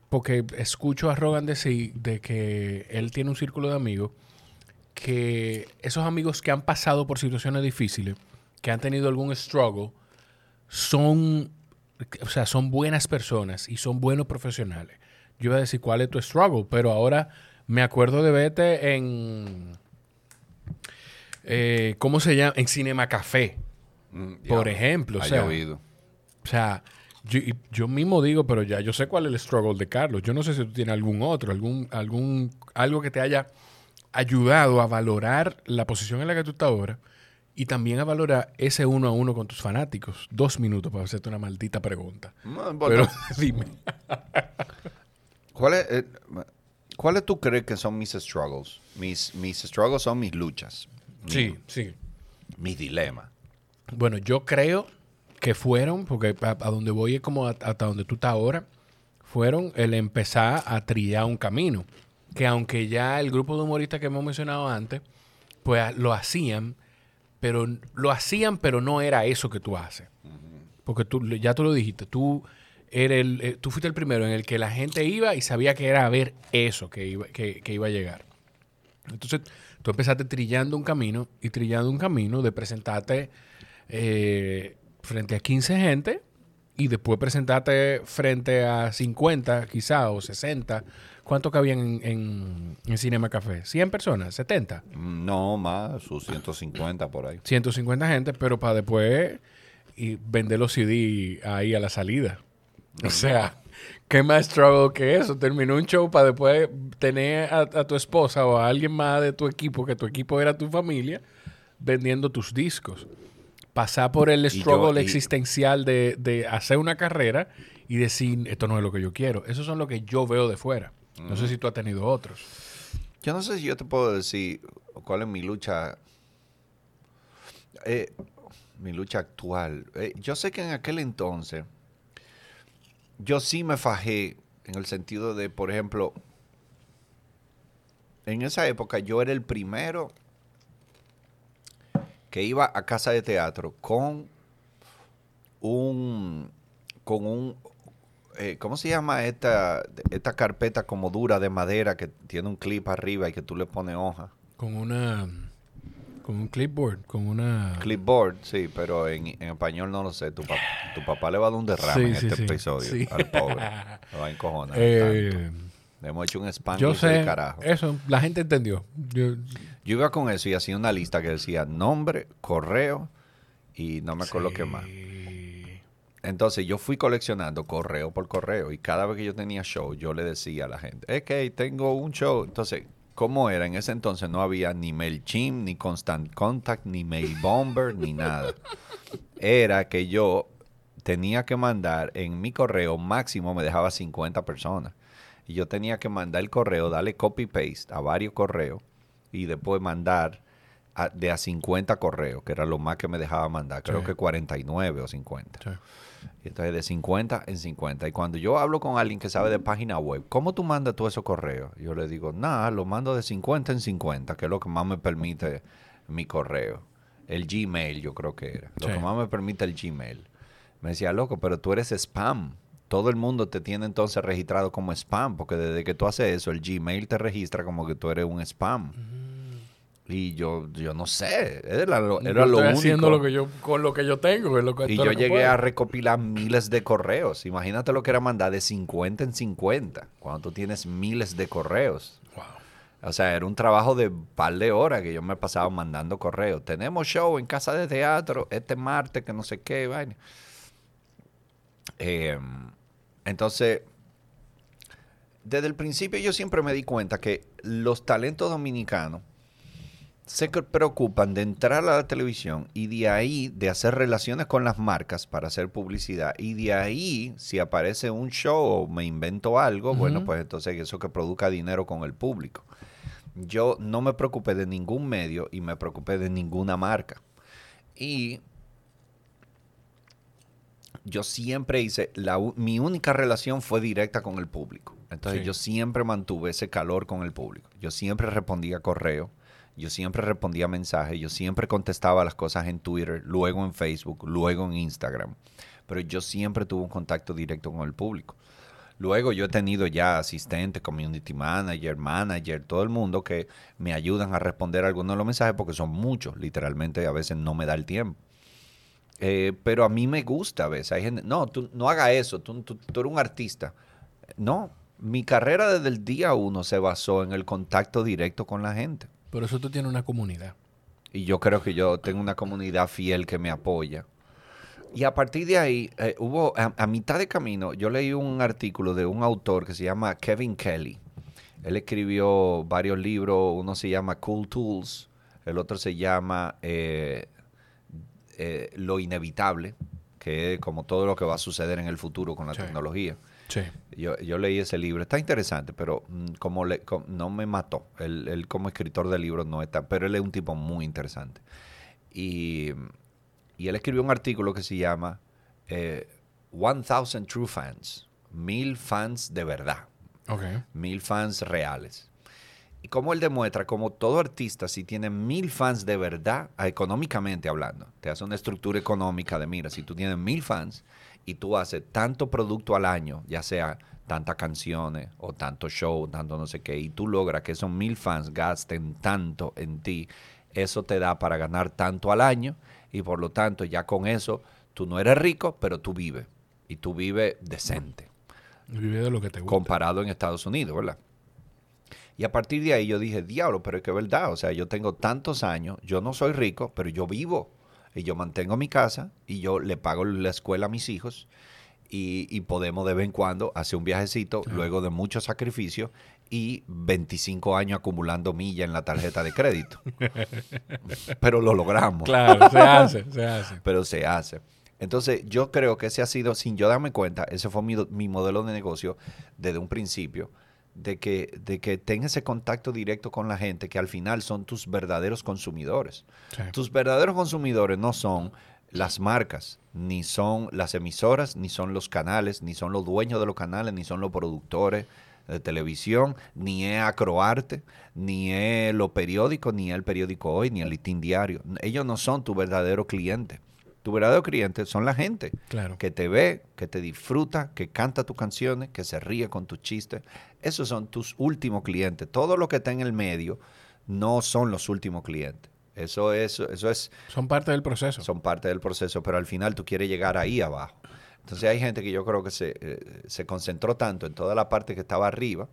porque escucho a Rogan decir de que él tiene un círculo de amigos que esos amigos que han pasado por situaciones difíciles, que han tenido algún struggle, son, o sea, son buenas personas y son buenos profesionales. Yo iba a decir cuál es tu struggle, pero ahora me acuerdo de verte en, eh, ¿cómo se llama? En Cinema Café, por ejemplo. O sea, llovido. o sea, yo, yo mismo digo, pero ya yo sé cuál es el struggle de Carlos. Yo no sé si tú tienes algún otro, algún, algún, algo que te haya ayudado a valorar la posición en la que tú estás ahora y también a valorar ese uno a uno con tus fanáticos. Dos minutos para hacerte una maldita pregunta. Bueno, Pero dime. ¿Cuáles eh, ¿cuáles tú crees que son mis struggles? Mis, mis struggles son mis luchas, Sí, sí. mis dilemas. Bueno, yo creo que fueron, porque a, a donde voy es como a- hasta donde tú estás ahora, fueron el empezar a trillar un camino. Que aunque ya el grupo de humoristas que hemos mencionado antes, pues lo hacían, pero lo hacían, pero no era eso que tú haces. Porque tú, ya tú lo dijiste, tú, eres el, eh, tú fuiste el primero en el que la gente iba y sabía que era a ver eso que iba, que, que iba a llegar. Entonces, tú empezaste trillando un camino y trillando un camino de presentarte eh, frente a 15 gente y después presentarte frente a 50 quizá o 60. ¿Cuánto cabían en, en, en Cinema Café? ¿100 personas? ¿70? No más, sus 150 por ahí. 150 gente, pero para después y vender los CD ahí a la salida. O sea, ¿qué más struggle que eso? Terminó un show para después tener a, a tu esposa o a alguien más de tu equipo, que tu equipo era tu familia, vendiendo tus discos. Pasar por el yo- struggle y- existencial de, de hacer una carrera y decir, esto no es lo que yo quiero. Esos son lo que yo veo de fuera. No sé si tú has tenido otros. Yo no sé si yo te puedo decir cuál es mi lucha. eh, mi lucha actual. Eh, yo sé que en aquel entonces. Yo sí me fajé en el sentido de, por ejemplo. En esa época yo era el primero que iba a casa de teatro con un. con un. eh, ¿Cómo se llama esta, esta carpeta como dura de madera que tiene un clip arriba y que tú le pones hoja? Con una... Con un clipboard, con una... Clipboard, sí, pero en, en español no lo sé. Tu, pa- tu papá le va a dar un derrame Sí, en sí, este sí. episodio al pobre. Lo va a encojonar. Eh. Le hemos hecho un spam yo sé, carajo. eso, la gente entendió. Yo- Yo iba con eso y hacía una lista que decía nombre, correo y no me acuerdo qué más. Entonces yo fui coleccionando correo por correo y cada vez que yo tenía show yo le decía a la gente, es que tengo un show. Entonces, ¿cómo era? En ese entonces no había ni MailChimp, ni Constant Contact, ni Mail Bomber, ni nada. Era que yo tenía que mandar en mi correo máximo me dejaba 50 personas. Y yo tenía que mandar el correo, darle copy-paste a varios correos y después mandar a- de a 50 correos, que era lo más que me dejaba mandar. Creo Sí. que 49 o 50. Sí. Y Entonces, de 50 en 50. Y cuando yo hablo con alguien que sabe de página web, ¿cómo tú mandas tú esos correos? Yo le digo, nada, lo mando de 50 en 50, que es lo que más me permite mi correo. El Gmail, yo creo que era. Lo Sí. que más me permite el Gmail. Me decía, loco, pero tú eres spam. Todo el mundo te tiene entonces registrado como spam, porque desde que tú haces eso, el Gmail te registra como que tú eres un spam. Y yo, yo no sé, era lo, era Yo lo estoy único. haciendo lo que yo, con lo que yo tengo. es lo que- Y yo lo que llegué puedo. a recopilar miles de correos. Imagínate lo que era mandar de 50 en 50, cuando tú tienes miles de correos. Wow. O sea, era un trabajo de par de horas que yo me pasaba mandando correos. Tenemos show en casa de teatro este martes, que no sé qué, vaina. Eh, entonces, desde el principio yo siempre me di cuenta que los talentos dominicanos se preocupan de entrar a la televisión y de ahí de hacer relaciones con las marcas para hacer publicidad y de ahí si aparece un show o me invento algo, bueno, pues entonces eso que produzca dinero con el público. Yo no me preocupé de ningún medio y me preocupé de ninguna marca. Y yo siempre hice, la, mi única relación fue directa con el público. Entonces Sí. yo siempre mantuve ese calor con el público. Yo siempre respondía correo, yo siempre respondía mensajes, yo siempre contestaba las cosas en Twitter, luego en Facebook, luego en Instagram. Pero yo siempre tuve un contacto directo con el público. Luego yo he tenido ya asistentes, community manager, manager, todo el mundo que me ayudan a responder algunos de los mensajes porque son muchos, literalmente a veces no me da el tiempo. Eh, pero a mí me gusta a veces. Hay gente, no, tú no hagas eso, tú, tú- tú eres un artista. No, mi carrera desde el día uno se basó en el contacto directo con la gente. Por eso tú tienes una comunidad. Y yo creo que yo tengo una comunidad fiel que me apoya. Y a partir de ahí, eh, hubo, a, a mitad de camino, yo leí un artículo de un autor que se llama Kevin Kelly. Él escribió varios libros, uno se llama Cool Tools, el otro se llama eh, eh, Lo Inevitable, que es como todo lo que va a suceder en el futuro con la Sí. tecnología. Sí. Yo, yo leí ese libro, está interesante, pero mm, como, le, no me mató. Él, él como escritor de libros no está, pero él es un tipo muy interesante. Y, y él escribió un artículo que se llama eh, 1000 True Fans, mil fans de verdad, Ok. mil fans reales. Y como él demuestra, como todo artista, si tiene mil fans de verdad, económicamente hablando, te hace una estructura económica de, mira, si tú tienes mil fans y tú haces tanto producto al año, ya sea tantas canciones o tanto show, tanto no sé qué, y tú logras que esos mil fans gasten tanto en ti, eso te da para ganar tanto al año y por lo tanto ya con eso tú no eres rico, pero tú vives y tú vives decente Vive de lo que te gusta. comparado en Estados Unidos, ¿verdad? Y a partir de ahí yo dije, diablo, pero es que es verdad, o sea, yo tengo tantos años, yo no soy rico, pero yo vivo y yo mantengo mi casa y yo le pago la escuela a mis hijos y, y podemos de vez en cuando hacer un viajecito luego de mucho sacrificio y 25 años acumulando millas en la tarjeta de crédito. pero lo logramos Claro, se hace, se hace. pero se hace. Entonces, yo creo que ese ha sido, sin yo darme cuenta, ese fue mi, mi modelo de negocio desde un principio, de que, de que tengas ese contacto directo con la gente, que al final son tus verdaderos consumidores. Sí. Tus verdaderos consumidores no son las marcas, ni son las emisoras, ni son los canales, ni son los dueños de los canales, ni son los productores de televisión, ni es Acroarte, ni es los periódicos, ni es el periódico Hoy, ni el Listín Diario. Ellos no son tu verdadero cliente. Tu verdadero cliente son la gente Claro. que te ve, que te disfruta, que canta tus canciones, que se ríe con tus chistes. Esos son tus últimos clientes. Todo lo que está en el medio no son los últimos clientes. Eso es, eso es, Son parte del proceso. son parte del proceso, pero al final tú quieres llegar ahí abajo. Entonces hay gente que yo creo que se, eh, se concentró tanto en toda la parte que estaba arriba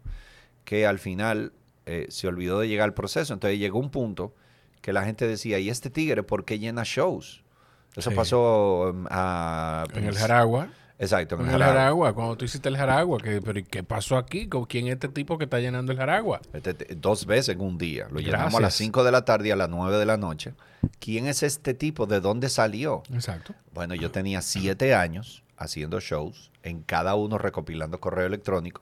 que al final eh, se olvidó de llegar al proceso. Entonces llegó un punto que la gente decía, ¿y este tigre por qué llena shows? Eso Sí. pasó um, a... En el Jaragua. Exacto, en En el el Jaragua. Jaragua, cuando tú hiciste el Jaragua, que, pero ¿y qué pasó aquí? ¿Con quién es este tipo que está llenando el Jaragua? Este- te- dos veces en un día. Lo llenamos a las Gracias. 5 de la tarde y a las 9 de la noche. ¿Quién es este tipo? ¿De dónde salió? Exacto. Bueno, yo tenía siete años haciendo shows, en cada uno recopilando correo electrónico.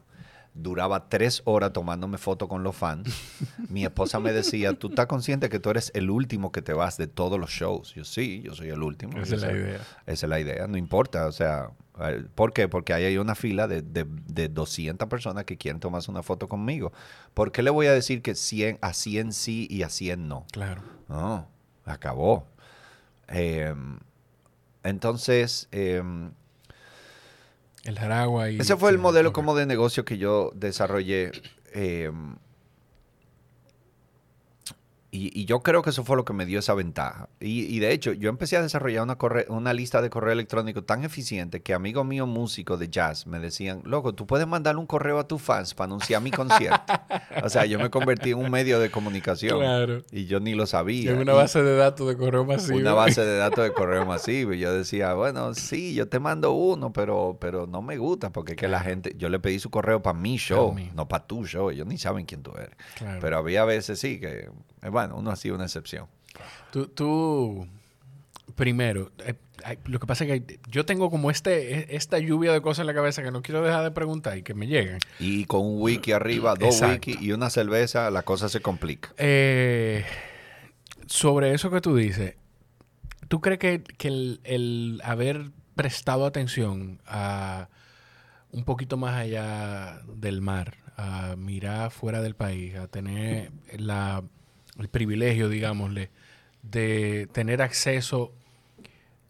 Duraba tres horas tomándome fotos con los fans. Mi esposa me decía, ¿tú estás consciente que tú eres el último que te vas de todos los shows? Yo sí, yo soy el último. Esa es la idea. Esa es la idea, no importa, o sea, eh, ¿por qué? Porque ahí hay una fila de, de, de 200 personas que quieren tomarse una foto conmigo. ¿Por qué le voy a decir que 100, a 100 sí y a 100 no? Claro. No, acabó. Eh, entonces, eh, El Jaragua y... ese fue el modelo como de negocio que yo desarrollé. eh, y, y yo creo que eso fue lo que me dio esa ventaja. Y, y de hecho, yo empecé a desarrollar una, corre- una lista de correo electrónico tan eficiente que amigos míos músicos de jazz me decían, loco, tú puedes mandar un correo a tus fans para anunciar mi concierto. o sea, yo me convertí en un medio de comunicación. Claro. Y yo ni lo sabía. En una base de datos de correo masivo. una base de datos de correo masivo. Y yo decía, bueno, sí, yo te mando uno, pero, pero no me gusta porque es que la gente, yo le pedí su correo para mi show, no para tu show. Ellos ni saben quién tú eres. Claro. Pero había veces sí que, bueno, uno hacía una excepción. Tú, tú primero, eh, lo que pasa es que yo tengo como este, e- esta lluvia de cosas en la cabeza que no quiero dejar de preguntar y que me llegan. Y con un wiki arriba, dos Exacto. wiki y una cerveza, la cosa se complica. Eh, sobre eso que tú dices, ¿tú crees que, que el, el haber prestado atención a un poquito más allá del mar, a mirar fuera del país, a tener la, el privilegio, digámosle, de tener acceso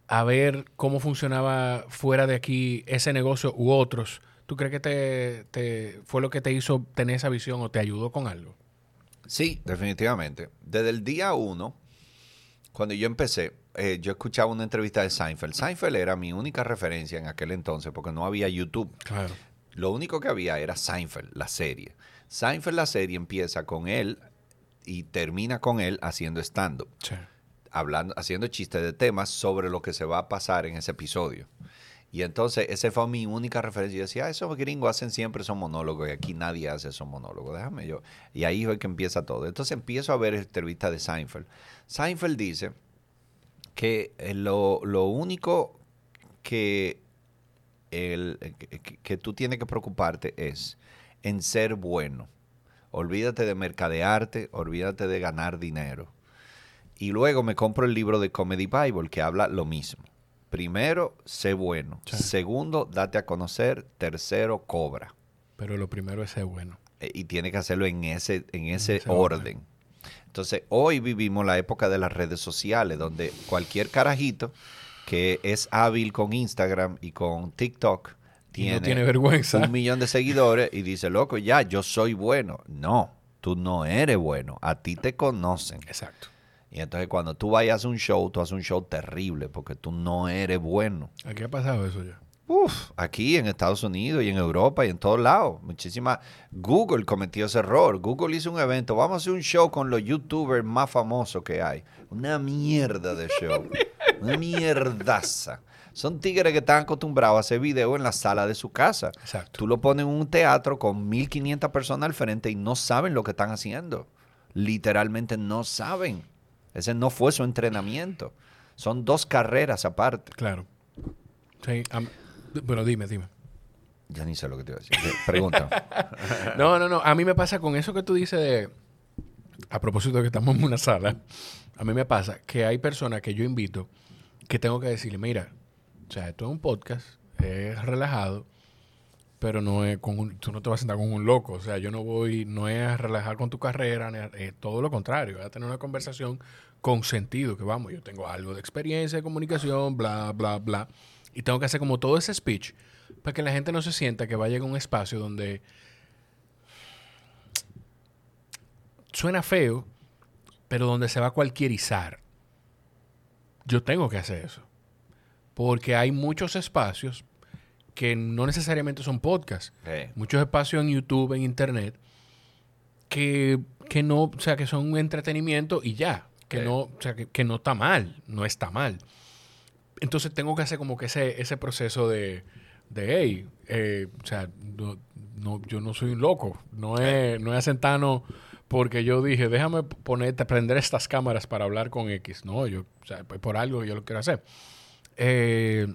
a ver cómo funcionaba fuera de aquí ese negocio u otros, ¿tú crees que te, te fue lo que te hizo tener esa visión o te ayudó con algo? Sí, definitivamente. Desde el día uno, cuando yo empecé, eh, yo escuchaba una entrevista de Seinfeld. Seinfeld era mi única referencia en aquel entonces porque no había YouTube. Claro. Lo único que había era Seinfeld, la serie. Seinfeld, la serie, empieza con él y termina con él haciendo stand-up, Sí. hablando, haciendo chistes de temas sobre lo que se va a pasar en ese episodio. Y entonces, esa fue mi única referencia. Yo decía, ah, esos gringos hacen siempre esos monólogos y aquí nadie hace esos monólogos. Déjame yo. Y ahí es que empieza todo. Entonces empiezo a ver entrevistas de Seinfeld. Seinfeld dice que eh, lo, lo único que, el, que, que tú tienes que preocuparte es en ser bueno. Olvídate de mercadearte, olvídate de ganar dinero. Y luego me compro el libro de Comedy Bible que habla lo mismo. Primero, sé bueno. Sí. Segundo, date a conocer. Tercero, cobra. Pero lo primero es ser bueno. Eh, Y tiene que hacerlo en ese, en ese ese orden. orden. Entonces, hoy vivimos la época de las redes sociales, donde cualquier carajito que es hábil con Instagram y con TikTok tiene, no tiene vergüenza. un millón de seguidores y dice, loco, ya, yo soy bueno. No, tú no eres bueno. A ti te conocen. Exacto. Y entonces cuando tú vayas a un show, tú haces un show terrible porque tú no eres bueno. Aquí ha pasado eso ya. Uf, aquí en Estados Unidos y en Europa y en todos lados. Muchísimas. Google cometió ese error. Google hizo un evento. Vamos a hacer un show con los youtubers más famosos que hay. Una mierda de show. Una mierdaza. Son tigres que están acostumbrados a hacer video en la sala de su casa. Exacto. Tú lo pones en un teatro con 1500 personas al frente y no saben lo que están haciendo. Literalmente no saben. Ese no fue su entrenamiento. Son dos carreras aparte. Claro. Sí, bueno, dime, dime. Ya ni sé lo que te iba a decir. Pregunta. No, no, no. A mí me pasa con eso que tú dices de... A propósito de que estamos en una sala. A mí me pasa que hay personas que yo invito que tengo que decirle, mira, o sea, esto es un podcast, es relajado, pero no es con un, tú no te vas a sentar con un loco. O sea, yo no voy, no es a relajar con tu carrera, ni es todo lo contrario. Voy a tener una conversación con sentido, que vamos, yo tengo algo de experiencia de comunicación, bla, bla, bla. Y tengo que hacer como todo ese speech para que la gente no se sienta que va a llegar a un espacio donde suena feo, pero donde se va a cualquierizar. Yo tengo que hacer eso. Porque hay muchos espacios que no necesariamente son podcasts. Sí. Muchos espacios en YouTube, en Internet, que, que no, o sea, que son un entretenimiento y ya. Que Sí. no, o sea, que, que no está mal, no está mal. Entonces tengo que hacer como que ese, ese proceso de, de hey, eh, o sea, no, no- yo no soy un loco. No es, no es sentarnos porque yo dije, déjame ponerte, prender estas cámaras para hablar con X. No, yo, o sea, pues por algo yo lo quiero hacer. Eh,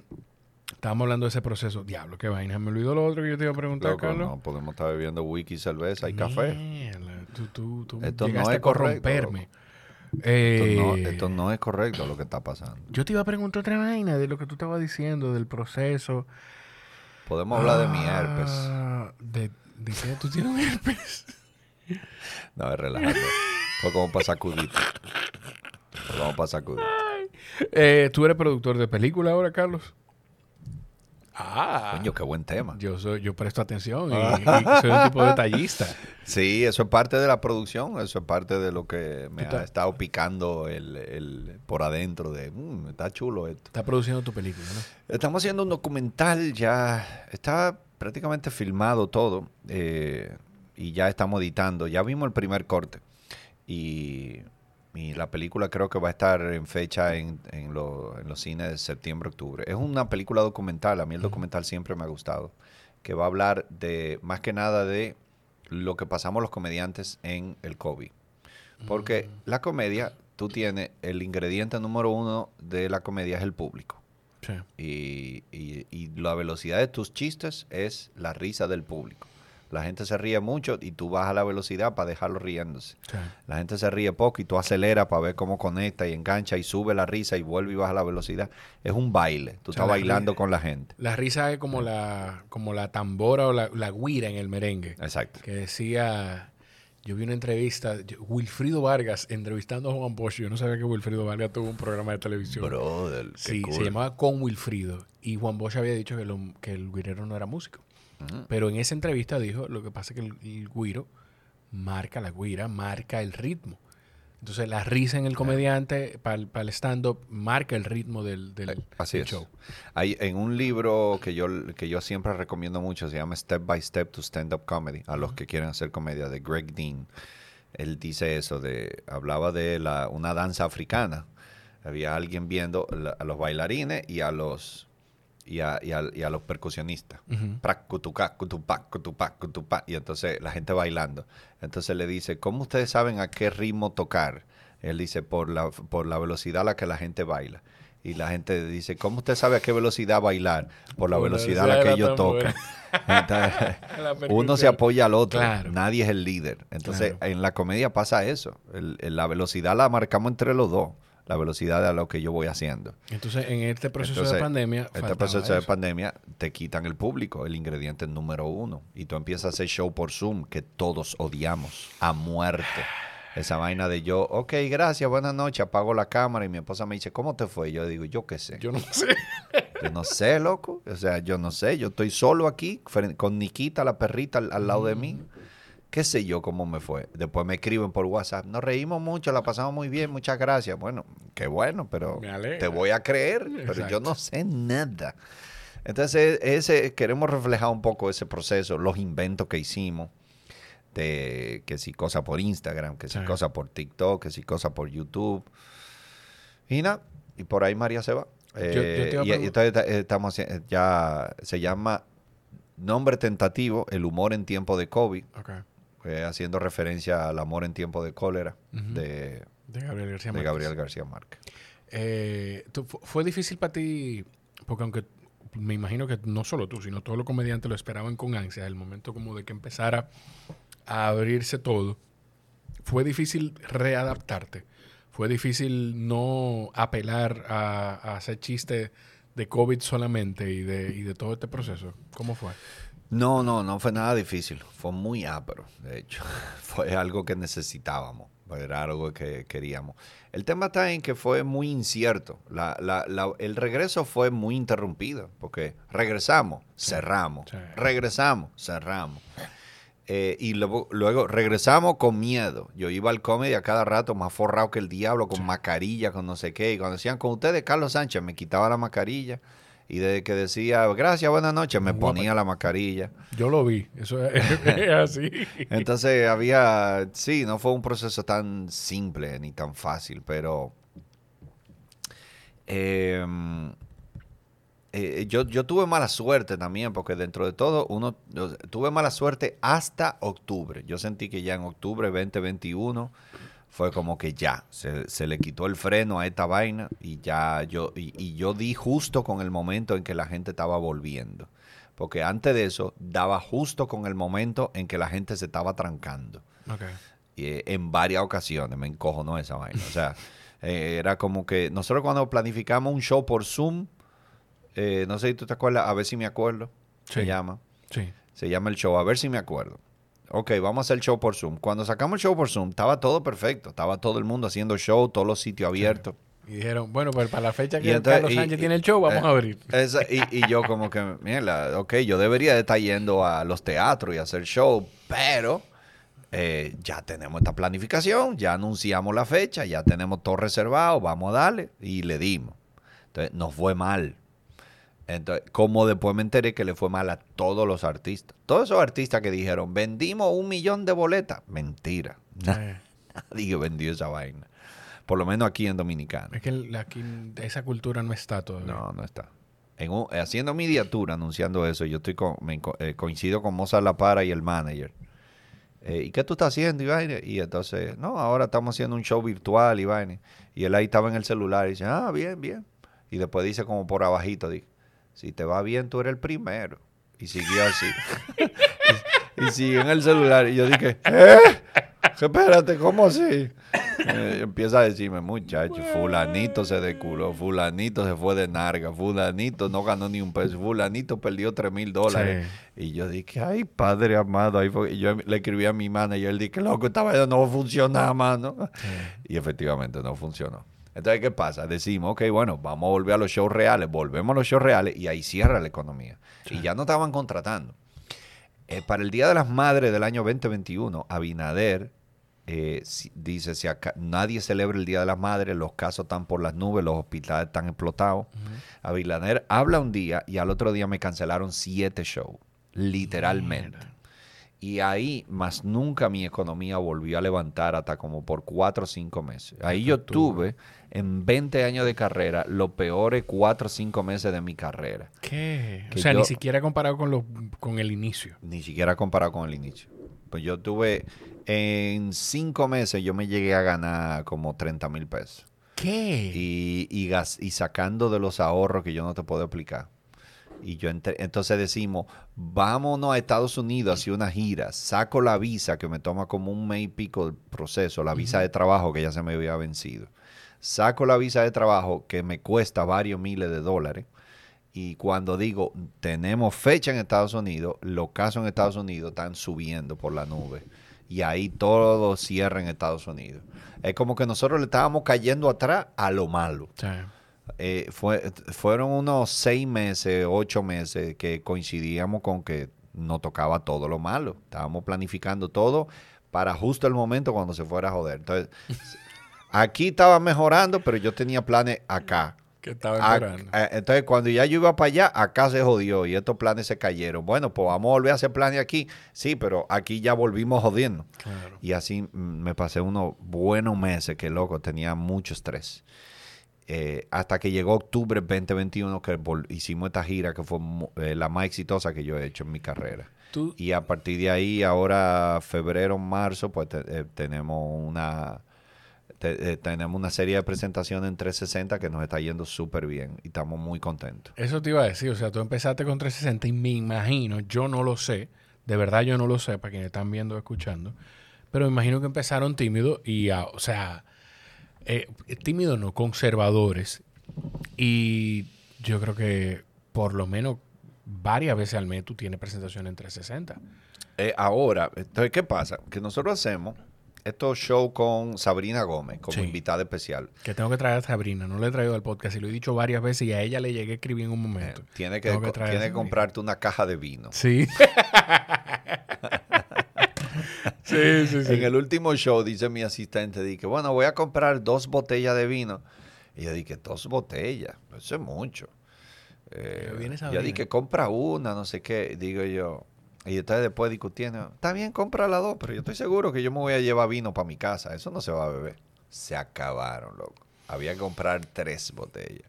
estábamos hablando de ese proceso. Diablo, qué vaina. Me olvidó lo otro que yo te iba a preguntar, Loco, Carlos. no podemos estar bebiendo whisky, cerveza y café. Mierda, tú, tú, tú Esto no llegaste es a correcto, corromperme. Esto Eh, no, esto no es correcto lo que está pasando. Yo te iba a preguntar otra vaina de lo que tú estabas diciendo, del proceso. Podemos hablar de mi herpes. Ah, De, de que tú tienes un herpes. No, es relajante. Fue como para sacudir. Fue como para sacudir. Eh, ¿Tú eres productor de película ahora, Carlos? Ah, Coño, qué buen tema. yo, soy, yo presto atención y, y soy un tipo detallista. Sí, eso es parte de la producción, eso es parte de lo que me ha estado picando el, el- por adentro de, "Mm, está chulo esto. Estás produciendo tu película, ¿no? Estamos haciendo un documental ya, está prácticamente filmado todo eh, y ya estamos editando. Ya vimos el primer corte y, y la película creo que va a estar en fecha en, en, lo- en los cines de septiembre, octubre. Es una película documental, a mí el documental siempre me ha gustado, que va a hablar de, más que nada de lo que pasamos los comediantes en el COVID. Porque la comedia, tú tienes el ingrediente número uno de la comedia es el público. Sí. Y, y- y la velocidad de tus chistes es la risa del público. La gente se ríe mucho y tú bajas la velocidad para dejarlo riéndose. sí. La gente se ríe poco y tú aceleras para ver cómo conecta y engancha y sube la risa y vuelve y baja la velocidad. Es un baile. Tú O sea, estás la bailando con la gente. La risa es como la, como la tambora o la, la guira en el merengue. Exacto. Que decía, yo vi una entrevista, Wilfrido Vargas entrevistando a Juan Bosch. Yo no sabía que Wilfrido Vargas tuvo un programa de televisión. Brother, Sí, cool. se llamaba Con Wilfrido. Y Juan Bosch había dicho que, lo- que el guirero no era músico. Pero en esa entrevista dijo, lo que pasa es que el, el guiro marca la guira, marca el ritmo. Entonces la risa en el comediante para el, stand-up marca el ritmo del, del- Así del es. show. Hay, en un libro que yo, que yo siempre recomiendo mucho, se llama Step by Step to Stand Up Comedy, a los que quieren hacer comedia, de Greg Dean. Él dice eso, de, hablaba de la, una danza africana. Había alguien viendo la- a los bailarines y a los, y a, y a- y a los percusionistas. Y entonces la gente bailando. Entonces le dice, ¿cómo ustedes saben a qué ritmo tocar? Él dice, por la, por la velocidad a la que la gente baila. Y la gente dice, ¿cómo usted sabe a qué velocidad bailar? Por la velocidad a la que la ellos tocan. Entonces, uno se apoya al otro. Claro. Nadie es el líder. Entonces, Claro. en la comedia pasa eso. El- el- la velocidad la marcamos entre los dos. La velocidad de lo que yo voy haciendo. Entonces, en este proceso Entonces, de pandemia, Este proceso de pandemia te quitan el público, el ingrediente número uno. Y tú empiezas a hacer show por Zoom que todos odiamos a muerte. Esa vaina de yo, ok, gracias, buenas noches, apago la cámara y mi esposa me dice, ¿cómo te fue? Y yo digo, yo qué sé. Yo no sé. Yo no sé, loco. O sea, yo no sé. Yo estoy solo aquí con Nikita, la perrita, al, al lado de mí. ¿Qué sé yo cómo me fue? Después me escriben por WhatsApp. Nos reímos mucho, la pasamos muy bien, muchas gracias. Bueno, qué bueno, pero te voy a creer, pero yo no sé nada. Entonces, ese, queremos reflejar un poco ese proceso, los inventos que hicimos, de que si cosa por Instagram, que si Sí. cosa por TikTok, que si cosa por YouTube. Y nada, y por ahí María se va. yo te iba a Eh, y- y entonces eh, estamos ya se llama nombre tentativo, el humor en tiempo de COVID, Ok. Eh, haciendo referencia al amor en tiempo de cólera de, De Gabriel García Márquez. Gabriel García Márquez. Eh, tú- ¿Fue difícil para ti? Porque aunque me imagino que no solo tú, sino todos los comediantes lo esperaban con ansia, el momento como de que empezara a abrirse todo, ¿fue difícil readaptarte? ¿Fue difícil no apelar a, a hacer chistes de COVID solamente y de, y de todo este proceso? ¿Cómo fue? No, no, no fue nada difícil. Fue muy ápero, de hecho. Fue algo que necesitábamos. Era algo que queríamos. El tema está en que fue muy incierto. La- la- la- el regreso fue muy interrumpido, porque regresamos, cerramos. Sí. Regresamos, cerramos. Eh, y luego, luego regresamos con miedo. Yo iba al comedy a cada rato más forrado que el diablo, con mascarilla, con no sé qué. Y cuando decían con ustedes, Carlos Sánchez, me quitaba la mascarilla. Y desde que decía, gracias, buenas noches, me ponía la mascarilla. Yo lo vi, eso es, es así. Entonces había, sí, no fue un proceso tan simple ni tan fácil, pero em, eh, yo, yo tuve mala suerte también, porque dentro de todo, uno tuve mala suerte hasta octubre. Yo sentí que ya en octubre 2021 fue como que ya, se, se le quitó el freno a esta vaina y ya yo, y, y yo di justo con el momento en que la gente estaba volviendo. Porque antes de eso, daba justo con el momento en que la gente se estaba trancando. Ok. Y, eh, en varias ocasiones me encojonó esa vaina. O sea, eh, era como que nosotros cuando planificamos un show por Zoom, eh, no sé si tú te acuerdas, a ver si me acuerdo, se llama. Sí. Se llama el show, a ver si me acuerdo. Ok, vamos a hacer el show por Zoom. Cuando sacamos el show por Zoom, estaba todo perfecto. Estaba todo el mundo haciendo show, todos los sitios abiertos. Y dijeron, bueno, pues para la fecha que entonces- Carlos Sánchez y- tiene el show, vamos eh, a abrir. Esa- y, y yo como que, mierda, ok, yo debería de estar yendo a los teatros y hacer show, pero eh, ya tenemos esta planificación, ya anunciamos la fecha, ya tenemos todo reservado, vamos a darle y le dimos. Entonces, nos fue mal. Entonces, como después me enteré que le fue mal a todos los artistas. Todos esos artistas que dijeron, vendimos un millón de boletas. Mentira. Eh, Nadie vendió esa vaina. Por lo menos aquí en Dominicana. es que el- aquí esa cultura no está todavía. No, no está. En un- haciendo mi diatura, anunciando eso, yo estoy con, me eh, coincido con Mozart La Para y el manager. Eh, ¿Y qué tú estás haciendo, Iván? Y entonces, no, ahora estamos haciendo un show virtual, Iván. Y él ahí estaba en el celular y dice, ah, bien, bien. Y después dice como por abajito, dice, si te va bien, tú eres el primero. Y siguió así. y, y siguió en el celular. Y yo dije, ¿eh? Espérate, ¿cómo así? Eh, empieza a decirme, muchacho, fulanito se deculó, fulanito se fue de narga, fulanito no ganó ni un peso, fulanito perdió tres mil dólares. Y yo dije, ay, padre amado, ahí fue- y yo le escribí a mi manager, él dije, loco, esta vaina no funciona, mano. Y efectivamente no funcionó. Entonces, ¿qué pasa? Decimos, ok, bueno, vamos a volver a los shows reales, volvemos a los shows reales y ahí cierra la economía. Y ya no estaban contratando. Eh, para el Día de las Madres del año 2021, Abinader eh, dice, si acá, nadie celebra el Día de las Madres, los casos están por las nubes, los hospitales están explotados. Abinader habla un día y al otro día me cancelaron siete shows, literalmente. Mierda. Y ahí, más nunca mi economía volvió a levantar hasta como por cuatro o cinco meses. Ahí yo tuve, en 20 años de carrera, los peores cuatro o cinco meses de mi carrera. ¿Qué? Que o sea, yo- ni siquiera comparado con, los, con el inicio. Ni siquiera comparado con el inicio. Pues yo tuve, en cinco meses yo me llegué a ganar como 30 mil pesos. ¿Qué? y, y, gas- y sacando de los ahorros que yo no te puedo explicar. Y yo entré- entonces decimos, vámonos a Estados Unidos a hacer una gira, saco la visa que me toma como un mes y pico el proceso, la visa de trabajo que ya se me había vencido. Saco la visa de trabajo que me cuesta varios miles de dólares. Y cuando digo, tenemos fecha en Estados Unidos, los casos en Estados Unidos están subiendo por la nube. Y ahí todo cierra en Estados Unidos. Es como que nosotros le estábamos cayendo atrás a lo malo. Eh, fue, fueron unos seis meses, ocho meses que coincidíamos con que nos tocaba todo lo malo. Estábamos planificando todo para justo el momento cuando se fuera a joder. Entonces, aquí estaba mejorando, pero yo tenía planes acá. que estaba eh, entonces, cuando ya yo iba para allá, acá se jodió y estos planes se cayeron. Bueno, pues vamos a volver a hacer planes aquí. Sí, pero aquí ya volvimos jodiendo. Claro. Y así mm, me pasé unos buenos meses que, loco, tenía mucho estrés. Eh, hasta que llegó octubre 2021 que hicimos esta gira que fue eh, la más exitosa que yo he hecho en mi carrera. Tú, Y a partir de ahí, ahora febrero, marzo, pues te- eh, tenemos una te- tenemos una serie de presentaciones en 360 que nos está yendo súper bien y estamos muy contentos. Eso te iba a decir, o sea, tú empezaste con 360 y me imagino, yo no lo sé, de verdad yo no lo sé, para quienes están viendo o escuchando, pero me imagino que empezaron tímidos y, ah, o sea, eh, tímidos no, conservadores. Y yo creo que por lo menos varias veces al mes tú tienes presentación en 360. Eh, ahora, entonces, ¿qué pasa? Que nosotros hacemos estos shows con Sabrina Gómez como Sí. invitada especial. Que tengo que traer a Sabrina, no le he traído al podcast y lo he dicho varias veces y a ella le llegué a escribir en un Eh, momento. tiene que, tiene que comprarte una caja de vino. Sí. sí, sí, sí. En el último show dice mi asistente, dije, bueno, voy a comprar dos botellas de vino. Y yo dije, dos botellas, eso es mucho. Eh, yo dije, compra una, no sé qué. Digo yo, y entonces después discutiendo, está bien, compra las dos, pero yo estoy seguro que yo me voy a llevar vino para mi casa. Eso no se va a beber. Se acabaron, loco. Había que comprar tres botellas.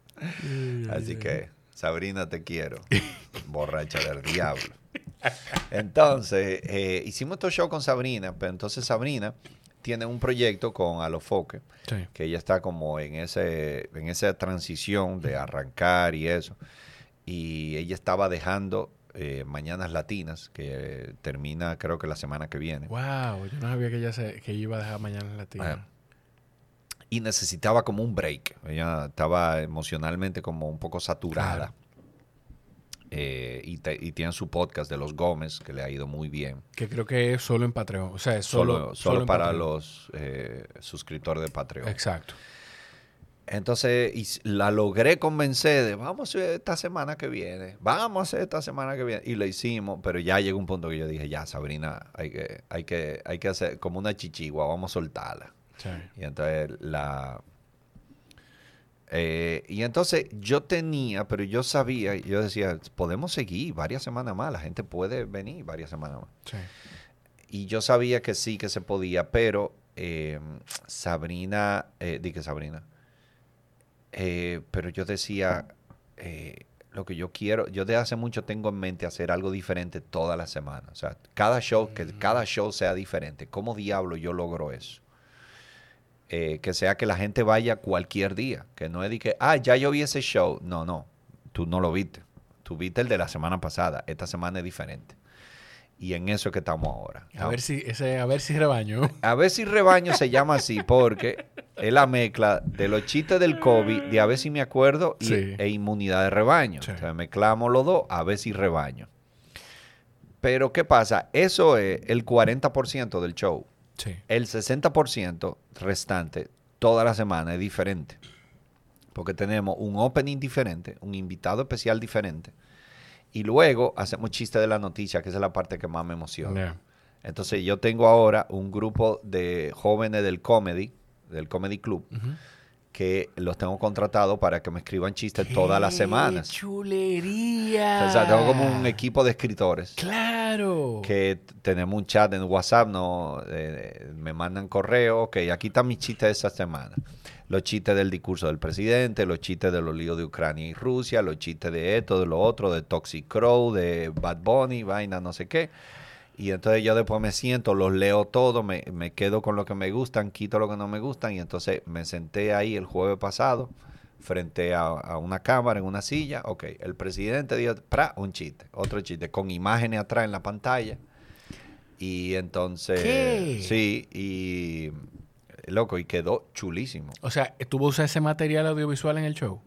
Así que, Sabrina, te quiero. Borracha del diablo. Entonces, eh, hicimos estos show con Sabrina, pero entonces Sabrina tiene un proyecto con Alofoque, Sí. que ella está como en ese en esa transición de arrancar y eso. Y ella estaba dejando eh, Mañanas Latinas, que termina creo que la semana que viene. Wow, yo no sabía que ella, se, que iba a dejar mañana en latina. Ah, y necesitaba como un break. Ella estaba emocionalmente como un poco saturada. Claro. Eh, y, te- y tiene su podcast de los Gómez, que le ha ido muy bien. Que creo que es solo en Patreon. O sea, es Solo, solo, solo, en para Patreon. los eh, suscriptores de Patreon. Exacto. Entonces y la logré convencer de vamos a hacer esta semana que viene, vamos a hacer esta semana que viene. Y lo hicimos, pero ya llegó un punto que yo dije, ya Sabrina, hay que, hay que, hay que hacer como una chichigua, vamos a soltarla. Sí. Y entonces la... eh, y entonces yo tenía, pero yo sabía, yo decía, podemos seguir varias semanas más, la gente puede venir varias semanas más. Sí. Y yo sabía que sí, que se podía, pero eh, Sabrina, eh, di que Sabrina, eh, pero yo decía, eh, lo que yo quiero, yo de hace mucho tengo en mente hacer algo diferente toda la semana. O sea, cada show, que cada show sea diferente. ¿Cómo diablo yo logro eso? Eh, que sea que la gente vaya cualquier día. Que no es de que, ah, ya yo vi ese show. No, no. Tú no lo viste. Tú viste el de la semana pasada. Esta semana es diferente. Y en eso es que estamos ahora. A ver si ese, a ver si rebaño. A ver si rebaño se llama así porque es la mezcla de los chistes del COVID, de a ver si me acuerdo, y, Sí. e inmunidad de rebaño. Sí. Sea, mezclamos los dos, a ver si rebaño. Pero ¿qué pasa? Eso es el 40% del show. Sí. El 60% restante toda la semana es diferente. Porque tenemos un opening diferente, un invitado especial diferente. Y luego hacemos chiste de la noticia, que esa es la parte que más me emociona. Yeah. Entonces yo tengo ahora un grupo de jóvenes del comedy, del comedy club. Que los tengo contratados para que me escriban chistes todas las semanas. chulería! O sea, tengo como un equipo de escritores. ¡Claro! Que tenemos un chat en WhatsApp, no, eh, me mandan correo, ok, aquí están mis chistes de esta semana. Los chistes del discurso del presidente, los chistes de los líos de Ucrania y Rusia, los chistes de esto, de lo otro, de Toxic Crow, de Bad Bunny, vaina, no sé qué. Y entonces yo después me siento, los leo todo, me, me quedo con lo que me gustan, quito lo que no me gustan. Y entonces me senté ahí el jueves pasado, frente a, a una cámara, en una silla. Ok, el presidente dio, pra, un chiste, otro chiste, con imágenes atrás en la pantalla. Y entonces, ¿Qué? sí, y loco, y quedó chulísimo. O sea, ¿tú usar ese material audiovisual en el show?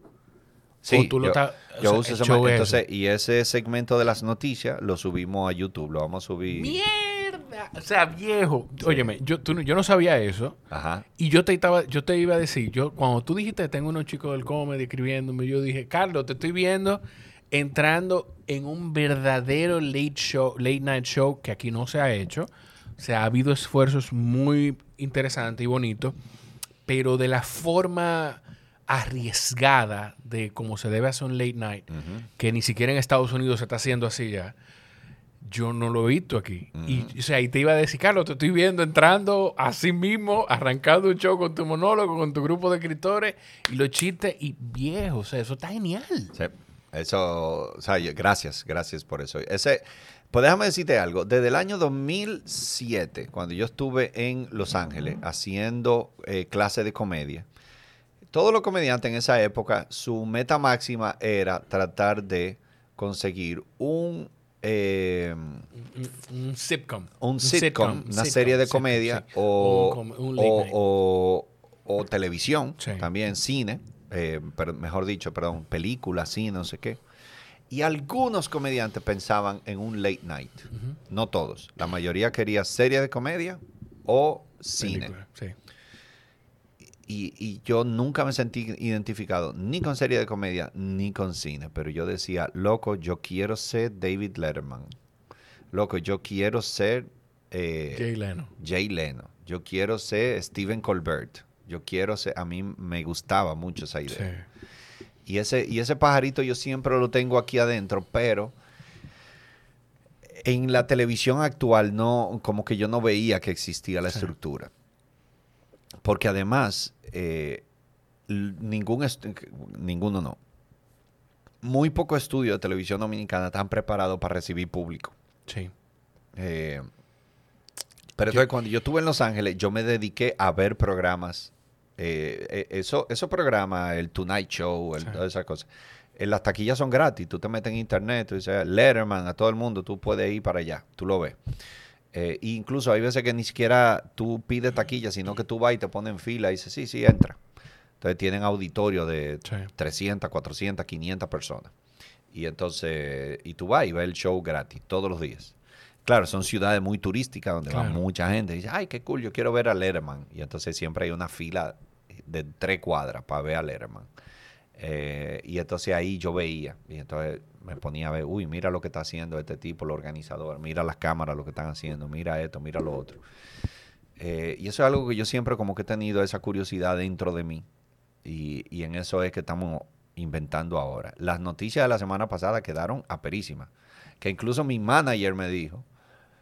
Sí, O tú lo yo, estás- o yo sea, uso ese entonces, y ese segmento de las noticias lo subimos a YouTube, lo vamos a subir. ¡Mierda! O sea, viejo. Óyeme, yo, tú no- yo no sabía eso. Ajá. Y yo te, estaba, yo te iba a decir, yo cuando tú dijiste tengo unos chicos del comedy escribiéndome, yo dije, Carlos, te estoy viendo entrando en un verdadero late show, late night show que aquí no se ha hecho. O sea, ha habido esfuerzos muy interesantes y bonitos, pero de la forma arriesgada de cómo se debe hacer un late night, que ni siquiera en Estados Unidos se está haciendo así ya. Yo no lo he visto aquí. Y, o sea, y te iba a decir, Carlos, te estoy viendo entrando así mismo, arrancando un show con tu monólogo, con tu grupo de escritores y los chistes y viejo. O sea, eso está genial. Sí, eso, o sea, yo- gracias, gracias por eso. Ese, pues déjame decirte algo. Desde el año 2007, cuando yo estuve en Los Ángeles haciendo eh, clase de comedia, todos los comediantes en esa época, su meta máxima era tratar de conseguir un, eh, Un, un sitcom. un sitcom, una sitcom, serie de comedia o, com- o- night. o- o televisión, Sí. también cine, eh, pero mejor dicho, perdón, película, cine, no sé qué. Y algunos comediantes pensaban en un late night. No todos. La mayoría quería serie de comedia o cine. Película, sí. Y, y yo nunca me sentí identificado ni con serie de comedia ni con cine. Pero yo decía, loco, yo quiero ser David Letterman. Loco, yo quiero ser eh, Jay Leno. Jay Leno. Yo quiero ser Stephen Colbert. Yo quiero ser, a mí me gustaba mucho esa idea. Sí. Y ese, y ese pajarito yo siempre lo tengo aquí adentro, pero en la televisión actual no, como que yo no veía que existía la Sí. estructura. Porque además, eh, ningún ninguno no. Muy poco estudio de televisión dominicana están preparados para recibir público. Sí. Eh, pero entonces cuando yo estuve en Los Ángeles, yo me dediqué a ver programas. eh, eh, eso, esos programas, el Tonight Show, el- Sí. todas esas cosas. Las taquillas son gratis. Tú te metes en internet, tú dices Letterman, a todo el mundo, tú puedes ir para allá. Tú lo ves. Eh, incluso hay veces que ni siquiera tú pides taquilla, sino que tú vas y te pones en fila y dices, sí, sí, entra. Entonces tienen auditorio de Sí. 300, 400, 500 personas. Y entonces, y tú vas y ves el show gratis todos los días. Claro, son ciudades muy turísticas donde va mucha gente. Y dice, ay, qué cool, yo quiero ver a Letterman. Y entonces siempre hay una fila de tres cuadras para ver a Letterman. Eh, y entonces ahí yo veía. Y entonces me ponía a ver, uy, mira lo que está haciendo este tipo, el organizador. Mira las cámaras, lo que están haciendo. Mira esto, mira lo otro. Eh, y eso es algo que yo siempre como que he tenido esa curiosidad dentro de mí. Y, y en eso es que estamos inventando ahora. Las noticias de la semana pasada quedaron aperísimas. Que incluso mi manager me dijo,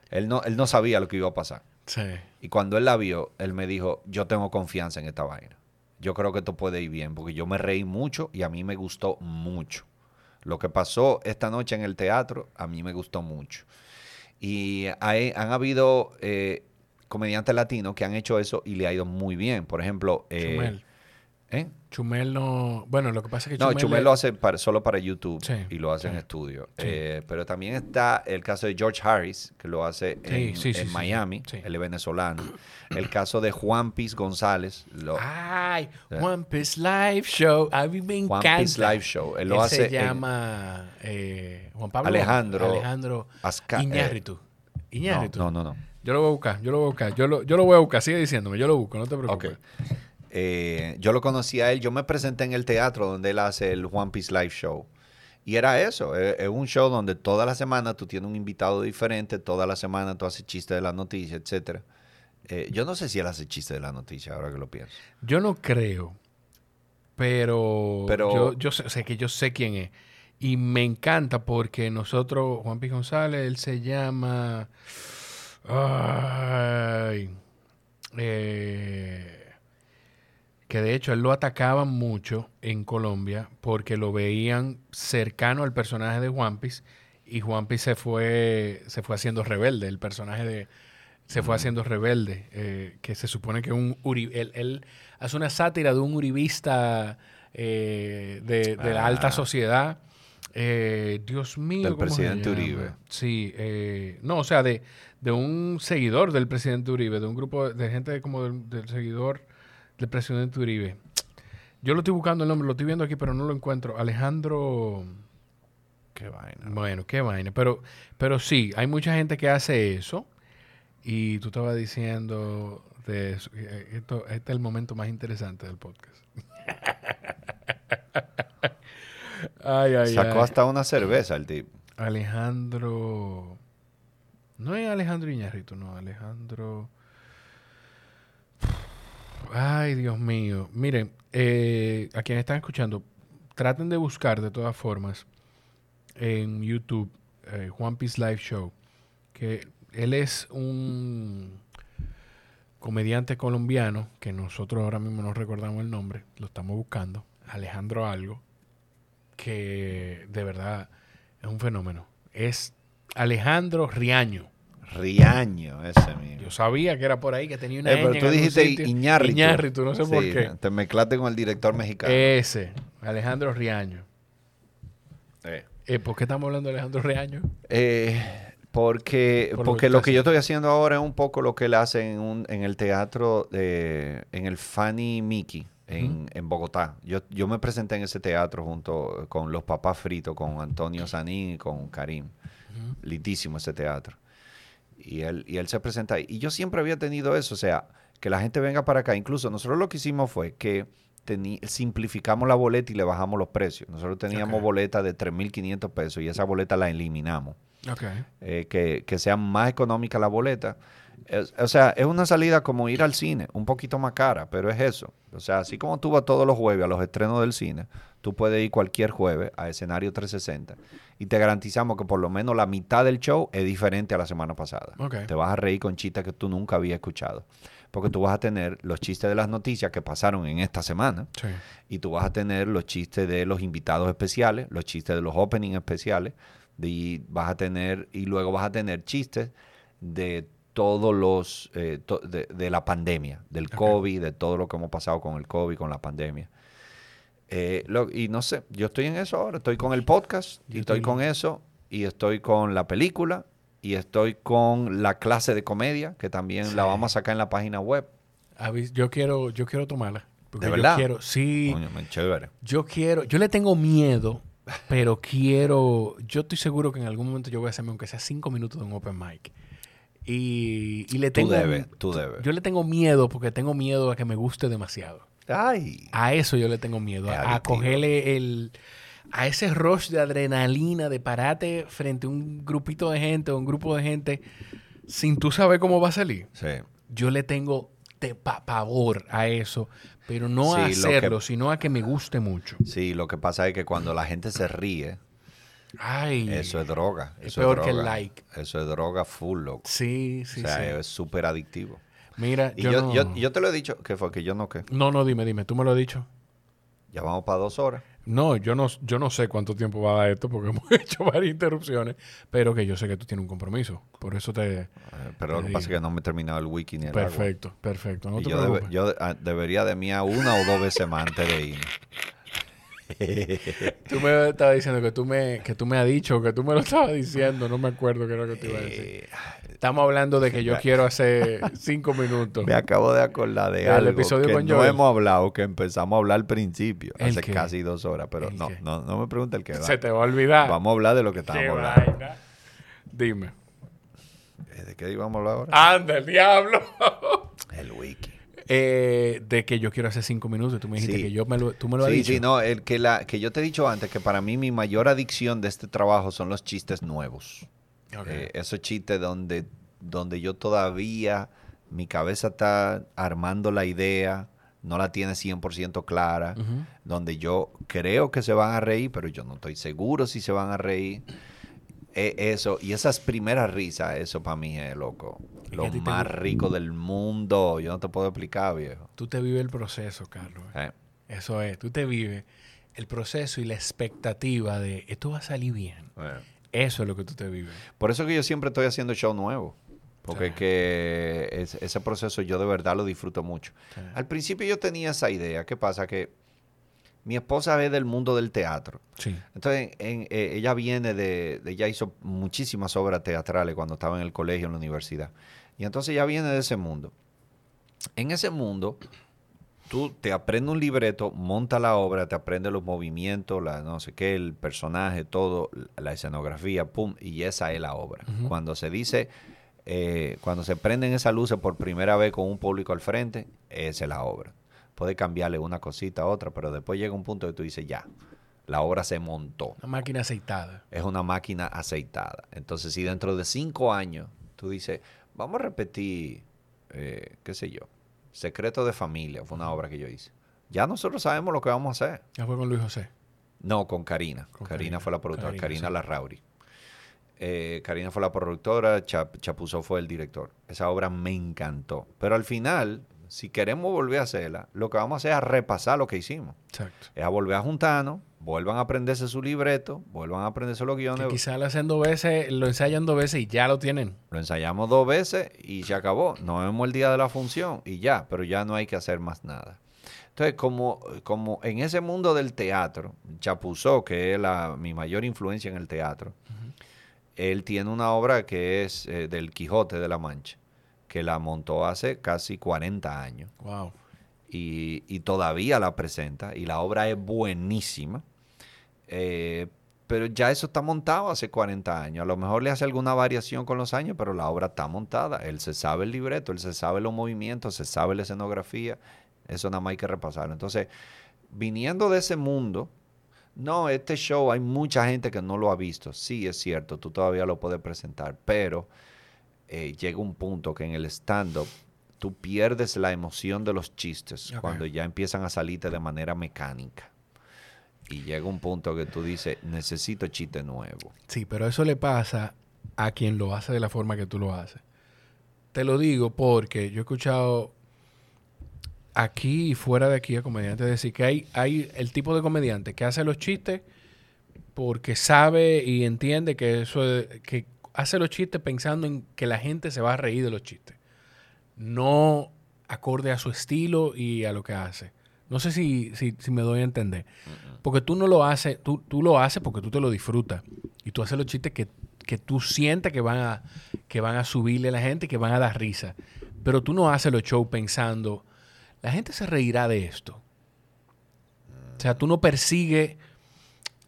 él no, él no sabía lo que iba a pasar. Sí. Y cuando él la vio, él me dijo, yo tengo confianza en esta vaina. Yo creo que esto puede ir bien, porque yo me reí mucho y a mí me gustó mucho. Lo que pasó esta noche en el teatro, a mí me gustó mucho. Y hay- han habido eh, comediantes latinos que han hecho eso y le ha ido muy bien. Por ejemplo, eh. ¿Eh? Chumel no. Bueno, lo que pasa es que No, Chumel. Lo hace para- solo para YouTube Sí, y lo hace en estudio. sí. Eh, pero también está el caso de George Harris, que lo hace en, Miami, él es venezolano. El caso de Juan Piz González, lo, Ay, Sí. One Piece Live Show. A mí me Juan encanta. Piz Live Show. Él lo Él hace se en llama eh, Juan Pablo Alejandro Alejandro eh, Iñárritu. Iñárritu. no, no, no. no. Yo lo voy a buscar, yo lo voy a buscar. Yo lo, yo lo voy a buscar. Sigue diciéndome, yo lo busco, no te preocupes. Ok. Eh, yo lo conocí a él, yo me presenté en el teatro donde él hace el One Piece Live Show. Y era eso, es, es un show donde toda la semana tú tienes un invitado diferente, toda la semana tú haces chistes de la noticia, etcétera. Eh, yo no sé si él hace chistes de la noticia, ahora que lo pienso. Yo no creo pero, Pero- yo, yo sé, sé que yo sé quién es. Y me encanta porque nosotros, Juan P. González, él se llama... Ay, eh, que de hecho él lo atacaban mucho en Colombia porque lo veían cercano al personaje de One Piece y One Piece se fue, se fue haciendo rebelde. El personaje de se fue haciendo rebelde, eh, que se supone que un uri- él, él hace una sátira de un uribista eh, de, de la alta Ah. sociedad. Eh, Dios mío. Del ¿cómo se presidente? Uribe. Sí, eh, no, o sea, de, de un seguidor del presidente Uribe, de un grupo de gente como del, del seguidor del presidente Uribe. Yo lo estoy buscando el nombre, lo estoy viendo aquí, pero no lo encuentro. Alejandro. Qué vaina. Bueno, qué vaina. Pero, pero sí, hay mucha gente que hace eso. Y tú estabas diciendo de eso. Eh, Esto, este es el momento más interesante del podcast. ay, ay, Sacó ay. hasta una cerveza el tipo. Alejandro. No es Alejandro Iñárritu, no, Alejandro. Ay, Dios mío. Miren, eh, a quienes están escuchando, traten de buscar de todas formas en YouTube eh, Juan Piece Live Show, que él es un comediante colombiano que nosotros ahora mismo no recordamos el nombre, lo estamos buscando, Alejandro Algo, que de verdad es un fenómeno. Es Alejandro Riaño. Riaño, ese mismo. Yo sabía que era por ahí, que tenía una Eh, pero tú dijiste. Iñárritu. Iñárritu, no sé por qué. Te mezclaste con el director mexicano. Ese, Alejandro Riaño. Eh. Eh, ¿Por qué estamos hablando de Alejandro Riaño? Eh, porque Por lo porque que lo que yo estoy haciendo ahora es un poco lo que él hace en, un- en el teatro, de, en el Fanny Mickey, en, en Bogotá. Yo, yo me presenté en ese teatro junto con los papás fritos, con Antonio Sanín y con Karim. Lindísimo ese teatro. Y él, y él se presenta ahí. Y yo siempre había tenido eso, o sea, que la gente venga para acá. Incluso nosotros lo que hicimos fue que simplificamos la boleta y le bajamos los precios. Nosotros teníamos Ok. boletas de 3.500 pesos y esa boleta la eliminamos Ok. eh, que, que sea más económica la boleta. Es- o sea, es una salida como ir al cine, un poquito más cara, pero es eso. O sea, así como tú vas todos los jueves a los estrenos del cine, tú puedes ir cualquier jueves a escenario 360 y te garantizamos que por lo menos la mitad del show es diferente a la semana pasada. Te vas a reír con chistes que tú nunca habías escuchado. Porque tú vas a tener los chistes de las noticias que pasaron en esta semana Sí. y tú vas a tener los chistes de los invitados especiales, los chistes de los openings especiales, y vas a tener, y luego vas a tener chistes de todos los, eh, to- de, de la pandemia, del. COVID, de todo lo que hemos pasado con el COVID, con la pandemia. Eh, lo- y no sé, yo estoy en eso ahora, estoy con el podcast, y Yo estoy con eso, y estoy con la película, y estoy con la clase de comedia, que también la vamos a sacar en la página web. Yo quiero, yo quiero tomarla. Porque ¿De yo verdad? quiero, sí. Coño, man, chévere. Yo quiero, yo le tengo miedo, pero quiero, yo estoy seguro que en algún momento yo voy a hacerme aunque sea cinco minutos de un open mic. Y, y le Tú tengo, debes, tú debes. yo le tengo miedo porque tengo miedo a que me guste demasiado. Ay. A eso yo le tengo miedo, a, cogerle el, a ese rush de adrenalina, de pararte frente a un grupito de gente o un grupo de gente sin tú saber cómo va a salir. Sí. Yo le tengo te- pa- pavor a eso, pero no a que- hacerlo, sino a que me guste mucho. Sí, lo que pasa es que cuando la gente se ríe, Ay, eso es droga. es peor es que el like. Eso es droga full, loco. Sí, sí, o sea, sí. es súper adictivo. Mira, Y yo, yo, no... yo, yo te lo he dicho, que fue que yo no, que No, no, dime, dime, tú me lo has dicho. ya vamos para dos horas. No, yo no, yo no sé cuánto tiempo va a dar esto porque hemos hecho varias interrupciones, pero que yo sé que tú tienes un compromiso. Por eso te... Eh, Pero lo que pasa es que no me he terminado el wiki ni el agua. Perfecto, perfecto. No te yo, debe- yo ah, debería de mí a una o dos veces más antes de irme. Tú me estabas diciendo que tú me, que tú me has dicho, que tú me lo estabas diciendo, no me acuerdo qué era lo que te iba a decir. Eh, Estamos hablando de que yo quiero hacer cinco minutos. me acabo de acordar de El algo episodio que con no Joel. hemos hablado, que empezamos a hablar al principio, ¿El hace qué? casi dos horas, pero ¿El no, qué? no, no me pregunta el que Se te va a olvidar. Vamos a hablar de lo que estábamos hablando. vaina. Dime. Eh, ¿De qué íbamos a hablar ahora? Anda, el diablo. El wiki. Eh, de que yo quiero hacer cinco minutos. Tú me dijiste Sí. que yo me lo, tú me lo has Sí, dicho. sí, no, el que, la, que yo te he dicho antes que para mí mi mayor adicción de este trabajo son los chistes nuevos. Ok. Eh, esos chistes donde, donde yo todavía, mi cabeza está armando la idea no la tiene 100% clara, donde yo creo que se van a reír, pero yo no estoy seguro si se van a reír. E- eso, y esas primeras risas, eso para mí es loco. Lo te más rico del mundo. Yo no te puedo explicar, viejo. Tú te vives el proceso, Carlos. Eh, Eso es, tú te vives el proceso y la expectativa de esto va a salir bien. eh. Eso es lo que tú te vives. Por eso que yo siempre estoy haciendo show nuevo. Porque Sí. que es- ese proceso yo de verdad lo disfruto mucho. Sí. Al principio yo tenía esa idea. ¿Qué pasa? Que mi esposa es del mundo del teatro. Sí. Entonces, en- eh, ella viene de, de- Ella hizo muchísimas obras teatrales cuando estaba en el colegio, en la universidad. Y entonces ella viene de ese mundo. En ese mundo, tú te aprendes un libreto, monta la obra, te aprendes los movimientos, la no sé qué, el personaje, todo, la escenografía, pum, y esa es la obra. Cuando se dice, eh, cuando se prenden esas luces por primera vez con un público al frente, esa es la obra. Puede cambiarle una cosita a otra, pero después llega un punto que tú dices, ya, la obra se montó Una máquina aceitada. es una máquina aceitada. Entonces, si dentro de cinco años tú dices, vamos a repetir, eh, qué sé yo, Secreto de Familia, fue una obra que yo hice. Ya nosotros sabemos lo que vamos a hacer. Ya fue con Luis José. No, con Karina. Con Karina, Karina. fue la productora, Karina, Karina, sí. Larrauri. Eh, Karina fue la productora, Chap- Chapuzó fue el director. Esa obra me encantó. Pero al final, si queremos volver a hacerla, lo que vamos a hacer es a repasar lo que hicimos. Exacto. Es a volver a juntarnos, vuelvan a aprenderse su libreto, vuelvan a aprenderse los guiones. quizá lo hacen dos veces, lo ensayan dos veces y ya lo tienen. Lo ensayamos dos veces y se acabó. Nos vemos el día de la función y ya, pero ya no hay que hacer más nada. Entonces, como, como en ese mundo del teatro, Chapuzó, que es la, mi mayor influencia en el teatro, él tiene una obra que es eh, del Quijote de la Mancha, que la montó hace casi 40 años Wow. y, y todavía la presenta y la obra es buenísima. Eh, pero ya eso está montado hace 40 años. A lo mejor le hace alguna variación con los años, pero la obra está montada. Él se sabe el libreto, él se sabe los movimientos, se sabe la escenografía. Eso nada más hay que repasarlo. Entonces, viniendo de ese mundo, no, este show hay mucha gente que no lo ha visto. Sí, es cierto, tú todavía lo puedes presentar, pero eh, llega un punto que en el stand-up tú pierdes la emoción de los chistes cuando ya empiezan a salirte de manera mecánica. Y llega un punto que tú dices, necesito chiste nuevo. Sí, pero eso le pasa a quien lo hace de la forma que tú lo haces. Te lo digo porque yo he escuchado aquí y fuera de aquí a comediantes decir que hay, hay el tipo de comediante que hace los chistes porque sabe y entiende que eso es- que hace los chistes pensando en que la gente se va a reír de los chistes. No acorde a su estilo y a lo que hace. No sé si, si, si me doy a entender. Porque tú no lo haces, tú, tú lo haces porque tú te lo disfrutas. Y tú haces los chistes que, que tú sientes que van, a, que van a subirle a la gente y que van a dar risa. Pero tú no haces los shows pensando, la gente se reirá de esto. O sea, tú no persigues,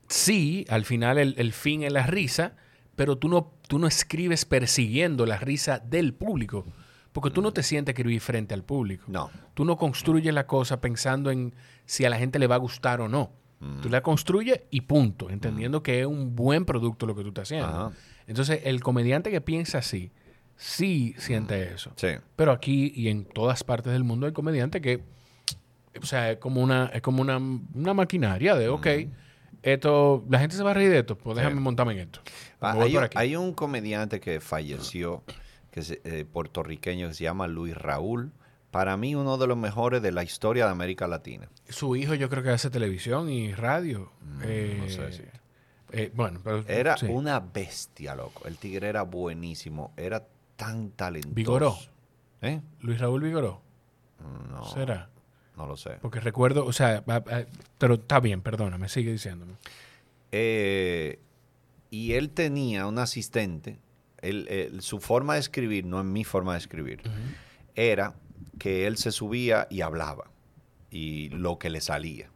sí, al final el, el fin es la risa, pero tú no, tú no escribes persiguiendo la risa del público. Porque tú no te sientes escribir frente al público. No. Tú no construyes la cosa pensando en si a la gente le va a gustar o no. Mm. Tú la construyes y punto, entendiendo que es un buen producto lo que tú estás haciendo. Ajá. Entonces, el comediante que piensa así, sí siente eso. Sí. Pero aquí y en todas partes del mundo hay comediante que, o sea, es como una, es como una, una maquinaria de, ok, esto, la gente se va a reír de esto, pues déjame montarme en esto. Ah, hay, un- aquí. hay un comediante que falleció, que es eh, puertorriqueño, que se llama Luis Raúl. Para mí, uno de los mejores de la historia de América Latina. Su hijo yo creo que hace televisión y radio. Eh, no sé si- eh, bueno, pero Era sí. una bestia, loco. El tigre era buenísimo. Era tan talentoso. Vigoró. ¿Eh? Luis Raúl Vigoró. No, ¿Será? No lo sé. Porque recuerdo, o sea, pero está bien, perdóname, sigue diciéndome. Eh, y él tenía un asistente. Él- él- su forma de escribir, no es mi forma de escribir, era que él se subía y hablaba. Y lo que le salía.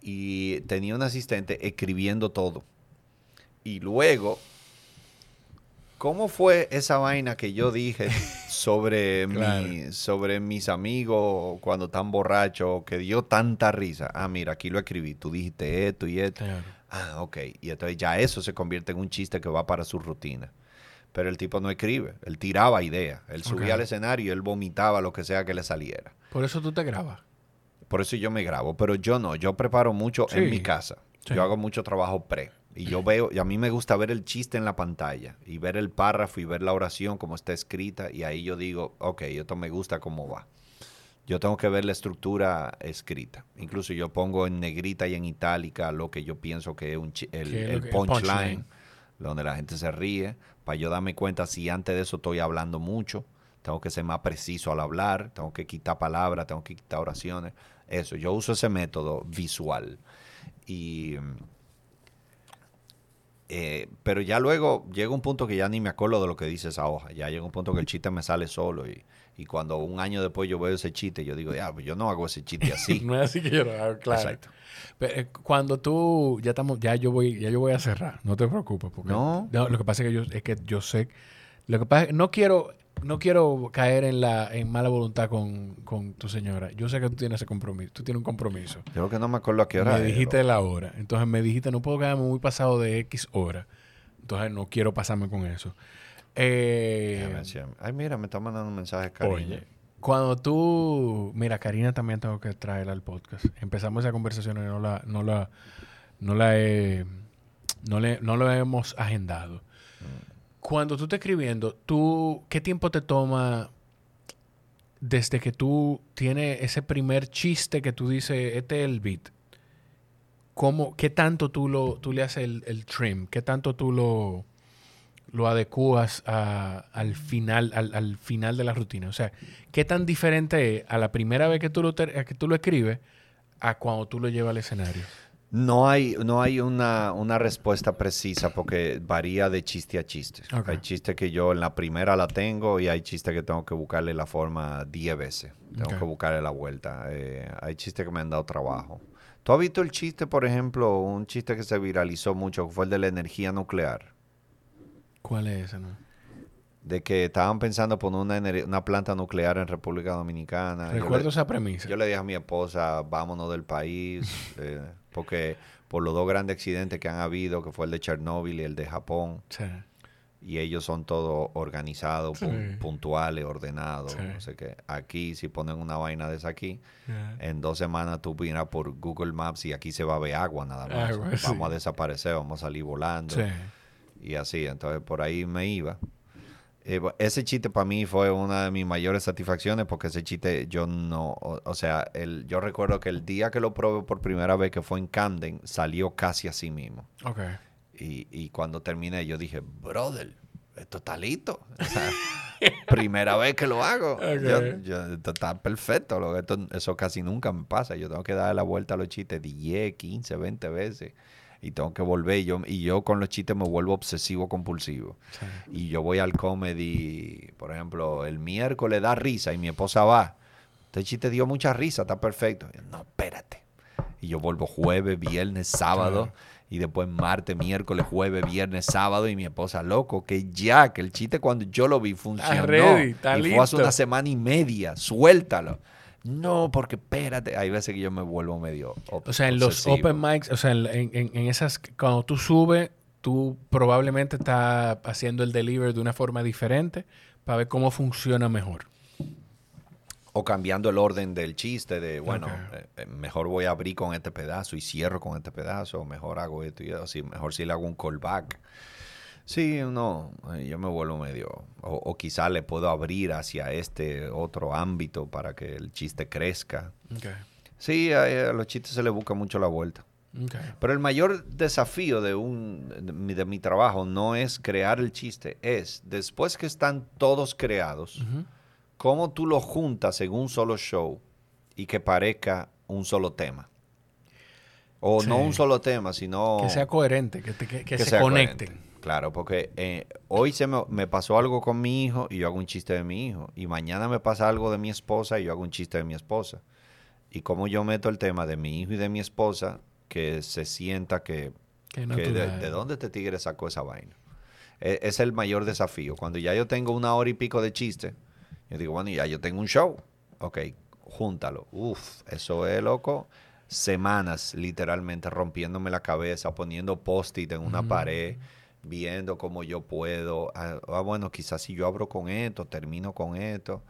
Y tenía un asistente escribiendo todo. Y luego, ¿cómo fue esa vaina que yo dije sobre, Claro. mi, sobre mis amigos cuando están borrachos, que dio tanta risa? Ah, mira, aquí lo escribí. Tú dijiste esto y esto. Claro. Ah, ok. Y entonces ya eso se convierte en un chiste que va para su rutina. Pero el tipo no escribe, él tiraba ideas. Él subía al escenario y él vomitaba lo que sea que le saliera. Por eso tú te grabas. Por eso yo me grabo. Pero yo no, yo preparo mucho en mi casa. Sí. Yo hago mucho trabajo pre. Y yo veo, y a mí me gusta ver el chiste en la pantalla y ver el párrafo y ver la oración como está escrita. Y ahí yo digo, ok, esto me gusta cómo va. Yo tengo que ver la estructura escrita. Incluso yo pongo en negrita y en itálica lo que yo pienso que es un el, el punchline. donde la gente se ríe, para yo darme cuenta si antes de eso estoy hablando mucho. Tengo que ser más preciso al hablar, tengo que quitar palabras, tengo que quitar oraciones. Eso, yo uso ese método visual. Y, mm, eh, pero ya luego llega un punto que ya ni me acuerdo de lo que dice esa hoja. Ya llega un punto que el chiste me sale solo. Y, y cuando un año después yo veo ese chiste, yo digo, ya, pues yo no hago ese chiste así. no es así que yo lo hago, claro. Exacto. Pero, eh, cuando tú ya estamos, ya yo voy, ya yo voy a cerrar, no te preocupes, porque No. lo que pasa es que yo es que yo sé, lo que pasa es que no quiero, no quiero caer en la, en mala voluntad con, con tu señora. Yo sé que tú tienes ese compromiso, tú tienes un compromiso. Yo creo que no me acuerdo a qué hora me dijiste la hora, entonces me dijiste no puedo quedarme muy pasado de X hora, entonces no quiero pasarme con eso. Eh. Ay, mira, me está mandando un mensaje, cariño. Oye, cuando tú. Mira, Karina también tengo que traerla al podcast. Empezamos esa conversación y no la, no la, no la he, no le, no lo hemos agendado. Cuando tú estás escribiendo, tú, ¿qué tiempo te toma desde que tú tienes ese primer chiste que tú dices, este es el beat? ¿Cómo, ¿Qué tanto tú, lo, tú le haces el, el trim? ¿Qué tanto tú lo, lo adecuas al final al, al final de la rutina. O sea, ¿qué tan diferente es a la primera vez que tú lo, que tú lo escribes a cuando tú lo llevas al escenario? No hay, no hay una, una respuesta precisa porque varía de chiste a chiste. Hay chistes que yo en la primera la tengo y hay chistes que tengo que buscarle la forma 10 veces. Tengo que buscarle la vuelta. Eh, hay chistes que me han dado trabajo. ¿Tú has visto el chiste, por ejemplo, un chiste que se viralizó mucho, que fue el de la energía nuclear? ¿Cuál es ese? No? De que estaban pensando poner una, una planta nuclear en República Dominicana. Yo le- Recuerdo esa premisa. Yo le dije a mi esposa, vámonos del país, eh, porque por los dos grandes accidentes que han habido, que fue el de Chernóbil y el de Japón, Sí. y ellos son todos organizados, pun- Sí. puntuales, ordenados, Sí. no sé qué. Aquí, si ponen una vaina de esa aquí, en dos semanas tú miras por Google Maps y aquí se va a ver agua nada más. Agua. Vamos a desaparecer, vamos a salir volando y así. Entonces por ahí me iba. Eh, ese chiste para mí fue una de mis mayores satisfacciones porque ese chiste yo no, o, o sea, el, yo recuerdo que el día que lo probé por primera vez que fue en Camden salió casi así mismo. Ok. Y, y cuando terminé yo dije, brother, esto está listo. O sea, primera vez que lo hago. Yo- esto está perfecto. lo- esto- eso casi nunca me pasa. Yo tengo que darle la vuelta a los chistes 10, 15, 20 veces. Y tengo que volver. Y yo, y yo con los chistes me vuelvo obsesivo compulsivo. Sí. Y yo voy al comedy, por ejemplo, el miércoles da risa y mi esposa va. Este chiste dio mucha risa, está perfecto. Yo, no, espérate. Y yo vuelvo jueves, viernes, sábado. Y después martes, miércoles, jueves, viernes, sábado. Y mi esposa, loco, que ya, que el chiste cuando yo lo vi funcionó. ready, y fue hace una semana y media. Suéltalo. No, porque espérate. Hay veces que yo me vuelvo medio. O sea, en los obsesivo. open mics, o sea, en, en- en esas, cuando tú subes, tú probablemente estás haciendo el delivery de una forma diferente para ver cómo funciona mejor. O cambiando el orden del chiste de, bueno, eh, eh, mejor voy a abrir con este pedazo y cierro con este pedazo, o mejor hago esto y así, mejor si le hago un callback. Sí, no, eh, yo me vuelvo medio, o, o quizá le puedo abrir hacia este otro ámbito para que el chiste crezca. Sí, a, a los chistes se le busca mucho la vuelta. Pero el mayor desafío de, un, de, mi, de mi trabajo no es crear el chiste, es después que están todos creados, cómo tú lo juntas en un solo show y que parezca un solo tema. O Sí. no un solo tema, sino Que sea coherente, que, te- que- que se conecten. coherente. Claro, porque eh, hoy se me, me pasó algo con mi hijo y yo hago un chiste de mi hijo. Y mañana me pasa algo de mi esposa y yo hago un chiste de mi esposa. Y como yo meto el tema de mi hijo y de mi esposa, que se sienta que, de, dónde este tigre sacó esa vaina. E- es el mayor desafío. Cuando ya yo tengo una hora y pico de chiste, yo digo, bueno, ya yo tengo un show. Ok, júntalo. Uf, eso es loco. Semanas literalmente rompiéndome la cabeza, poniendo post-it en una pared, viendo cómo yo puedo. Ah, ah, bueno, quizás si yo abro con esto, termino con esto.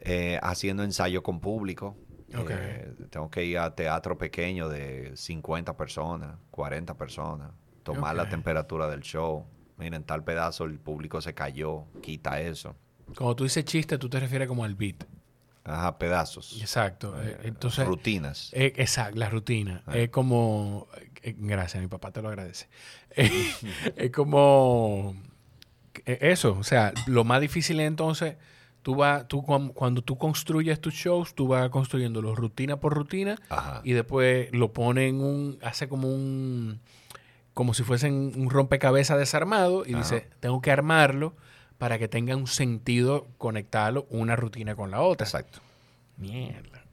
Eh, haciendo ensayo con público. Ok. Eh, tengo que ir a teatro pequeño de 50 personas, 40 personas, tomar la temperatura del show. Miren, tal pedazo el público se cayó, quita eso. Cuando tú dices chiste, tú te refieres como al beat. Ajá, pedazos. Exacto. Eh, Entonces, Rutinas. eh, exacto, la rutina. Ah. Es como... eh, gracias, mi papá te lo agradece. Eh, es como... eh, Eso, o sea, lo más difícil es entonces... Tú vas, tú cuan- cuando tú construyes tus shows, tú vas construyéndolo rutina por rutina Ajá. y después lo pone en un, hace como un, como si fuesen un rompecabezas desarmado y Ajá. dice, tengo que armarlo para que tenga un sentido conectarlo una rutina con la otra. Exacto. Mierda.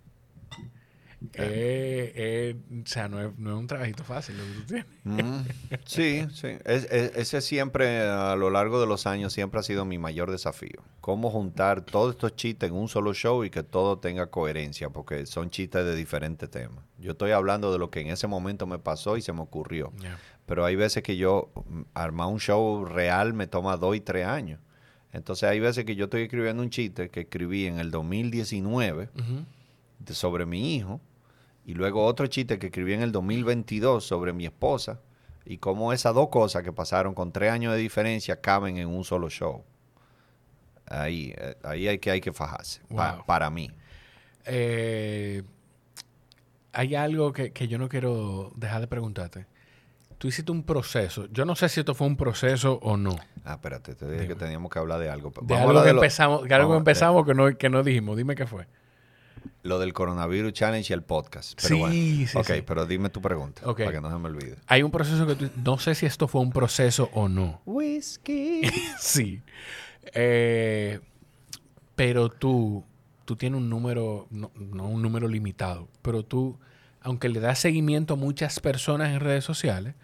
Eh, eh, o sea, no es, no es un trabajito fácil lo que tú tienes. Mm, sí, sí. Es- es- ese siempre, a lo largo de los años, siempre ha sido mi mayor desafío. Cómo juntar todos estos chistes en un solo show y que todo tenga coherencia, porque son chistes de diferentes temas. Yo estoy hablando de lo que en ese momento me pasó y se me ocurrió. Pero hay veces que yo, mm, armar un show real me toma dos y tres años. Entonces hay veces que yo estoy escribiendo un chiste que escribí en el 2019 Ujú. de- sobre mi hijo y luego otro chiste que escribí en el 2022 sobre mi esposa y cómo esas dos cosas que pasaron con tres años de diferencia caben en un solo show. Ahí, eh, ahí hay que, hay que fajarse, pa- para mí. Eh, hay algo que, que yo no quiero dejar de preguntarte. Tú hiciste un proceso. Yo no sé si esto fue un proceso o no. Ah, espérate, te dije Dime. que teníamos que hablar de algo. De Vamos a algo hablar que de lo, empezamos, que algo vamos- empezamos que, no, que no dijimos. Dime qué fue. lo del Coronavirus Challenge y el podcast. Pero Sí, bueno. sí, Ok, sí. pero dime tu pregunta, Ok. para que no se me olvide. Hay un proceso que tú... No sé si esto fue un proceso o no. Whisky. Sí. Eh, pero tú, tú tienes un número, no, no un número limitado, pero tú, aunque le das seguimiento a muchas personas en redes sociales,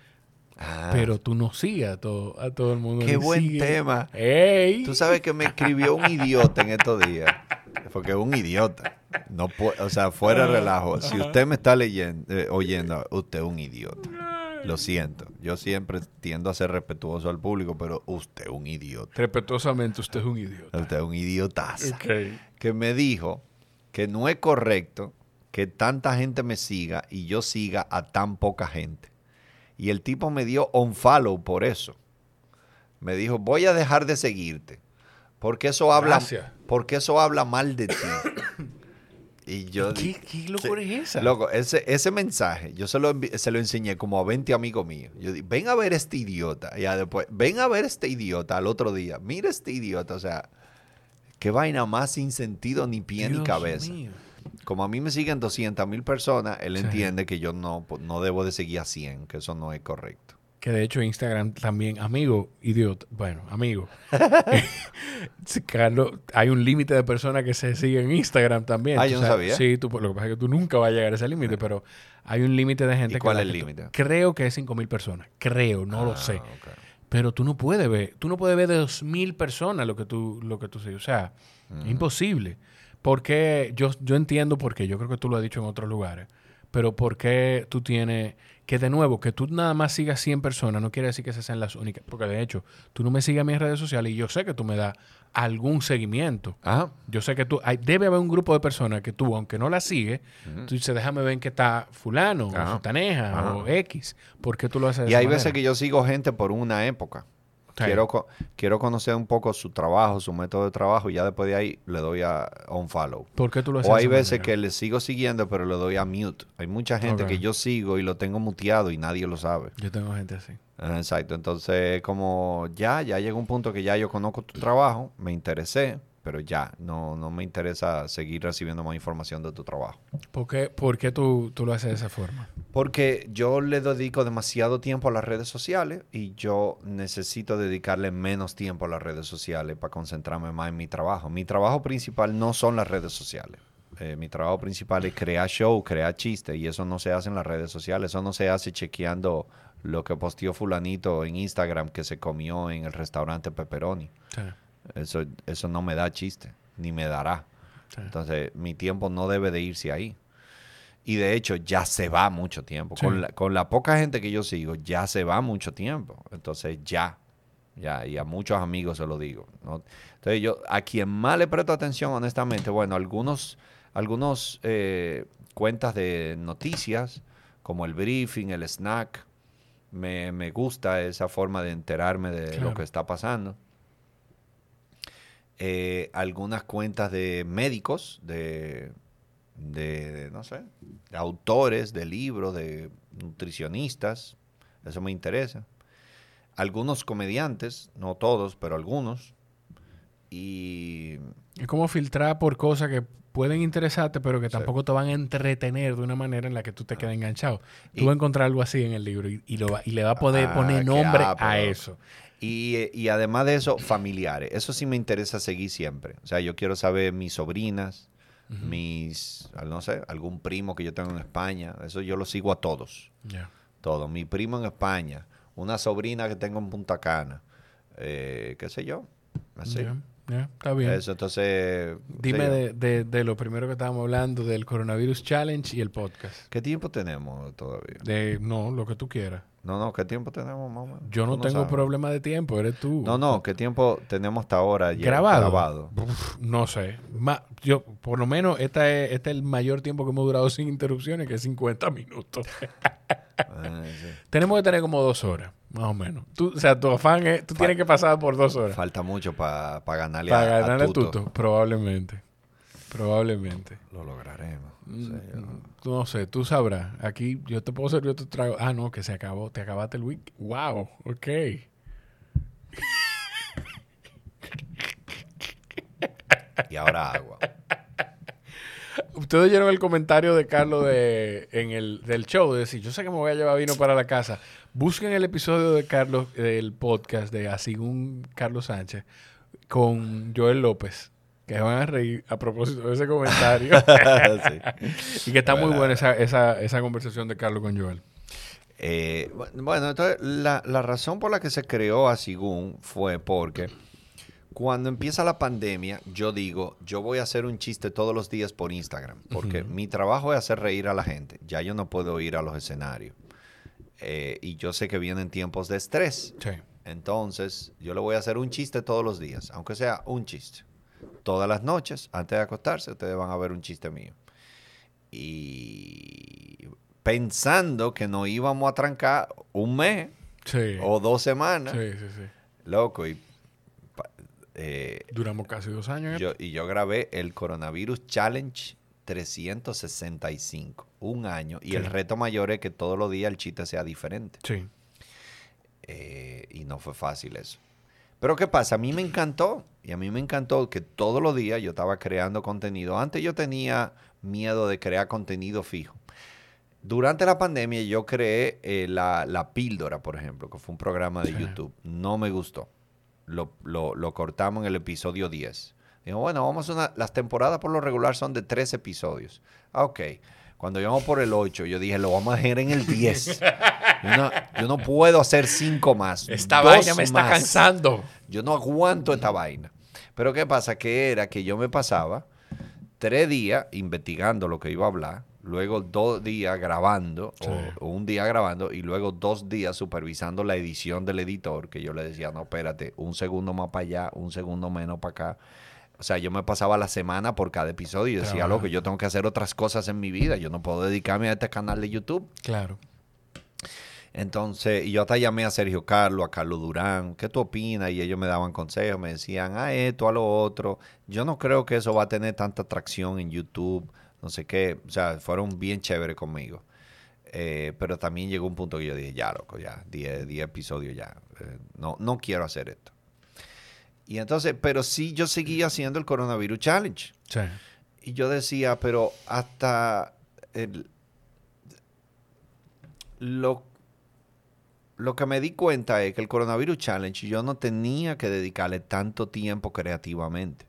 Ah, pero tú no sigues a todo, a todo el mundo. Qué buen tema. ¡Ey! Tú sabes que me escribió un idiota en estos días. Porque un idiota. No o sea, fuera de relajo. Si usted me está leyendo, eh, oyendo, usted es un idiota. Lo siento. Yo siempre tiendo a ser respetuoso al público, pero usted es un idiota. Respetuosamente, usted es un idiota. Usted es un idiotazo. Que me dijo que no es correcto que tanta gente me siga y yo siga a tan poca gente. Y el tipo me dio on follow por eso. Me dijo, voy a dejar de seguirte. Porque eso habla, Gracias. porque eso habla mal de ti. y yo ¿Qué, locura es esa? loco, ese, ese mensaje, yo se lo, se lo enseñé como a 20 amigos míos. Yo dije, ven a ver este idiota. Y ya después, ven a ver este idiota al otro día. Mira este idiota. O sea, qué vaina más sin sentido ni pie ni cabeza. mío. Como a mí me siguen 200 mil personas, él Sí. entiende que yo no, no debo de seguir a 100, que eso no es correcto. Que de hecho Instagram también, amigo, idiota. Bueno, amigo. Carlos, hay un límite de personas que se siguen en Instagram también. Ah, tú yo no sabes. sabía. Sí, tú, lo que pasa es que tú nunca vas a llegar a ese límite, pero hay un límite de gente ¿Y cuál que es el límite? Creo que es 5 mil personas. Creo, no lo Ah, sé. Pero tú no puedes ver, tú no puedes ver de 2000 personas lo que tú, lo que tú sigues. O sea, es imposible. Porque yo, yo entiendo por qué, yo creo que tú lo has dicho en otros lugares, pero por qué tú tienes, que de nuevo, que tú nada más sigas 100 personas, no quiere decir que esas sean las únicas. Porque de hecho, tú no me sigues a mis redes sociales y yo sé que tú me das algún seguimiento. Ajá. Yo sé que tú, hay, debe haber un grupo de personas que tú, aunque no la sigues, tú dices, déjame ver qué está fulano, o Ajá. sutaneja, Ajá. o X. ¿Por qué tú lo haces de Y esa hay veces que yo sigo gente por una época. Sí. Quiero, quiero conocer un poco su trabajo, su método de trabajo, y ya después de ahí le doy a un follow. ¿Por qué tú lo haces O hay veces manera? que le sigo siguiendo, pero le doy a mute. Hay mucha gente que yo sigo y lo tengo muteado y nadie lo sabe. Yo tengo gente así. Ajá, Exacto. Entonces, como ya, ya llegó un punto que ya yo conozco tu trabajo, me interesé, pero ya, no, no me interesa seguir recibiendo más información de tu trabajo. ¿Por qué, por qué tú, tú lo haces de esa forma? Porque yo le dedico demasiado tiempo a las redes sociales y yo necesito dedicarle menos tiempo a las redes sociales para concentrarme más en mi trabajo. Mi trabajo principal no son las redes sociales. Eh, mi trabajo principal es crear show, crear chistes y eso no se hace en las redes sociales. Eso no se hace chequeando lo que posteó fulanito en Instagram que se comió en el restaurante Pepperoni. Sí, Eso, eso no me da chiste, ni me dará. sí. Entonces, mi tiempo no debe de irse ahí. Y de hecho, ya se va mucho tiempo. Sí. Con, la, con la poca gente que yo sigo, ya se va mucho tiempo. Entonces, ya. Ya, y a muchos amigos se lo digo. ¿no? Entonces, yo, a quien más le presto atención, honestamente, bueno, algunos, algunos eh, cuentas de noticias, como el briefing, el snack. Me, me gusta esa forma de enterarme de lo que está pasando. Eh, algunas cuentas de médicos, de, de, no sé, de autores de libros, de nutricionistas. Eso me interesa. Algunos comediantes, no todos, pero algunos. Y Es como filtrar por cosas que pueden interesarte, pero que Sí. tampoco te van a entretener de una manera en la que tú te quedes enganchado. Tú Y- vas a encontrar algo así en el libro y, y lo y le vas a poder Ah, poner nombre ah, a eso. Y, eh, y además de eso, familiares. Eso sí me interesa seguir siempre. O sea, yo quiero saber mis sobrinas, mis, al- no sé, algún primo que yo tengo en España. Eso yo lo sigo a todos. Ya. Todos. Mi primo en España, una sobrina que tengo en Punta Cana, eh, qué sé yo. Así. Está bien. Eso, entonces... Dime sí, de, de- de lo primero que estábamos hablando, del Coronavirus Challenge y el podcast. ¿Qué tiempo tenemos todavía? De, no, lo que tú quieras. No, no, ¿qué tiempo tenemos, mamá? Yo no tengo sabes. problema de tiempo, eres tú. No, no, ¿qué tiempo tenemos hasta ahora ya ¿Grabado? grabado? Uf, no sé. Ma- yo, por lo menos, esta es, este es el mayor tiempo que hemos durado sin interrupciones, que es 50 minutos. Ah, sí. Tenemos que tener como dos horas, más o menos. Tú, o sea, tu afán es, tú tienes que pasar por dos horas. Falta mucho para ganarle Para a ganarle a Tuto. Tuto, probablemente. Probablemente. Lo lograremos. Mm, yo No sé, tú sabrás. Aquí yo te puedo servir otro trago. Ah, no, que se acabó. Te acabaste el week. Wow, ok. Y ahora agua. Ustedes oyeron el comentario de Carlos de, en el, del show, de decir, yo sé que me voy a llevar vino para la casa. Busquen el episodio de Carlos, del podcast de Así un Carlos Sánchez, con Joel López, que van a reír a propósito de ese comentario. Sí. y que está muy buena esa, esa, esa conversación de Carlos con Joel. Eh, bu- bueno, entonces la, la razón por la que se creó Asigún fue porque cuando empieza la pandemia, yo digo, yo voy a hacer un chiste todos los días por Instagram, porque mi trabajo es hacer reír a la gente. Ya yo no puedo ir a los escenarios. Eh, y yo sé que vienen tiempos de estrés. Sí. Entonces, yo le voy a hacer un chiste todos los días, aunque sea un chiste. Todas las noches, antes de acostarse, ustedes van a ver un chiste mío. Y pensando que nos íbamos a trancar un mes Sí. o dos semanas, Sí, sí, sí. loco, y, eh, Duramos casi dos años. ¿eh? yo, y yo grabé el Coronavirus Challenge 365, un año, y el reto mayor es que todos los días el chiste sea diferente. Sí. Eh, y no fue fácil eso. Pero ¿qué pasa? A mí me encantó. Y a mí me encantó que todos los días yo estaba creando contenido. Antes yo tenía miedo de crear contenido fijo. Durante la pandemia yo creé eh, la, la Píldora, por ejemplo, que fue un programa de Sí. YouTube. No me gustó. Lo, lo- lo cortamos en el episodio 10. Digo, bueno, vamos a una... Las temporadas por lo regular son de tres episodios. Ah, ok. Cuando íbamos por el 8, yo dije, lo vamos a dejar en el 10. Yo no, yo no puedo hacer cinco más. Esta vaina me está más. cansando. Yo no aguanto esta vaina. Pero ¿qué pasa? Que era que yo me pasaba tres días investigando lo que iba a hablar, luego dos días grabando, o- o, un día grabando, y luego dos días supervisando la edición del editor, que yo le decía, no, espérate, un segundo más para allá, un segundo menos para acá. O sea, yo me pasaba la semana por cada episodio y decía, Trabajando. loco, yo tengo que hacer otras cosas en mi vida, yo no puedo dedicarme a este canal de YouTube. Claro. Entonces, y yo hasta llamé a Sergio Carlos, a Carlos Durán, ¿qué tú opinas? Y ellos me daban consejos, me decían, a esto, a lo otro. Yo no creo que eso va a tener tanta atracción en YouTube, no sé qué. O sea, fueron bien chéveres conmigo. Eh, pero también llegó un punto que yo dije, ya, loco, ya, 10 10 episodios ya. Eh, no, no quiero hacer esto. Y entonces, pero sí yo seguía haciendo el Coronavirus Challenge. Sí. Y yo decía, pero hasta el- lo, lo que me di cuenta es que el Coronavirus Challenge yo no tenía que dedicarle tanto tiempo creativamente.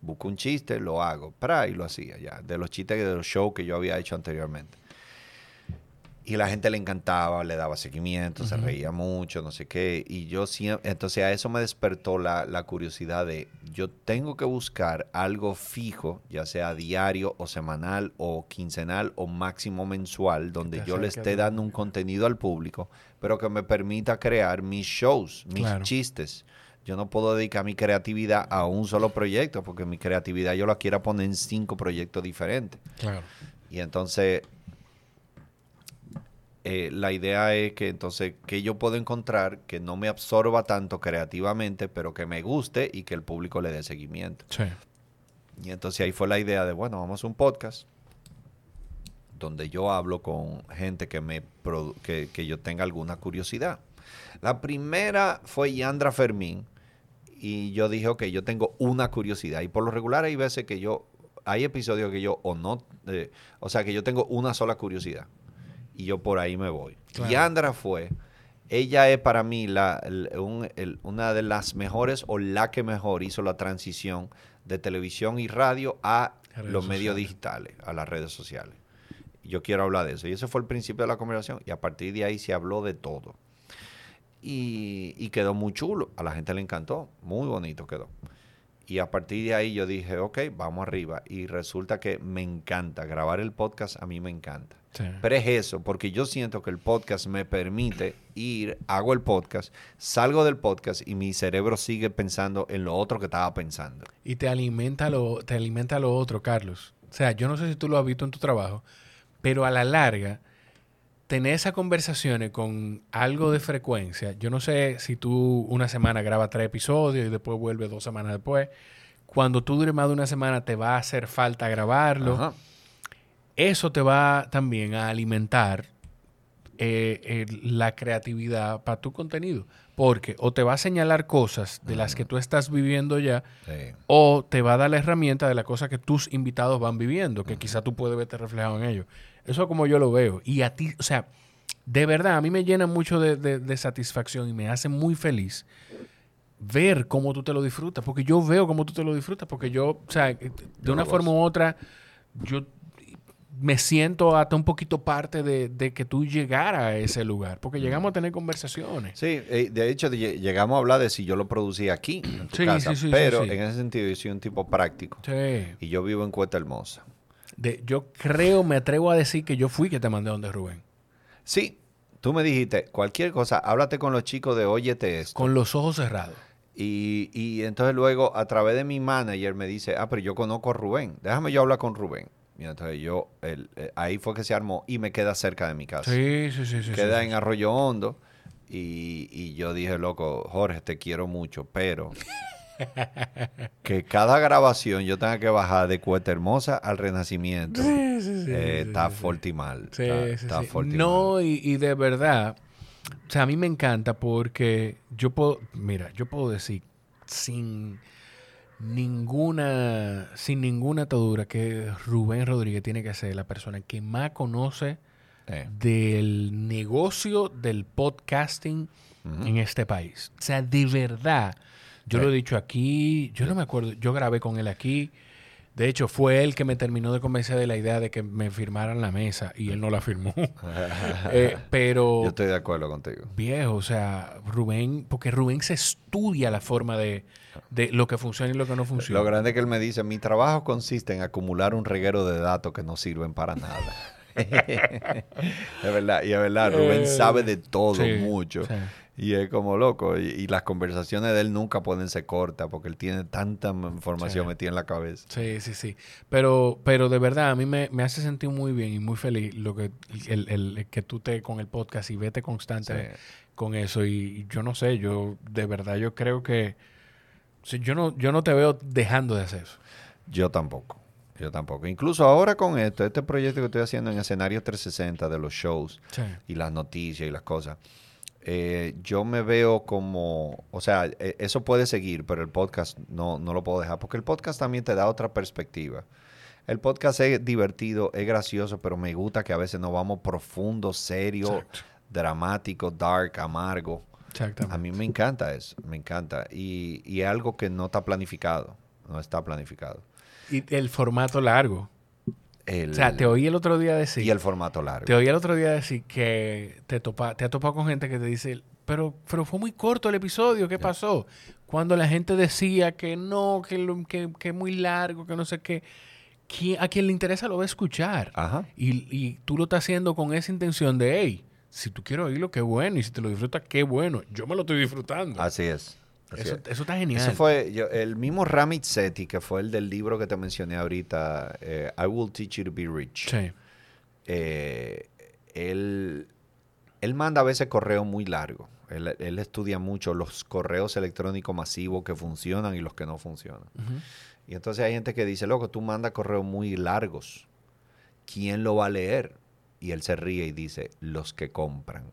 Busco un chiste, lo hago, pra, y lo hacía ya, de los chistes de los shows que yo había hecho anteriormente. Y la gente le encantaba, le daba seguimiento, se reía mucho, no sé qué. Y yo siempre, entonces a eso me despertó la, la curiosidad de, yo tengo que buscar algo fijo, ya sea diario o semanal o quincenal o máximo mensual, donde yo le esté dando un contenido al público, pero que me permita crear mis shows, mis Claro. chistes. yo no puedo dedicar mi creatividad a un solo proyecto, porque mi creatividad yo la quiero poner en cinco proyectos diferentes. Claro. Y entonces, eh, la idea es que entonces, que yo puedo encontrar que no me absorba tanto creativamente, pero que me guste y que el público le dé seguimiento. Sí. Y entonces ahí fue la idea de, bueno, vamos a un podcast donde yo hablo con gente que, me produ- que, que yo tenga alguna curiosidad. La primera fue Yandra Fermín y yo dije, ok, yo tengo una curiosidad. Y por lo regular hay veces que yo, hay episodios que yo o no, eh, o sea, que yo tengo una sola curiosidad y yo por ahí me voy. Claro. Yandra fue, ella es para mí la, el- un- el- una de las mejores o la que mejor hizo la transición de televisión y radio a Redes los medios digitales, a las redes sociales. Yo quiero hablar de eso. Y ese fue el principio de la conversación. Y a partir de ahí se habló de todo. Y, y quedó muy chulo. A la gente le encantó. Muy bonito quedó. Y a partir de ahí yo dije, ok, vamos arriba. Y resulta que me encanta. Grabar el podcast a mí me encanta. Sí. Pero es eso, porque yo siento que el podcast me permite ir, hago el podcast, salgo del podcast y mi cerebro sigue pensando en lo otro que estaba pensando. Y te alimenta lo, te alimenta lo otro, Carlos. O sea, yo no sé si tú lo has visto en tu trabajo, pero a la larga, tener esas conversaciones con algo de frecuencia, yo no sé si tú una semana grabas tres episodios y después vuelves dos semanas después. Cuando tú dures más de una semana, te va a hacer falta grabarlo. Ajá. Eso te va también a alimentar eh, eh, la creatividad para tu contenido. Porque o te va a señalar cosas de las que tú estás viviendo ya, Sí. o te va a dar la herramienta de la cosa que tus invitados van viviendo, que quizá tú puedes verte reflejado en ellos. Eso es como yo lo veo. Y a ti, o sea, de verdad, a mí me llena mucho de, de- de satisfacción y me hace muy feliz ver cómo tú te lo disfrutas, porque yo veo cómo tú te lo disfrutas, porque yo, o sea, de Yo una forma u otra, yo me siento hasta un poquito parte de, de que tú llegaras a ese lugar, porque llegamos a tener conversaciones. Sí, eh, de hecho lle- llegamos a hablar de si yo lo producí aquí, en tu Sí, casa, sí, sí, pero en ese sentido yo soy un tipo práctico Sí. y yo vivo en Cuesta Hermosa. De- yo creo, me atrevo a decir que yo fui que te mandé donde Rubén. Sí, tú me dijiste, cualquier cosa, háblate con los chicos de Óyete esto. Con los ojos cerrados. Y, y entonces luego, a través de mi manager, me dice, ah, pero yo conozco a Rubén, déjame yo hablar con Rubén. Entonces yo, el- eh, ahí fue que se armó y me queda cerca de mi casa. Sí, sí, sí, sí. queda sí, en. Arroyo Hondo. Y, y yo dije, loco, Jorge, te quiero mucho, pero que cada grabación yo tenga que bajar de Cuesta Hermosa al Renacimiento. Sí, sí, sí, eh, está sí, sí. fuerte y mal. Sí, está y No, y, y de verdad, o sea, a mí me encanta porque yo puedo, mira, yo puedo decir sin ninguna, sin ninguna atadura que Rubén Rodríguez tiene que ser la persona que más conoce Eh, del negocio del podcasting en este país. O sea, de verdad, yo lo he dicho aquí, yo no me acuerdo, yo grabé con él aquí. De hecho, fue él que me terminó de convencer de la idea de que me firmaran la mesa y él no la firmó. Eh, pero Yo estoy de acuerdo contigo. viejo, o sea, Rubén, porque Rubén se estudia la forma de, de lo que funciona y lo que no funciona. Lo grande que él me dice, mi trabajo consiste en acumular un reguero de datos que no sirven para nada. es verdad, y es verdad, Rubén Eh, sabe de todo sí, mucho. sí. Y es como loco. Y, y las conversaciones de él nunca pueden ser cortas porque él tiene tanta información Sí. metida en la cabeza. Sí, sí, sí. Pero, pero de verdad, a mí me, me hace sentir muy bien y muy feliz lo que el, el- el que tú te con el podcast y vete constante Sí. con eso. Y yo no sé, yo de verdad yo creo que sí, yo no, yo no te veo dejando de hacer eso. Yo tampoco. Yo tampoco. Incluso ahora con esto, este proyecto que estoy haciendo en escenario 360 de los shows Sí. y las noticias y las cosas, eh, yo me veo como, o sea, eh, eso puede seguir, pero el podcast no, no lo puedo dejar, porque el podcast también te da otra perspectiva. El podcast es divertido, es gracioso, pero me gusta que a veces nos vamos profundo, serio, Exacto. dramático, dark, amargo. Exactamente. A mí me encanta eso, me encanta. Y, y algo que no está planificado, no está planificado. Y el formato largo. El- O sea, te oí el otro día decir. y el formato largo. Te oí el otro día decir que te, topa, te has topado con gente que te dice, pero, pero fue muy corto el episodio, ¿qué pasó? Cuando la gente decía que no, que, lo- que, que es muy largo, que no sé qué, ¿quién- a quien le interesa lo va a escuchar. Ajá. Y, y tú lo estás haciendo con esa intención de, hey, si tú quieres oírlo, qué bueno, y si te lo disfrutas, qué bueno. Yo me lo estoy disfrutando. Así es. Eso, es. eso está genial. Eso fue yo- el mismo Ramit Sethi, que fue el del libro que te mencioné ahorita, eh, I Will Teach You to Be Rich. Sí. Eh, él, él manda a veces correos muy largos. Él, él estudia mucho los correos electrónicos masivos que funcionan y los que no funcionan. Y entonces hay gente que dice, loco, tú mandas correos muy largos. ¿Quién lo va a leer? Y él se ríe y dice, los que compran.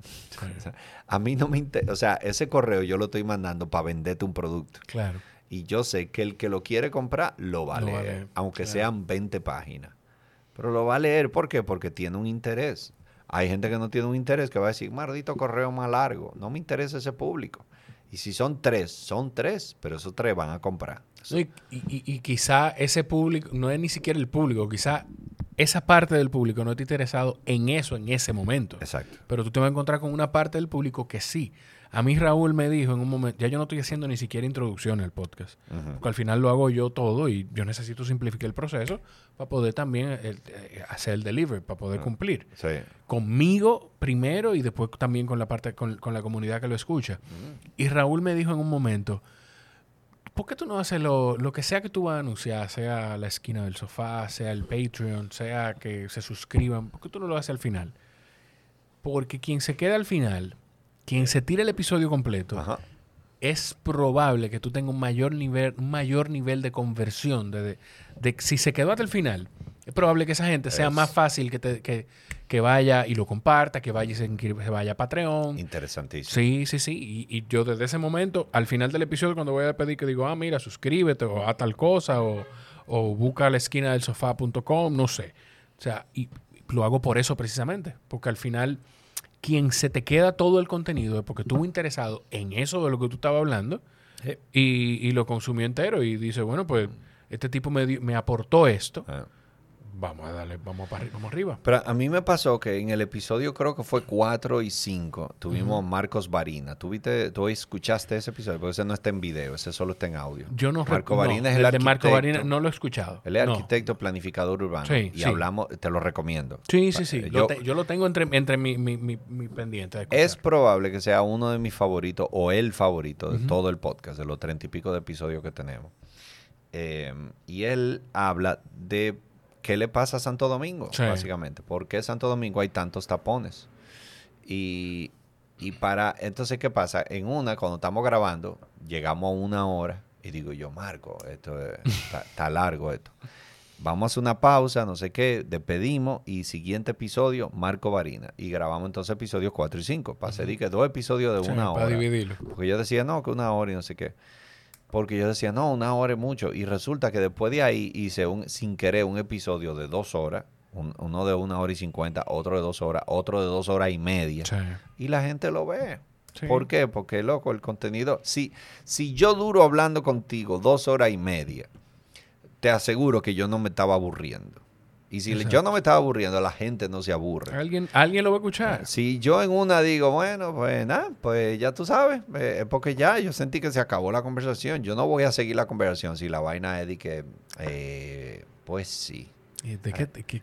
A mí no me interesa, o sea, ese correo yo lo estoy mandando para venderte un producto. Claro. Y yo sé que el que lo quiere comprar lo va a leer, leer, aunque claro. sean 20 páginas. Pero lo va a leer, ¿por qué? Porque tiene un interés. Hay gente que no tiene un interés que va a decir, maldito correo más largo, no me interesa ese público. Y si son tres, son tres, pero esos tres van a comprar. No, y, y- y quizá ese público, no es ni siquiera el público, quizá esa parte del público no está interesado en eso en ese momento. Exacto. Pero tú te vas a encontrar con una parte del público que sí. A mí Raúl me dijo en un momento, ya yo no estoy haciendo ni siquiera introducción al podcast, porque al final lo hago yo todo y yo necesito simplificar el proceso para poder también eh, eh, hacer el delivery, para poder cumplir. Sí. Conmigo primero y después también con la parte con, con la comunidad que lo escucha. Y Raúl me dijo en un momento, ¿por qué tú no haces lo, lo que sea que tú vas a anunciar, sea la esquina del sofá, sea el Patreon, sea que se suscriban, ¿por qué tú no lo haces al final? Porque quien se queda al final, quien se tira el episodio completo, Ajá. es probable que tú tengas un mayor nivel, un mayor nivel de conversión. De, de- de- si se quedó hasta el final, es probable que esa gente sea Es- más fácil que, te- que, que vaya y lo comparta, que vaya y se, vaya a Patreon. Interesantísimo. Sí, sí, sí. Y, y yo desde ese momento, al final del episodio, cuando voy a pedir que digo, ah, mira, suscríbete o haz tal cosa o, o busca la esquina del sofá.com, no sé. O sea, y lo hago por eso precisamente, porque al final quien se te queda todo el contenido es porque estuvo interesado en eso de lo que tú estabas hablando Sí. y, y lo consumió entero y dice, bueno, pues este tipo me, me aportó esto, Ah. Vamos a darle, vamos para vamos arriba. Pero a mí me pasó que en el episodio creo que fue 4 y 5 tuvimos Marcos Varina. ¿Tú, viste, ¿Tú escuchaste ese episodio? Porque ese no está en video, ese solo está en audio. Yo no Marco no, es el de Marco. Varina no lo he escuchado. Él es No. arquitecto planificador urbano. Sí, y sí. hablamos, te lo recomiendo. Sí, sí, sí. Eh, Lo yo- te- yo, lo tengo entre, entre mi, mi, mi, mi pendiente. de. Es probable que sea uno de mis favoritos o el favorito de todo el podcast, de los treinta y pico de episodios que tenemos. Eh, y él habla de qué le pasa a Santo Domingo, Sí. básicamente. ¿Por qué Santo Domingo hay tantos tapones? Y, y para, entonces, ¿qué pasa? En una, cuando estamos grabando, llegamos a una hora y digo yo, Marco, esto es- está, largo esto. Vamos a hacer una pausa, no sé qué, despedimos y siguiente episodio, Marco Varina. Y grabamos entonces episodios 4 y 5. Pasé que dos episodios de Sí, una para hora. dividirlo. Porque yo decía, no, que una hora y no sé qué. Porque yo decía, no, una hora es mucho. Y resulta que después de ahí hice un, sin querer un episodio de dos horas. un- uno de una hora y cincuenta, otro de dos horas, otro de dos horas y media. Sí. Y la gente lo ve. Sí. ¿Por qué? Porque, loco, el contenido... Si, si yo duro hablando contigo dos horas y media, te aseguro que yo no me estaba aburriendo. Y si Exacto. yo no me estaba aburriendo, la gente no se aburre. ¿Alguien, alguien lo va a escuchar. Si yo en una digo, bueno, pues nada, pues ya tú sabes, eh, es porque ya yo sentí que se acabó la conversación. Yo no voy a seguir la conversación si la vaina es de que, eh, pues sí. ¿Y ¿De qué, de qué-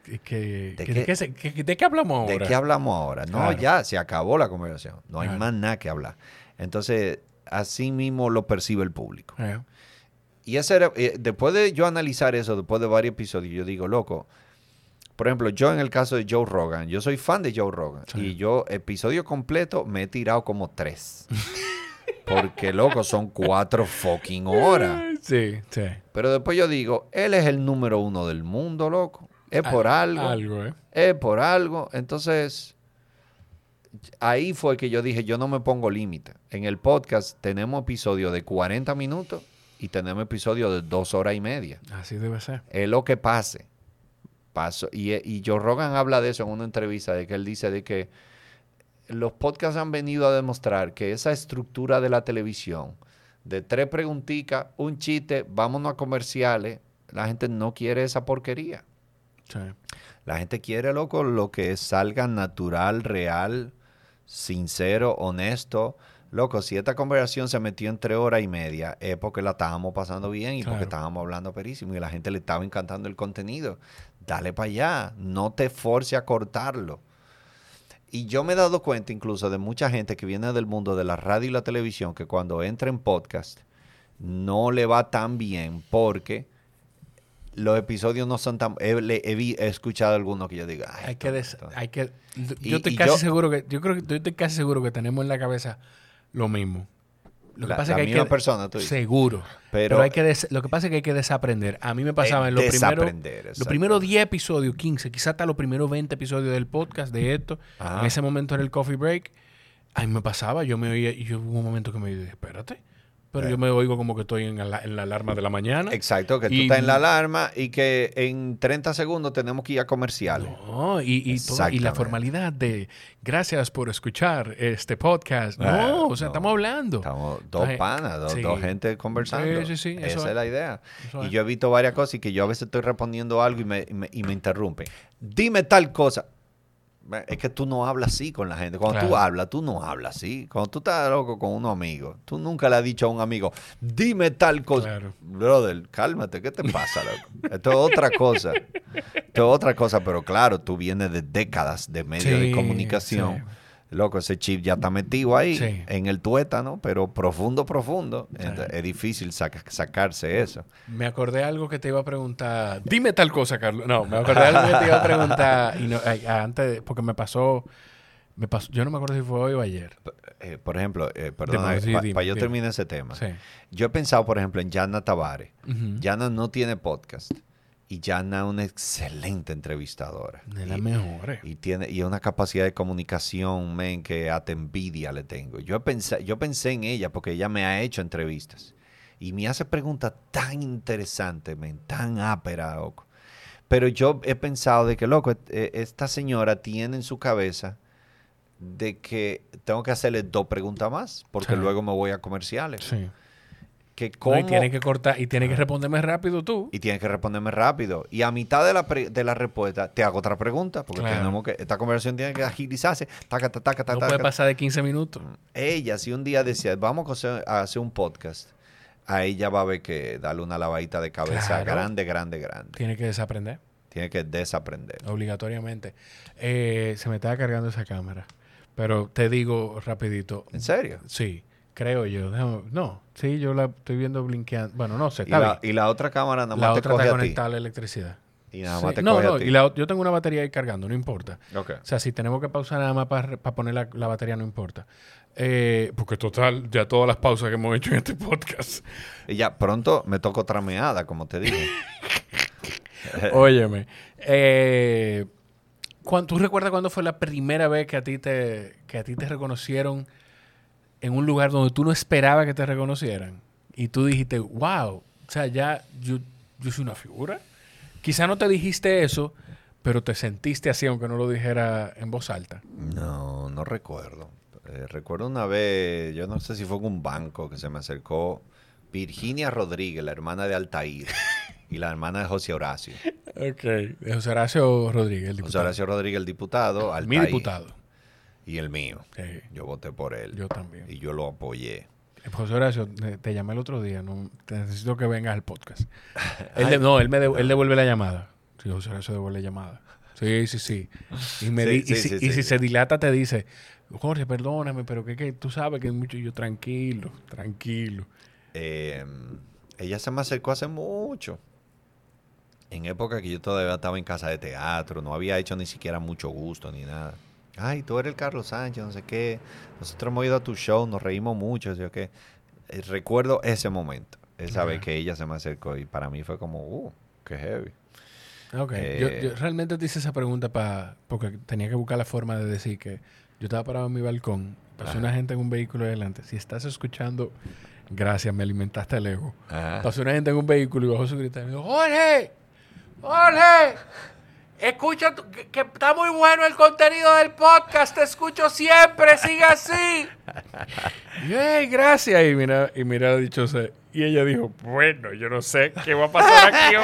de qué- hablamos ¿De ahora? qué hablamos ahora? No, Claro. ya se acabó la conversación. No hay Claro. más nada que hablar. Entonces, así mismo lo percibe el público. Eh, Y ese era- eh, después de yo analizar eso, después de varios episodios, yo digo, loco, por ejemplo, yo en el caso de Joe Rogan, yo soy fan de Joe Rogan. Sí. Y yo, episodio completo, me he tirado como tres. Porque, loco, son cuatro fucking horas. Sí, sí. Pero después yo digo, él es el número uno del mundo, loco. Es por Al- algo. Algo, ¿eh? Es por algo. Entonces, ahí fue que yo dije, yo no me pongo límite. En el podcast tenemos episodios de 40 minutos y tenemos episodios de dos horas y media. Así debe ser. Es lo que pase. Paso. Y, y Joe Rogan habla de eso en una entrevista, de que él dice de que los podcasts han venido a demostrar que esa estructura de la televisión, de tres preguntitas, un chiste, vámonos a comerciales, la gente no quiere esa porquería. Sí. La gente quiere, loco, lo que salga natural, real, sincero, honesto. Loco, si esta conversación se metió entre hora y media, es porque la estábamos pasando bien y Claro. porque estábamos hablando perísimo y la gente le estaba encantando el contenido. Dale para allá, no te force a cortarlo. Y yo me he dado cuenta incluso de mucha gente que viene del mundo de la radio y la televisión que cuando entra en podcast no le va tan bien porque los episodios no son tan... He, escuchado algunos que yo diga... "Ay, Hay que, des- esto". hay que, Y- yo estoy y casi yo- seguro que, yo creo que yo estoy casi seguro que tenemos en la cabeza lo mismo. Lo que La- pasa la es que hay misma que persona, tú dices. seguro. Pero- Pero, hay que des- lo que pasa es que hay que desaprender. A mí me pasaba Eh, en los primeros los primeros exactamente. 10 episodios, 15, quizás hasta los primeros 20 episodios del podcast de esto. Ajá. En ese momento era el coffee break. A mí me pasaba, yo me oía y yo hubo un momento que me dije, espérate. Pero Eh. yo me oigo como que estoy en la, en la alarma de la mañana. Exacto, que tú Y- estás en la alarma y que en 30 segundos tenemos que ir a comerciales. No, y, y, todo- y Exactamente. la formalidad de gracias por escuchar este podcast. No, Ah, o sea, no. estamos hablando. Estamos dos panas, dos, sí. dos gente conversando. Sí, sí, sí, Esa es es. la idea. Y es. yo he visto varias cosas y que yo a veces estoy respondiendo algo y me, y me, y me interrumpen. Dime tal cosa. Es que tú no hablas así con la gente. Cuando tú Claro. hablas, tú no hablas así. Cuando tú estás loco con unos amigos, tú nunca le has dicho a un amigo, dime tal cosa. Claro. Brother, cálmate, ¿qué te pasa, loco? Esto es otra cosa. Esto es otra cosa, pero claro, tú vienes de décadas de medios de comunicación. sí. Loco, ese chip ya está metido ahí Sí. en el tuétano, pero profundo, profundo. Entonces, es difícil saca- sacarse eso. Me acordé algo que te iba a preguntar. Dime tal cosa, Carlos. No, me acordé algo que te iba a preguntar. Y no, ay, antes, porque me pasó, me pasó. Yo no me acuerdo si fue hoy o ayer. Eh, por ejemplo, eh, sí, para yo terminar ese tema. Yo he pensado, por ejemplo, en Yana Tavares. Ujú. Yana no tiene podcast. Y Yana es una excelente entrevistadora. De las Y- mejores. Y tiene y una capacidad de comunicación, men, que hasta envidia le tengo. Yo pensé, yo pensé en ella porque ella me ha hecho entrevistas. Y me hace preguntas tan interesantes, men, tan áperas, loco. Pero yo he pensado de que, loco, et- eh, esta señora tiene en su cabeza de que tengo que hacerle dos preguntas más, porque Sí. luego me voy a comerciales. Sí. Que No, cómo, y tiene que cortar y tiene que responderme rápido tú. y tienes que responderme rápido. Y a mitad de la, pre- de la respuesta te hago otra pregunta, porque Claro. tenemos que, esta conversación tiene que agilizarse. Taca, taca, taca, No taca. puede pasar de 15 minutos. Ella, si un día decía, vamos a hacer, a hacer un podcast, a ella va a haber que darle una lavadita de cabeza Claro. grande, grande, grande. Tiene que desaprender, Tiene que desaprender. obligatoriamente. Eh, se me estaba cargando esa cámara. Pero te digo rapidito. ¿En serio? Sí, creo yo. Déjame- no, sí, yo la estoy viendo blinkeando. Bueno, no sé, Y está la, bien. y la otra cámara nada La más te otra coge está a conectada a la electricidad. Y nada Sí, más te no, coge no, a ti. y la yo tengo una batería ahí cargando, no importa. O sea, si tenemos que pausar nada más para poner la, la batería, no importa. Eh, porque total, ya todas las pausas que hemos hecho en este podcast. Y ya pronto me toco otra meada, como te dije. Óyeme. Eh, ¿Tú recuerdas cuándo fue la primera vez que a ti te, que a ti te reconocieron en un lugar donde tú no esperabas que te reconocieran? Y tú dijiste, wow, o sea, ya yo, yo soy una figura. Quizá no te dijiste eso, pero te sentiste así, aunque no lo dijera en voz alta. No, no recuerdo. Eh, recuerdo una vez, yo no sé si fue en un banco que se me acercó Virginia Rodríguez, la hermana de Altair, y la hermana de José Horacio. Ok. De José Horacio Rodríguez, el José diputado. Horacio Rodríguez, el diputado, Mi diputado. Y el mío. Sí, Yo voté por él. yo también. Y yo lo apoyé. José Horacio, te, llamé el otro día. No, te necesito que vengas al podcast. Él de- no, él, me de- él devuelve la llamada. Sí, José Horacio devuelve la llamada. Sí, sí, sí. Y, me Sí, y, si, y se dilata, te dice, Jorge, perdóname, pero que, que tú sabes que es mucho. Y yo, tranquilo, tranquilo. Eh, ella se me acercó hace mucho. En época que yo todavía estaba en casa de teatro, no había hecho ni siquiera mucho gusto ni nada. Ay, tú eres el Carlos Sánchez, no sé qué. Nosotros hemos ido a tu show, nos reímos mucho, sé qué. Eh, recuerdo ese momento, esa vez que ella se me acercó y para mí fue como, uh, qué heavy. Ok. Eh, yo, yo realmente te hice esa pregunta para porque tenía que buscar la forma de decir que yo estaba parado en mi balcón, pasó Ajá. una gente en un vehículo adelante. Si estás escuchando, gracias, me alimentaste el ego. Ajá. Pasó una gente en un vehículo y bajó su grito y me dijo, Jorge, Jorge, escucha, que, que está muy bueno el contenido del podcast, te escucho siempre, sigue así. Y yo, "Ey, gracias. Y mira, y mira la dichosa. Y ella dijo, bueno, yo no sé qué va a pasar aquí hoy.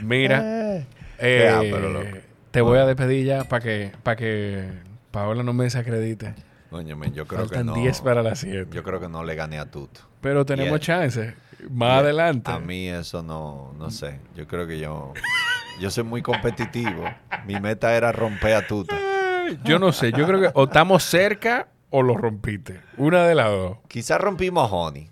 mira, eh, loco. te voy a despedir ya para que, para que Paola no me desacredite. Óyeme, yo creo Faltan que no. 10 para las 7. Yo creo que no le gané a Tuto. Pero tenemos Y- chance. Más a- adelante. A mí eso no, no sé. Yo creo que yo, Yo soy muy competitivo. Mi meta era romper a Tuta. Yo no sé, yo creo que o estamos cerca o lo rompiste. Una de las dos. Quizás rompimos Honey.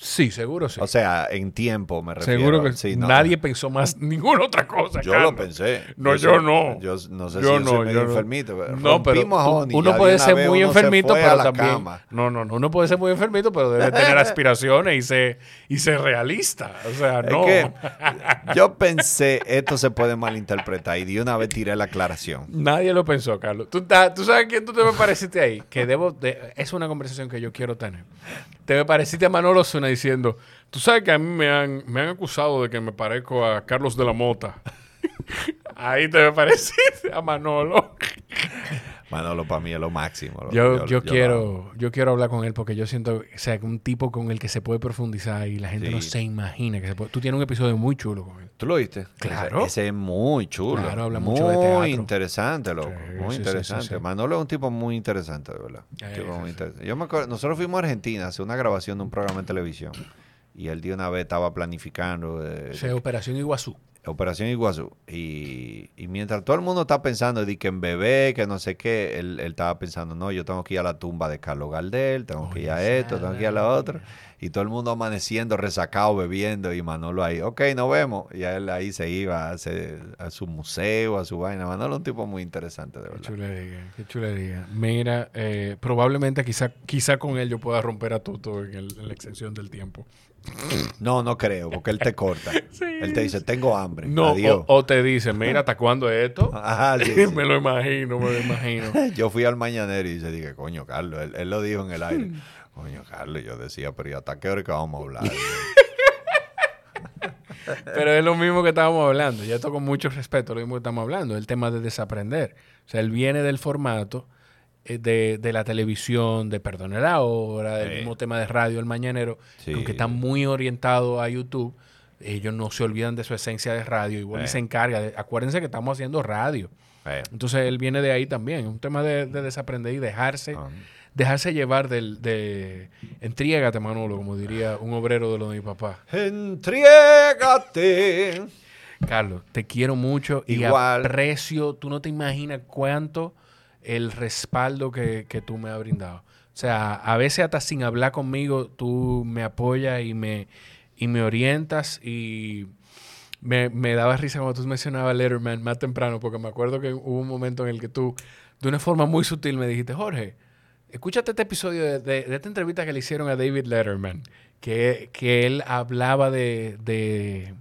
Sí, seguro sí. O sea, en tiempo me refiero. seguro que Sí, no, nadie pensó más ninguna otra cosa. Yo Carlos. lo pensé. No, yo soy- no. Yo no sé Yo si yo no, soy medio yo no. enfermito. No, pero uno de puede ser muy enfermito, pero también. cama. No, no, no. Uno puede ser muy enfermito, pero debe tener aspiraciones y ser, y ser realista. O sea, Es no. que yo pensé, esto se puede malinterpretar y de una vez tiré la aclaración. Nadie lo pensó, Carlos. ¿Tú, ¿Tú sabes quién tú te me pareciste ahí? Que debo de- es una conversación que yo quiero tener. Te me pareciste a Manolo Zuna diciendo, tú sabes que a mí me han, me han acusado de que me parezco a Carlos de la Mota. ahí te me pareciste a Manolo. Manolo para mí es lo máximo. lo- Yo, yo, quiero, yo quiero hablar con él porque yo siento, o sea, un tipo con el que se puede profundizar y la gente Sí. no se imagina que se puede. Tú tienes un episodio muy chulo con él. ¿Tú lo viste? Claro. Ese, ese es muy chulo. Claro, habla muy mucho de teatro. interesante, loco. Sí, muy sí, interesante. Manolo es un tipo muy interesante, de verdad. Eh, Tipo muy interesante. Yo me acuerdo, nosotros fuimos a Argentina a hacer una grabación de un programa de televisión. Y él de una vez estaba planificando eh, O sea, Operación Iguazú. Operación Iguazú. Y, y mientras todo el mundo está pensando de que en bebé, que no sé qué, él, él estaba pensando, no, yo tengo que ir a la tumba de Carlos Gardel, tengo que ir a esto, tengo que ir a la otra. Y todo el mundo amaneciendo, resacado, bebiendo, y Manolo ahí, ok, nos vemos. Y él ahí se iba a, hacer- a su museo, a su vaina. Manolo es un tipo muy interesante, de Qué verdad. chulería, qué chulería. Mira, eh, probablemente quizá, quizá con él yo pueda romper a Tuto en, el- en la extensión del tiempo. No, no creo, porque él te corta. Él te dice, tengo hambre. No, Adiós. o, o te dice, mira, ¿hasta cuándo es esto? Ajá, sí, sí. me lo imagino, me lo imagino. Yo fui al mañanero y dice, dije, coño, Carlos, él, él lo dijo en el aire. Coño, Carlos, yo decía, pero ¿y hasta qué hora que vamos a hablar? Pero es lo mismo que estábamos hablando. Y esto con mucho respeto, lo mismo que estamos hablando. El tema de desaprender. O sea, él viene del formato de, de la televisión, de Perdone la Hora, del Sí. mismo tema de radio, el mañanero, Sí. que aunque está muy orientado a YouTube, ellos no se olvidan de su esencia de radio. Igual y Sí. se encarga. De, acuérdense que estamos haciendo radio. Eh, Entonces él viene de ahí también. Es un tema de, de desaprender y dejarse, ah, dejarse llevar del, de entriégate, Manolo, como diría un obrero de lo de mi papá. Entriégate. Carlos, te quiero mucho y Igual. aprecio, tú no te imaginas cuánto el respaldo que, que tú me has brindado. O sea, a veces hasta sin hablar conmigo, tú me apoyas y me, y me orientas y me, me daba risa cuando tú mencionabas Letterman más temprano, porque me acuerdo que hubo un momento en el que tú, de una forma muy sutil, me dijiste, Jorge, escúchate este episodio de, de- de esta entrevista que le hicieron a David Letterman, que, que él hablaba de, de-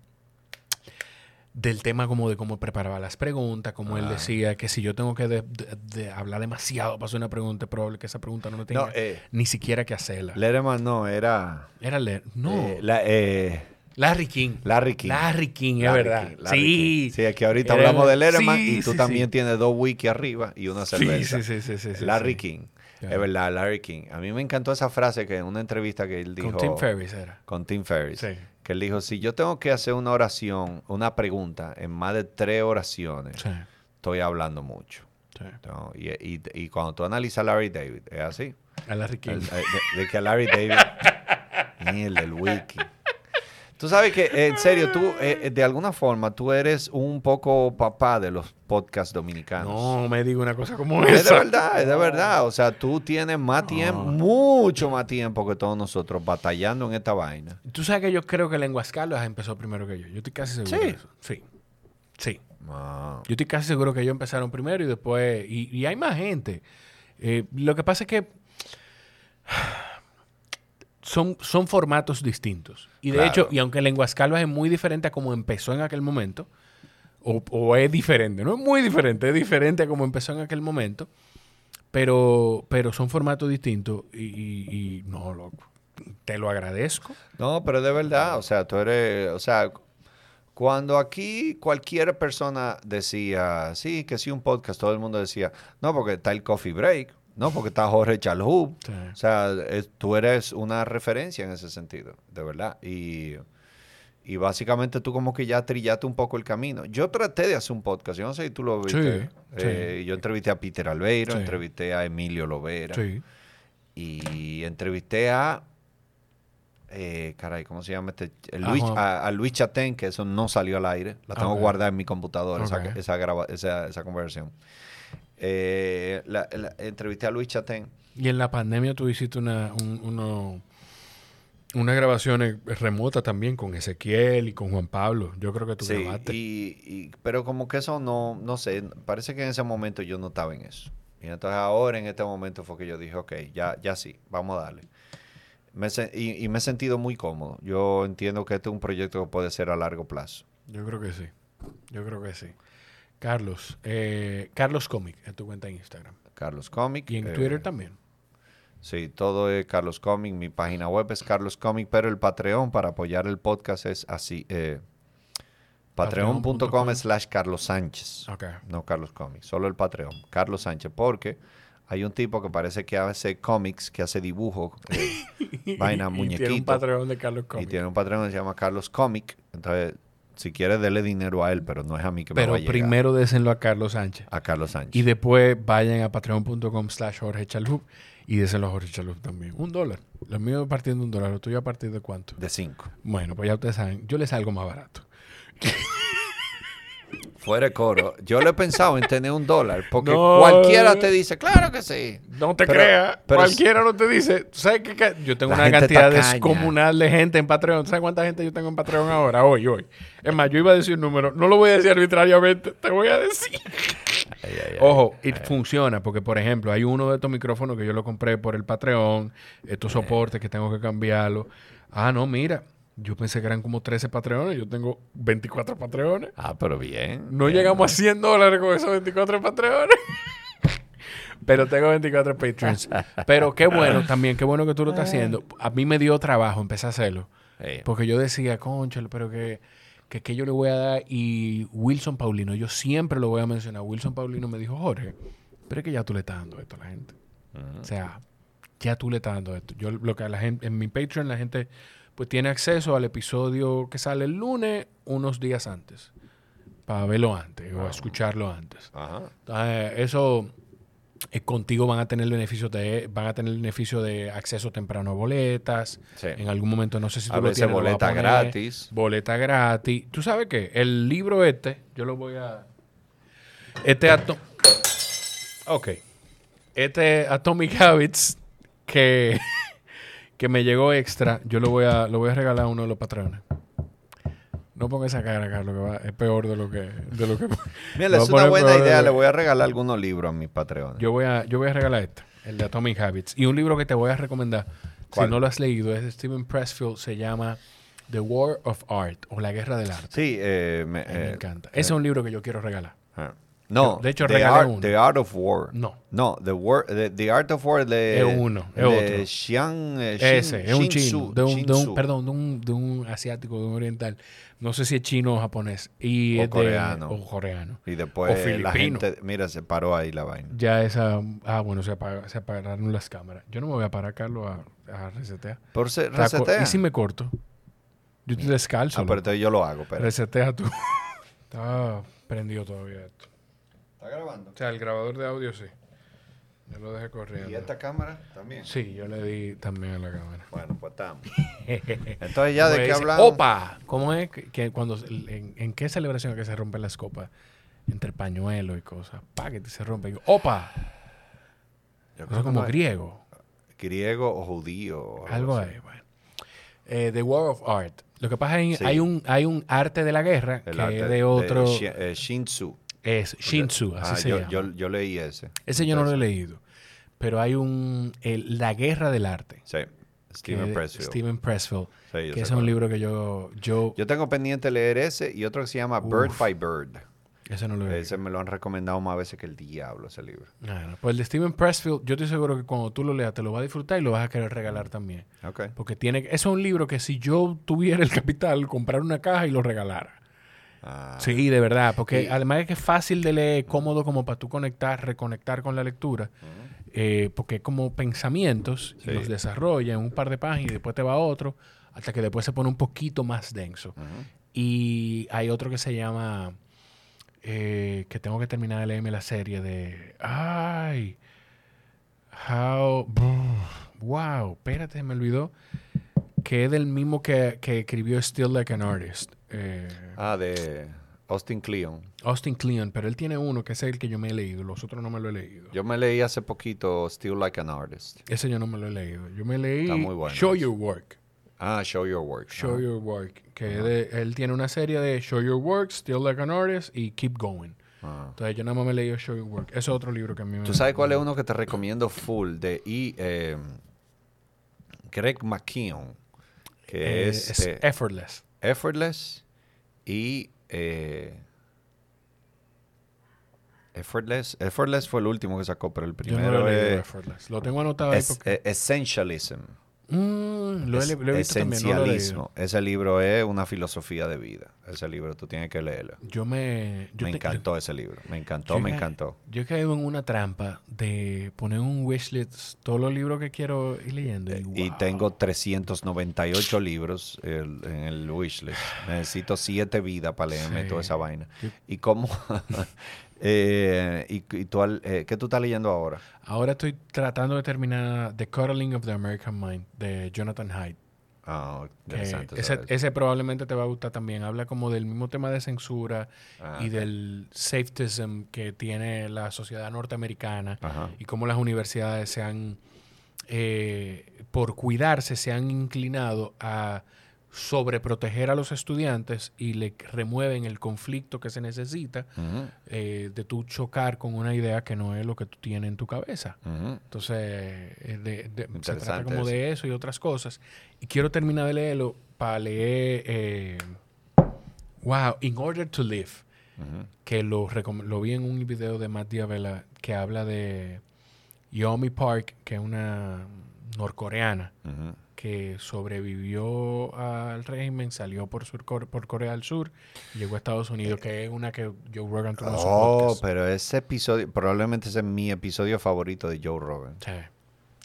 del tema como de cómo preparaba las preguntas, como él decía que si yo tengo que de- de- de hablar demasiado para hacer una pregunta, es probable que esa pregunta no me tenga No, eh, ni siquiera que hacerla. Letterman no, era Era Le- no, eh, la- eh, Larry King. Larry King. Larry King, es verdad. King, Larry sí. King. Sí, que ahorita Era- hablamos de Letterman sí, y tú sí, también tienes dos wiki arriba y una cerveza. sí, sí, sí, sí, Larry. King. Es verdad, Larry King. A mí me encantó esa frase que en una entrevista que él dijo Con Tim Ferriss era. con Tim Ferriss. Sí. Que él dijo, si yo tengo que hacer una oración, una pregunta en más de tres oraciones, Sí, estoy hablando mucho. sí. ¿no? Y, y- y cuando tú analizas a Larry David, es así. A Larry King. El- de, de que a Larry David. Mierda, el wiki. Tú sabes que, eh, en serio, tú, eh, eh, de alguna forma, tú eres un poco papá de los podcasts dominicanos. No me diga una cosa como Es de esa. verdad, es de verdad. O sea, tú tienes más tiempo, mucho más tiempo que todos nosotros batallando en esta vaina. Tú sabes que yo creo que Lenguas Carlos empezó primero que yo. Yo estoy casi seguro Sí. de eso. Sí. Sí. Ah, Yo estoy casi seguro que ellos empezaron primero y después. Y, y hay más gente. Eh, lo que pasa es que. Son, son formatos distintos. Y de Claro. hecho, y aunque Lenguas Calvas es muy diferente a como empezó en aquel momento, o, o es diferente, no es muy diferente, es diferente a como empezó en aquel momento, pero, pero son formatos distintos y, y- y no, loco, te lo agradezco. No, pero de verdad, o sea, tú eres, o sea, cuando aquí cualquier persona decía, sí, que sí, un podcast, todo el mundo decía, no, porque está el coffee break, no, porque está Jorge Chalhub. Sí. O sea, es- tú eres una referencia en ese sentido, de verdad. Y, y básicamente tú como que ya trillaste un poco el camino. Yo traté de hacer un podcast, yo no sé si tú lo viste. Sí, Eh, Yo entrevisté a Peter Albeiro, entrevisté a Emilio Lovera Sí. y entrevisté a eh, caray, ¿cómo se llama este? El Ah, Luis, a, a Luis Chatén, que eso no salió al aire. La tengo Ok. guardada en mi computadora, esa- esa, esa, esa conversación. Eh, la- la- entrevisté a Luis Chatén. Y en la pandemia tú hiciste una, un- uno- unas grabaciones remotas también con Ezequiel y con Juan Pablo. Yo creo que tú Sí, grabaste. y, y- pero como que eso no, no sé, parece que en ese momento yo no estaba en eso. Y entonces ahora en este momento fue que yo dije, ok, ya, ya sí, vamos a darle. Me se- y, y me he sentido muy cómodo. Yo entiendo que este es un proyecto que puede ser a largo plazo. Yo creo que sí. Yo creo que sí. Carlos, eh, Carlos Comic es tu cuenta en Instagram. Carlos Comic. Y en eh, Twitter también. Sí, todo es Carlos Comic. Mi página web es Carlos Comic, pero el Patreon para apoyar el podcast es así. Eh, Patreon.com. Patreon.com slash Carlos Sánchez. No Carlos Comic, solo el Patreon. Carlos Sánchez, porque hay un tipo que parece que hace cómics, que hace dibujos, eh, vaina, Y Tiene un patrón de Carlos Y Comic. tiene un Patreon que se llama Carlos Comic. Entonces, si quieres, dele dinero a él, pero no es a mí que me Pero va a llegar. primero désenlo a Carlos Sánchez. A Carlos Sánchez. Y después vayan a patreon.com slash Jorge Chalup y désenlo a Jorge Chalup también. Un dólar. Lo mío partiendo de un dólar. ¿Lo tuyo a partir de cuánto? De cinco. Bueno, pues ya ustedes saben. Yo les salgo más barato. Fuera de coro. Yo lo he pensado en tener un dólar, porque No. cualquiera te dice, claro que sí. No te creas. Cualquiera no te dice. ¿Tú ¿Sabes qué? Yo tengo una cantidad tacaña. descomunal de gente en Patreon. ¿Sabes cuánta gente yo tengo en Patreon ahora? Hoy, hoy. Es más, yo iba a decir un número. No lo voy a decir arbitrariamente. Te voy a decir. Ay, ay, ay. Ojo, y funciona porque, por ejemplo, hay uno de estos micrófonos que yo lo compré por el Patreon, estos soportes que tengo que cambiarlo. Ah, no, mira, yo pensé que eran como 13 Patreones, yo tengo 24 Patreones. Ah, pero bien. No bien, llegamos a 100 dólares con esos 24 Patreones. Pero tengo 24 Patreons. Pero qué bueno también, qué bueno que tú lo estás haciendo. A mí me dio trabajo empezar a hacerlo. Sí. Porque yo decía, conchale, pero que, que, que yo le voy a dar. Y Wilson Paulino, yo siempre lo voy a mencionar. Wilson Paulino me dijo, Jorge, pero es que ya tú le estás dando esto a la gente. O sea, ya tú le estás dando esto. Yo lo que a la gente, en mi Patreon, la gente pues tiene acceso al episodio que sale el lunes unos días antes. Para verlo antes o escucharlo antes. Ajá. Entonces, eso eh, contigo van a tener el beneficio de van a tener beneficio de acceso temprano a boletas. Sí. En algún momento no sé si tú A lo veces tienes, boleta gratis. Boleta gratis. ¿Tú sabes qué? El libro este, yo lo voy a este ato Ok. Este Atomic Habits que que me llegó extra, yo lo voy a lo voy a regalar a uno de los patrones. No ponga esa cara, Carlos, que va, es peor de lo que de lo que Mira, es una buena idea. Le voy a regalar algunos libros a mis Patreones. Yo voy a, yo voy a regalar este, el de Atomic Habits. Y un libro que te voy a recomendar, ¿Cuál? si no lo has leído, es de Steven Pressfield, se llama The War of Art o La Guerra del Arte. Sí, eh, me, eh, encanta. Ese es un libro que yo quiero regalar. ah. No, De hecho, the, regalé art, uno. the Art of War. No. No, The, War, the, the Art of War de... Es uno, es de otro. Xiang, eh, Ese, es un chino, de un, de perdón, de un, de un asiático, de un oriental. No sé si es chino o japonés. Y O es coreano. o coreano. Y después o la filipino. gente... Mira, se paró ahí la vaina. Ya esa... Ah, bueno, se, apaga- se apagaron las cámaras. Yo no me voy a parar, Carlos, a, a resetear. Por co- resetea. ¿Y si me corto? Yo estoy descalzo. Ah, pero entonces yo lo hago, pero... Resetea tú. Está prendido todavía esto. ¿Está grabando? O sea, el grabador de audio sí. Yo lo dejé corriendo. ¿Y esta cámara también? Sí, yo le di también a la cámara. Bueno, pues estamos. Entonces ya de Pues qué dice, hablamos. ¡Opa! ¿Cómo es que, cuando en, en qué celebración es que se rompen las copas? Entre pañuelos y cosas. Pa, que se rompe. Y yo, ¡Opa! Yo creo como no griego. griego o judío. o Algo así. ahí, bueno. Eh, The War of Art. Lo que pasa es que Sí. hay, un, hay un arte de la guerra El que arte es de otro. Shi- eh, Shinzu. Es Shinsu, así Ah, se yo, llama. yo, yo leí ese. Ese yo no lo he leído. Pero hay un. el- la guerra del arte. Sí, Steven Pressfield. Steven Pressfield. Sí, que es un libro que yo. Yo. Yo tengo pendiente leer ese y otro que se llama Bird by Bird. ese no lo he leído. Ese me lo han recomendado más veces que el diablo, ese libro. Pues el de Steven Pressfield, yo estoy seguro que cuando tú lo leas te lo vas a disfrutar y lo vas a querer regalar también. Ok. Porque tiene. Es un libro que si yo tuviera el capital, comprar una caja y lo regalara. Ah, Sí, de verdad. Porque Y- además es que es fácil de leer, cómodo como para tú conectar, reconectar con la lectura. eh, porque es como pensamientos y Sí. los desarrolla en un par de páginas y después te va a otro, hasta que después se pone un poquito más denso. Y hay otro que se llama. eh, que tengo que terminar de leerme la serie de. ¡Ay! How. Wow, espérate, me olvidó. que es del mismo que, que escribió Still Like an Artist. Eh, Ah, de Austin Kleon. Austin Kleon, pero él tiene uno que es el que yo me he leído, los otros no me lo he leído. Yo me leí hace poquito Still Like an Artist. Ese yo no me lo he leído. Yo me leí Está muy bueno Show. Your Work. Ah, Show Your Work. Show. Your Work. Que de- él tiene una serie de Show Your Work, Still Like an Artist y Keep Going. Ah. Entonces yo nada más me he leído Show Your Work. Ese es otro libro que a mí me... ¿Tú sabes cuál es uno que te recomiendo full? De I, eh, Greg McKeown. Que Eh, es, es eh, Effortless. Effortless y... eh, Effortless. Effortless fue el último que sacó, pero el Yo primero no lo he leído es, Effortless. Lo tengo anotado ahí es- porque... Essentialism. Mm, lo, he, lo he visto también, no lo he leído. esencialismo. Ese libro es una filosofía de vida. Ese libro tú tienes que leerlo. Yo me... Yo me te- encantó ese libro. Me encantó, me ca- encantó. Yo he caído en una trampa de poner un wishlist todos los libros que quiero ir leyendo. Y, Eh, Y wow. tengo 398 libros el- en el wishlist. Necesito siete vidas para leerme Sí. toda esa vaina. ¿Y cómo? eh, y, y tú, eh, ¿Qué tú estás leyendo ahora? Ahora estoy tratando de terminar The Cuddling of the American Mind de Jonathan Haidt. Que interesante. ese, ese probablemente te va a gustar también. Habla como del mismo tema de censura Ah, y del safetyism que tiene la sociedad norteamericana Ajá. y cómo las universidades se han, eh, por cuidarse, se han inclinado a sobreproteger a los estudiantes y le remueven el conflicto que se necesita eh, de tú chocar con una idea que no es lo que tú tienes en tu cabeza. Entonces, eh, de- de- se trata como eso. de eso y otras cosas. Y quiero terminar de leerlo para leer, eh, wow, In Order to Live, que lo, lo vi en un video de Matt Diavela que habla de Yomi Park, que es una norcoreana. Que sobrevivió al régimen, salió por, sur, por Corea del Sur llegó a Estados Unidos, que es una que Joe Rogan tuvo Oh, pero ese episodio, probablemente ese es mi episodio favorito de Joe Rogan. Sí,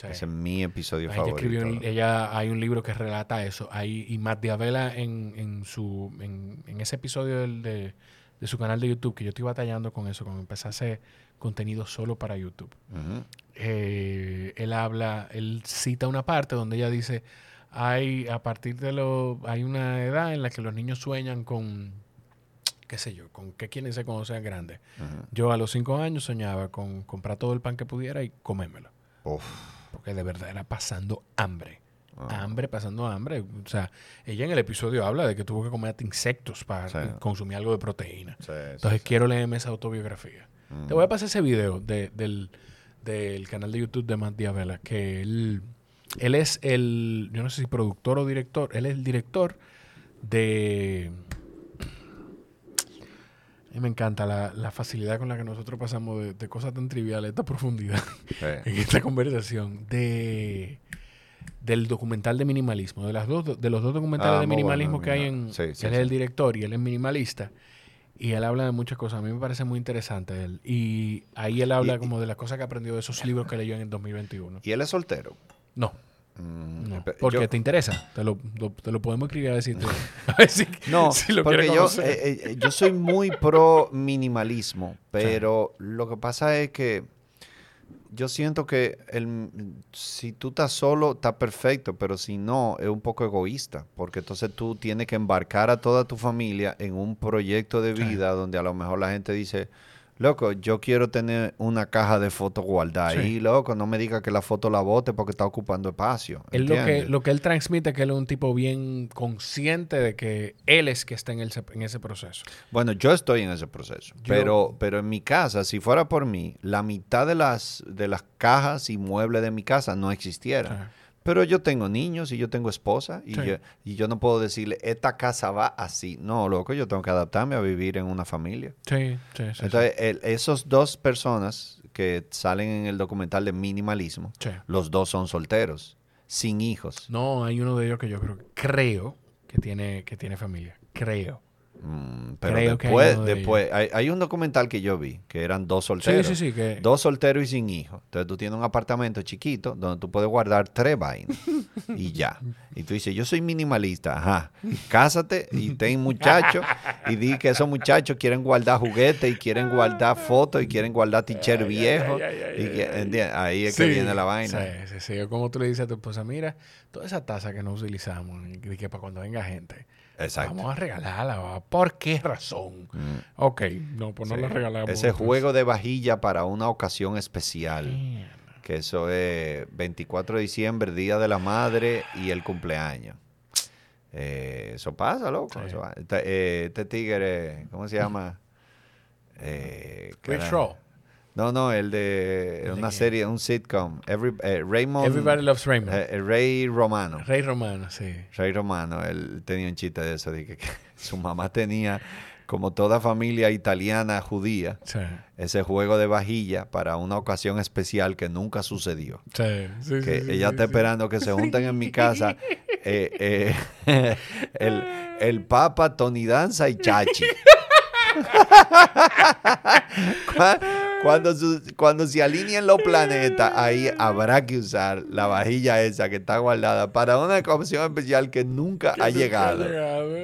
sí. Ese es mi episodio Ella favorito. escribió, ella, hay un libro que relata eso. Hay, y Matt Diavela en, en su, en, en ese episodio del- de, de su canal de YouTube, que yo estoy batallando con eso, cuando empecé a hacer contenido solo para YouTube. Ujú. Eh, él habla, él cita una parte donde ella dice, hay a partir de lo, hay una edad en la que los niños sueñan con, qué sé yo, con qué quieren ser cuando sean grandes. Yo a los cinco años soñaba con comprar todo el pan que pudiera y comérmelo, Uf. porque de verdad era pasando hambre. Ah. Hambre, pasando hambre. O sea, ella en el episodio habla de que tuvo que comer hasta insectos para Sí. consumir algo de proteína. Sí, Entonces sí. quiero leerme esa autobiografía. Mm. Te voy a pasar ese video de- del, del canal de YouTube de Matt Diavela, que él, él es el, yo no sé si productor o director, él es el director de... A mí me encanta la, la facilidad con la que nosotros pasamos de, de cosas tan triviales, esta profundidad Sí. en esta conversación, de del documental de minimalismo, de las dos de los dos documentales Ah, de minimalismo bueno, que hay en Sí, sí, él es el director y él es minimalista y él habla de muchas cosas. A mí me parece muy interesante él y ahí él habla Y- como de las cosas que aprendió de esos libros que leyó en el 2021. ¿Y él es soltero? No, Mm, no, porque yo- te interesa, te lo, lo- te lo podemos escribir a ver si, No, si lo porque yo, eh, eh, yo soy muy pro minimalismo, pero lo que pasa es que yo siento que el, si tú estás solo, está perfecto, pero si no, es un poco egoísta, porque entonces tú tienes que embarcar a toda tu familia en un proyecto de Sí. vida donde a lo mejor la gente dice, loco, yo quiero tener una caja de fotos guardada Sí. ahí, loco, no me diga que la foto la bote porque está ocupando espacio. Él lo que, lo que él transmite es que él es un tipo bien consciente de que él es que está en, el, en ese proceso. Bueno, yo estoy en ese proceso, Yo- pero, pero en mi casa, si fuera por mí, la mitad de las, de las cajas y muebles de mi casa no existieran. Ajá. Pero yo tengo niños y yo tengo esposa y, Sí. yo, y yo no puedo decirle, esta casa va así. No, loco, yo tengo que adaptarme a vivir en una familia. Sí, sí, sí. sí. Entonces, el- esos dos personas que salen en el documental de minimalismo, Sí. los dos son solteros, sin hijos. No, hay uno de ellos que yo creo, creo que tiene, que tiene familia. Creo. Mm, pero Creo que hay después, de después hay, hay un documental que yo vi que eran dos solteros. Sí, sí, sí. Que... Dos solteros y sin hijos. Entonces tú tienes un apartamento chiquito donde tú puedes guardar tres vainas y ya. Y tú dices, yo soy minimalista. Ajá. Cásate y ten muchachos y di que esos muchachos quieren guardar juguetes y quieren guardar fotos y quieren guardar t-shirt viejos. ay, ay, y ay, que- ay. ¿entiendes? Ahí es Sí, que viene la vaina. Sí, sí, sí. Como tú le dices a tu esposa, mira, toda esa taza que no utilizamos, y que para cuando venga gente, Exacto. vamos a regalarla. ¿Por qué razón? Mm. Ok, no, pues no la regalamos. Ese pues. juego de vajilla para una ocasión especial. Que eso es 24 de diciembre, Día de la Madre y el cumpleaños. Eh, eso pasa, loco. Sí. eso va. Este, eh, este tigre, ¿cómo se llama? Eh, Roll. No, no, el de una serie, un sitcom. Every, eh, Raymond. Everybody Loves Raymond. eh, eh, Ray Romano. Rey Romano, sí. Ray Romano, él tenía un chiste de eso, de que, que su mamá tenía, como toda familia italiana judía, Sí, ese juego de vajilla para una ocasión especial que nunca sucedió. sí, sí, Que ella está esperando que se junten en mi casa eh, el, el Papa, Tony Danza y Chachi. Cu- Cuando, su- cuando se alineen los planetas, ahí habrá que usar la vajilla esa que está guardada para una ocasión especial que nunca Que ha nunca llegado.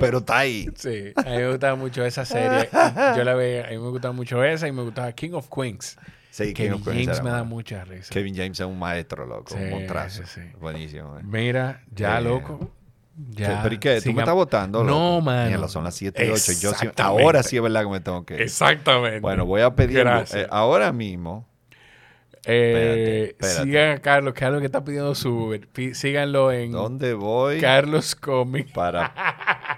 Pero está ahí. Sí, a mí me gustaba mucho esa serie. Yo la veía, a mí me gustaba mucho esa y me gustaba King of Queens. Sí, King Kevin of Queens James me da mucha risa. Kevin James es un maestro, loco. Sí, un montrazo. sí. Buenísimo. eh. Mira, ya Eh, loco. Ya. ¿Pero y qué? ¿Tú me estás votando? No. Mierda, son las 7 y 8. Yo sí- ahora sí es verdad que me tengo que ir. Exactamente. Bueno, voy a pedir eh, ahora mismo. Eh, espérate, espérate. Sigan a Carlos. Carlos que está pidiendo su Uber. Síganlo en ¿Dónde voy Carlos Comic. para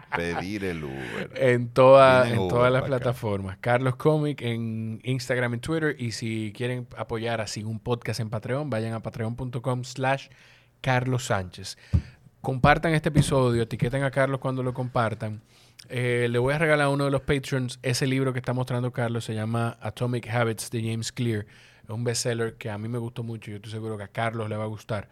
pedir el Uber? En, toda- en Uber todas las acá. plataformas. Carlos Comic en Instagram y Twitter. Y si quieren apoyar así un podcast en Patreon, vayan a patreon.com slash Carlos Sánchez. Compartan este episodio, etiqueten a Carlos cuando lo compartan. Eh, le voy a regalar a uno de los patrons ese libro que está mostrando Carlos. Se llama Atomic Habits de James Clear. Es un bestseller que a mí me gustó mucho. Yo estoy seguro que a Carlos le va a gustar.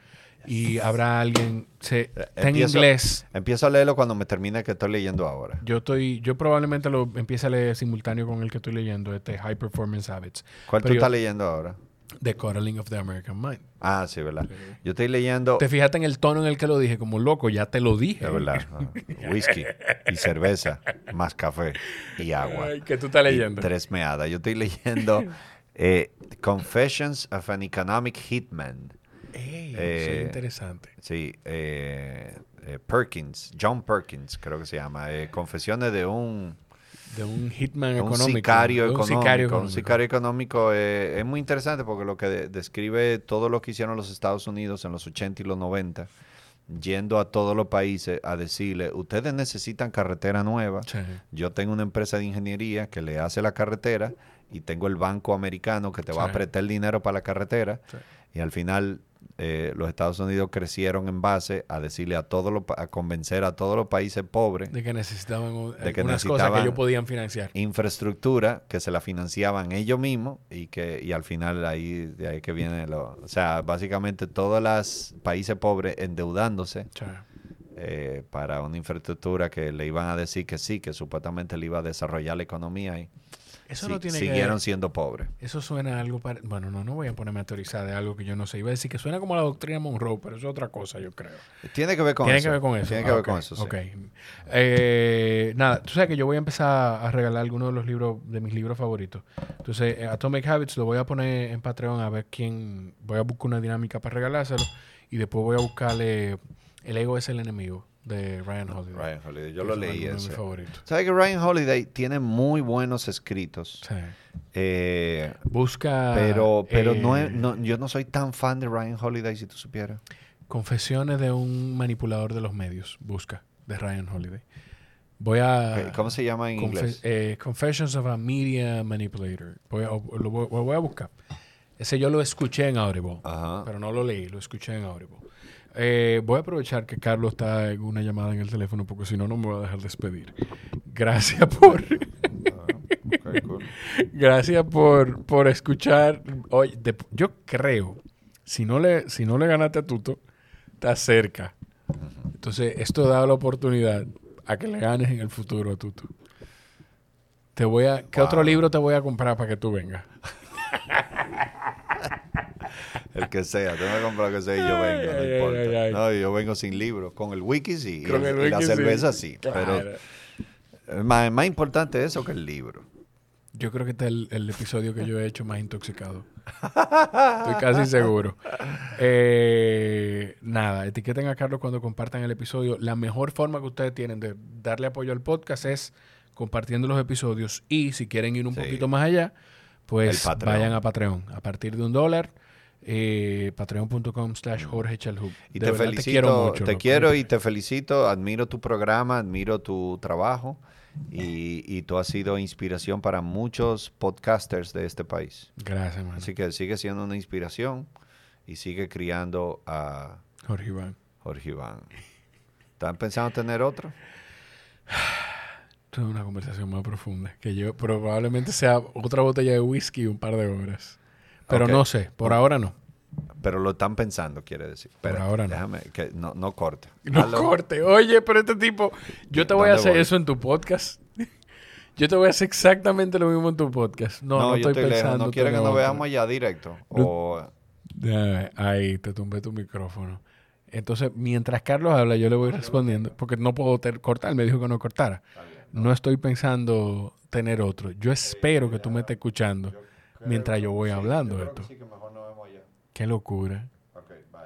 Y habrá alguien... Se, está en inglés. Empiezo a leerlo cuando me termine que estoy leyendo ahora. Yo estoy, yo probablemente lo empiece a leer simultáneo con el que estoy leyendo, este High Performance Habits, ¿Cuál Pero tú yo- estás leyendo ahora? The Cuddling of the American Mind. Ah, sí, ¿verdad? Yo estoy leyendo... Te fijaste en el tono en el que lo dije, como loco, ya te lo dije. Es verdad. ah, Whisky y cerveza, más café y agua. Ay, que tú estás y leyendo. tres meadas. Yo estoy leyendo eh, Confessions of an Economic Hitman. Ey, Eh, eso es interesante. Sí, eh, eh, Perkins, John Perkins, creo que se llama. Confesiones de un, De un hitman de un económico. sicario de un económico. sicario Un económico. sicario económico eh, es muy interesante porque lo que de- describe todo lo que hicieron los Estados Unidos en los 80 y los 90, yendo a todos los países a decirle, ustedes necesitan carretera nueva. Sí. Yo tengo una empresa de ingeniería que le hace la carretera y tengo el banco americano que te va a Sí. prestar el dinero para la carretera. Sí. Y al final eh, los Estados Unidos crecieron en base a decirle a todos los, a convencer a todos los países pobres De que necesitaban un- De que algunas cosas que necesitaban- ellos podían financiar. infraestructura que se la financiaban ellos mismos y que y al final ahí de ahí que viene lo, o sea, básicamente todos los países pobres endeudándose eh, para una infraestructura que le iban a decir que sí, que supuestamente le iba a desarrollar la economía y Eso no tiene siguieron que... siendo pobres. Eso suena a algo... para- Bueno, no, no voy a ponerme a teorizar de algo que yo no sé. Iba a decir que suena como la doctrina Monroe, pero eso es otra cosa, yo creo. Tiene que ver con Tiene eso. que ver con eso. Tiene que Ah, ver ok, con eso, sí. ok. Eh, nada, tú sabes que yo voy a empezar a regalar algunos de los libros, de mis libros favoritos. Entonces, eh, Atomic Habits lo voy a poner en Patreon a ver quién. Voy a buscar una dinámica para regalárselo. Y después voy a buscarle El ego es el enemigo de Ryan Holiday. Ryan Holiday, yo lo leí favoritos. ¿Sabes que Ryan Holiday tiene muy buenos escritos? Sí. Eh, Busca. pero pero no, eh, es- no- yo no soy tan fan de Ryan Holiday, si tú supieras. Confesiones de un manipulador de los medios. Busca, de Ryan Holiday. Voy a. ¿Cómo se llama en inglés? eh, Confessions of a Media Manipulator. Voy a, o- lo, voy, lo voy a buscar. Ese yo lo escuché en Audible, Ajá. pero no lo leí, lo escuché en Audible. Eh, voy a aprovechar que Carlos está en una llamada en el teléfono porque si no, no me voy a dejar despedir. Gracias por, cool. gracias por, por escuchar. Oye, yo creo, si no, le, si no le ganaste a Tuto, estás cerca. Entonces, esto da la oportunidad a que le ganes en el futuro a Tuto. Te voy a, ¿Qué otro libro te voy a comprar para que tú vengas? El que sea, tú me compras lo que sea y yo vengo, no ay, importa. ay, ay. No, yo vengo sin libro. Con el wiki sí. Con el- el y la sí. cerveza sí. Claro. Pero es más, es más importante eso que el libro. Yo creo que este es el, el episodio que yo he hecho más intoxicado. Estoy casi seguro. Eh, nada, etiqueten a Carlos cuando compartan el episodio. La mejor forma que ustedes tienen de darle apoyo al podcast es compartiendo los episodios. Y si quieren ir un Sí. poquito más allá, pues vayan a Patreon. A partir de un dólar, eh, patreon.com slash Jorge Chalhub. Y De te verdad, felicito, Te quiero mucho. te loco. quiero y te felicito. Admiro tu programa, admiro tu trabajo. Y, y tú has sido inspiración para muchos podcasters de este país. Gracias, hermano. Así que sigue siendo una inspiración y sigue criando a Jorge Iván. Jorge Iván. ¿Están pensando tener otro? Esto es una conversación más profunda. Que yo probablemente sea otra botella de whisky y un par de horas. Pero no sé, por ahora no. Pero lo están pensando, quiere decir. Espérate, ahora no. Déjame, que no, no corte. No corte. Oye, pero este tipo, yo te voy a ¿Dónde hacer voy? eso en tu podcast. yo te voy a hacer exactamente lo mismo en tu podcast. No, no, estoy, pensando. No quiere que nos veamos allá directo. O, Ahí te tumbé tu micrófono. Entonces, mientras Carlos habla, yo le voy respondiendo, porque no puedo cortar, me dijo que no cortara. No estoy pensando tener otro. Yo espero que tú me estés escuchando mientras yo voy hablando esto. Sí, que mejor nos vemos allá. Qué locura. Ok, bye.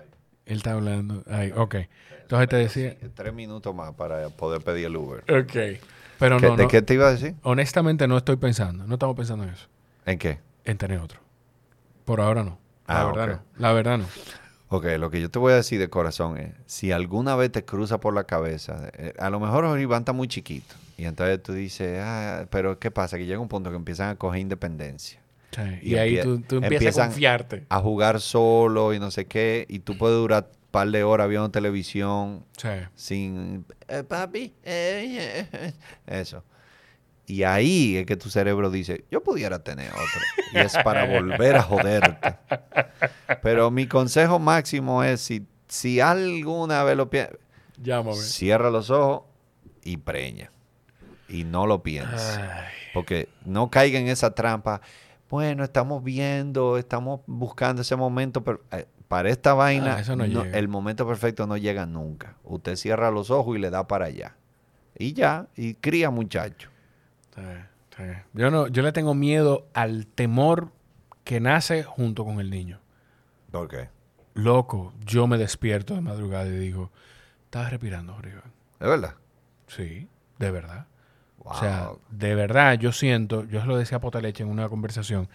Él está hablando. Ay, ok. Entonces te decía. Tres minutos más para poder pedir el Uber. Ok. Pero ¿Qué- no, ¿De no. qué te iba a decir? Honestamente no estoy pensando. No estamos pensando en eso. ¿En qué? En tener otro. Por ahora no. La Ah, verdad no. La verdad no. Ok, lo que yo te voy a decir de corazón es, si alguna vez te cruza por la cabeza, eh, a lo mejor Iván está muy chiquito, y entonces tú dices, ah, pero ¿qué pasa? Que llega un punto que empiezan a coger independencia, Sí, Y, Y ahí empie- tú, tú empiezas a confiarte. a jugar solo y no sé qué, y tú puedes durar un par de horas viendo televisión Sí. sin, "Eh, papi, eh, eh", eso. Y ahí es que tu cerebro dice, yo pudiera tener otro. Y es para volver a joderte. Pero mi consejo máximo es, si, si alguna vez lo piensas, cierra los ojos y preña. Y no lo pienses. Porque no caiga en esa trampa. Bueno, estamos viendo, estamos buscando ese momento, pero eh, para esta vaina, Ah, eso no no- llega. el momento perfecto no llega nunca. Usted cierra los ojos y le da para allá. Y ya, y cría muchacho. sí, sí. Yo, no, yo le tengo miedo al temor que nace junto con el niño. ¿Por qué? Loco, yo me despierto de madrugada y digo, ¿estás respirando, Jorge Iván?" ¿Es verdad? Sí, de verdad. Wow. O sea, de verdad yo siento, yo se lo decía a Potaleche en una conversación,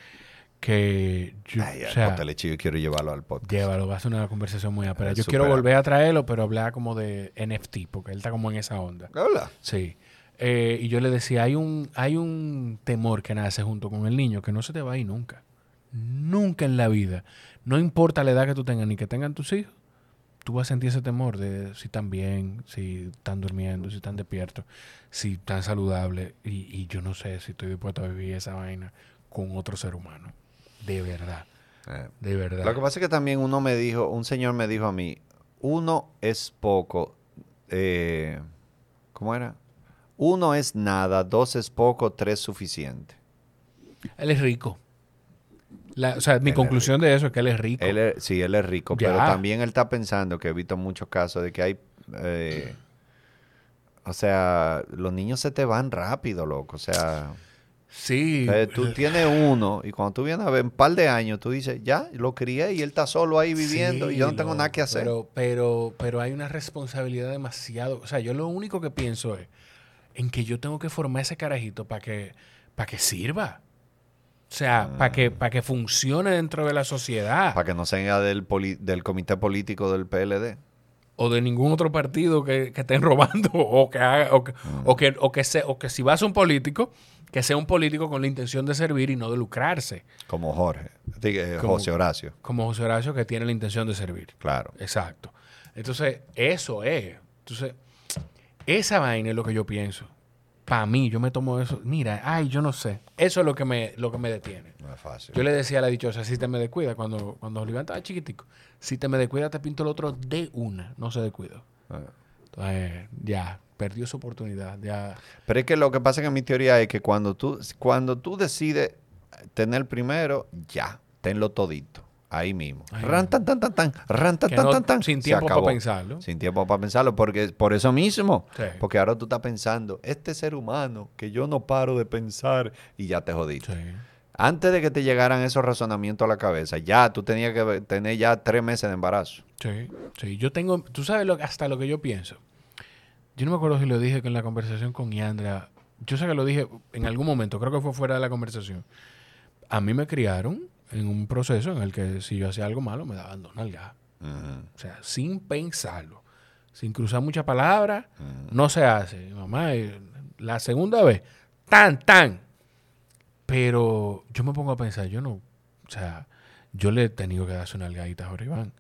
que yo, Ay, o sea, Potaleche yo quiero llevarlo al podcast. llévalo, va a ser una conversación muy ápera. Yo quiero volver a traerlo, pero hablar como de NFT, porque él está como en esa onda. ¿Es verdad? Sí. Eh, y yo le decía, hay un, hay un temor que nace junto con el niño que no se te va a ir nunca. Nunca en la vida. No importa la edad que tú tengas ni que tengan tus hijos, tú vas a sentir ese temor de si están bien, si están durmiendo, si están despiertos, si están saludables. Y, y yo no sé si estoy dispuesto a vivir esa vaina con otro ser humano. De verdad. Eh, De verdad. Lo que pasa es que también uno me dijo, un señor me dijo a mí, uno es poco, eh, ¿cómo era? Uno es nada, dos es poco, tres suficiente. Él es rico. La- o sea, mi conclusión de eso es que él es rico. Él es- sí, él es rico, pero también él está pensando que he visto muchos casos de que hay, eh, o sea, los niños se te van rápido, loco. O sea, sí. eh, tú tienes uno y cuando tú vienes a ver un par de años, tú dices, ya, lo crié y él está solo ahí viviendo y yo no tengo nada que hacer. Pero, pero, pero hay una responsabilidad demasiado. O sea, yo lo único que pienso es en que yo tengo que formar ese carajito para que, para que sirva. O sea, para que, para que funcione dentro de la sociedad. Para que no sea del, poli- del comité político del PLD. O de ningún otro partido que, que estén robando o que haga, o que, o que, o que se- o que si vas a un político, que sea un político con la intención de servir y no de lucrarse. Como Jorge. Eh, Como- José Horacio. Como José Horacio que tiene la intención de servir. Claro. Exacto. Entonces, eso es. Entonces, esa vaina es lo que yo pienso. Para mí, yo me tomo eso. Mira, ay, yo no sé. Eso es lo que me, lo que me detiene. No es fácil. Yo le decía a la dichosa, si te me descuida, cuando, cuando Oliván estaba chiquitico, si te me descuida, te pinto el otro de una. No se descuida. Ah. Entonces, ya, perdió su oportunidad. Ya. Pero es que lo que pasa que mi teoría es que cuando tú, cuando tú decides tener primero, ya, tenlo todito. Ahí mismo. Ran, tan, tan, tan, tan, ran, tan, tan, no- tan, tan. sin tiempo para pensarlo. Sin tiempo para pensarlo, porque por eso mismo. Sí. Porque ahora tú estás pensando, este ser humano que yo no paro de pensar y ya te jodiste. Sí. Antes de que te llegaran esos razonamientos a la cabeza, ya tú tenías que tener ya tres meses de embarazo. Sí, sí. Yo tengo, tú sabes lo, hasta lo que yo pienso. Yo no me acuerdo si lo dije en la conversación con Yandra. Yo sé que lo dije en algún momento, creo que fue fuera de la conversación. A mí me criaron en un proceso en el que si yo hacía algo malo me daban dos nalgas. Ujú, O sea, sin pensarlo, sin cruzar muchas palabras, no se hace. Mamá, eh, la segunda vez, tan, tan. Pero yo me pongo a pensar, yo no, o sea, yo le he tenido que darse una algadita a Jorge Iván.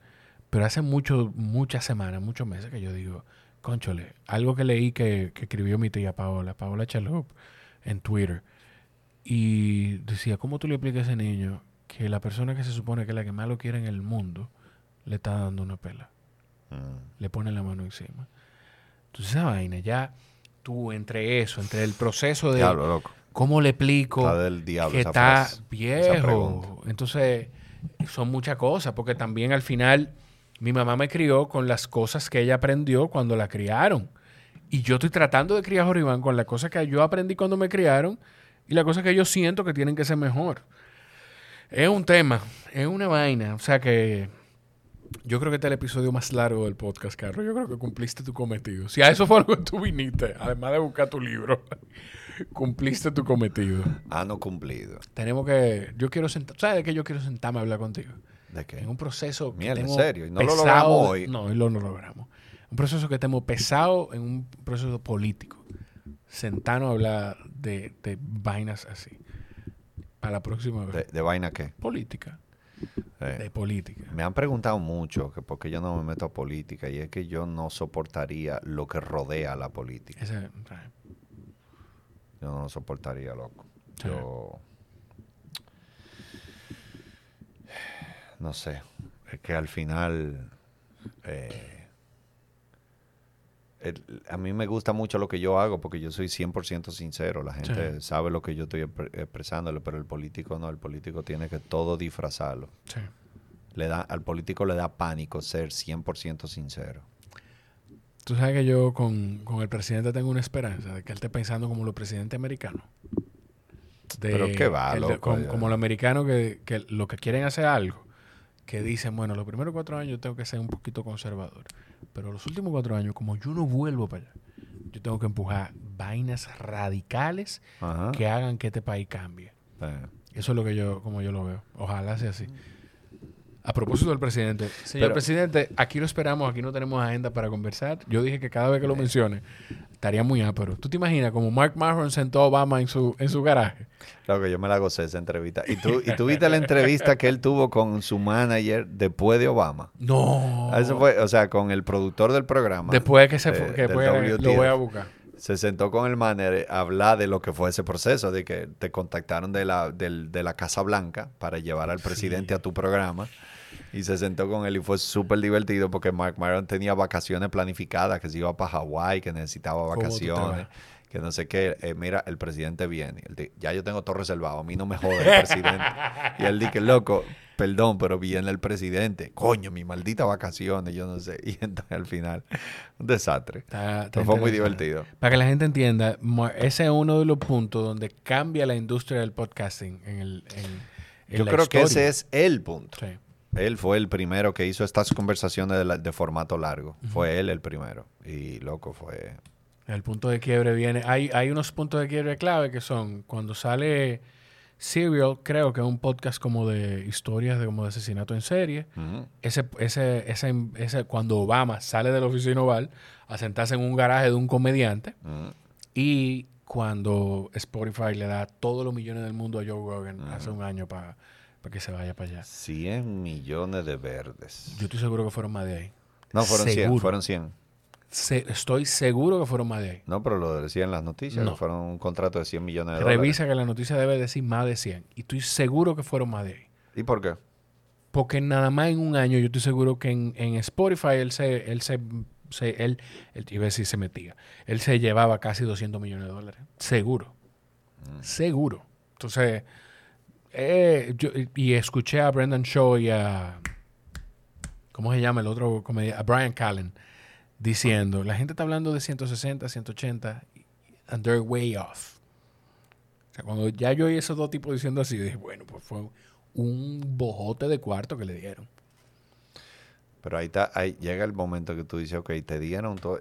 Pero hace mucho, muchas semanas, muchos meses que yo digo, conchole, algo que leí que, que escribió mi tía Paola, Paola Chalup, en Twitter. Y decía, ¿cómo tú le explicas a ese niño que la persona que se supone que es la que más lo quiere en el mundo le está dando una pela? Mm. le ponen la mano encima. Entonces esa vaina ya, tú entre eso, entre el proceso de Diablo, loco. cómo le explico Está del diablo que esa está frase, esa pregunta. viejo. Entonces son muchas cosas, porque también al final mi mamá me crió con las cosas que ella aprendió cuando la criaron. Y yo estoy tratando de criar a Jorge Iván con las cosas que yo aprendí cuando me criaron y las cosas que yo siento que tienen que ser mejor. Es un tema, es una vaina. O sea que yo creo que este es el episodio más largo del podcast, Carlos. Yo creo que cumpliste tu cometido. Si a eso fue lo que tú viniste, además de buscar tu libro, cumpliste tu cometido. Ah, no cumplido. Tenemos que. Yo quiero sentar. ¿Sabes de qué yo quiero sentarme a hablar contigo? ¿De qué? En un proceso. Mierda, ¿en serio? ¿Y no lo logramos hoy? No, hoy lo no logramos. Un proceso que tenemos pesado en un proceso político. Sentarnos a hablar de, de vainas así. Para la próxima vez. ¿De, de vaina qué? política. Eh, De política. Me han preguntado mucho que por qué yo no me meto a política y es que yo no soportaría lo que rodea a la política. Ese, Yo no lo soportaría, loco. Yo... No sé. Es que al final... eh, el- a mí me gusta mucho lo que yo hago porque yo soy 100% sincero. La gente Sí. sabe lo que yo estoy expresándole, pero el político no. El político tiene que todo disfrazarlo. sí. Le da, al político le da pánico ser 100% sincero. Tú sabes que yo con, con el presidente tengo una esperanza de que él esté pensando como los presidentes americanos. De- Pero qué va, de- como, como los americanos que, que lo que quieren hacer algo, que dicen, bueno, los primeros cuatro años yo tengo que ser un poquito conservador. Pero los últimos cuatro años, como yo no vuelvo para allá, yo tengo que empujar vainas radicales Ajá. que hagan que este país cambie. Eh, Eso es lo que yo, como yo lo veo. Ojalá sea así. A propósito del presidente, señor Pero- presidente, aquí lo esperamos, aquí no tenemos agenda para conversar. Yo dije que cada vez que lo mencione estaría muy ápero. ¿Tú te imaginas como Mark Maron sentó a Obama en su, en su garaje? Claro que yo me la gocé esa entrevista. ¿Y tú, y tú viste la entrevista que él tuvo con su manager después de Obama? No. Ah, Eso fue, o sea, con el productor del programa. Después que se fue, de- que del después lo voy a buscar. Se sentó con el manager a hablar de lo que fue ese proceso, de que te contactaron de la, del- de la Casa Blanca para llevar al presidente a tu programa. Y se sentó con él y fue súper divertido porque Mark Maron tenía vacaciones planificadas, que se iba para Hawái, que necesitaba vacaciones, que no sé qué. Eh, mira, el presidente viene. Él ya yo tengo todo reservado, a mí no me jode el presidente. y él dice, loco, perdón, pero viene el presidente. Coño, mi maldita vacaciones, yo no sé. Y entonces al final, un desastre. Está- fue muy divertido. Para que la gente entienda, ese es uno de los puntos donde cambia la industria del podcasting en el en, en Yo creo que ese es el punto. Sí. Él fue el primero que hizo estas conversaciones de, la- de formato largo. Fue él el primero. Y loco, fue... El punto de quiebre viene. Hay, hay unos puntos de quiebre clave que son cuando sale Serial, creo que es un podcast como de historias de como de asesinato en serie. Ese, ese, ese, ese, cuando Obama sale de la oficina oval a sentarse en un garaje de un comediante y cuando Spotify le da todos los millones del mundo a Joe Rogan hace un año para que se vaya para allá. 100 millones de verdes. Yo estoy seguro que fueron más de ahí. No, fueron 100. Seguro. Fueron 100. Se- estoy seguro que fueron más de ahí. No, pero lo decían las noticias. No. que fueron un contrato de 100 millones de dólares. Revisa que la noticia debe decir más de 100. Y estoy seguro que fueron más de ahí. ¿Y por qué? Porque nada más en un año yo estoy seguro que en, en Spotify él se, él se, se, él, él, iba a decir se metía, él se llevaba casi 200 millones de dólares. Seguro. Seguro. Entonces, eh, y escuché a Brendan Shaw y a, ¿cómo se llama el otro comedia? A Brian Callen diciendo, la gente está hablando de 160, 180, and they're way off. O sea, cuando ya yo oí esos dos tipos diciendo así, dije, bueno, pues fue un bojote de cuarto que le dieron. Pero ahí, está, ahí llega el momento que tú dices, ok, te dieron todo.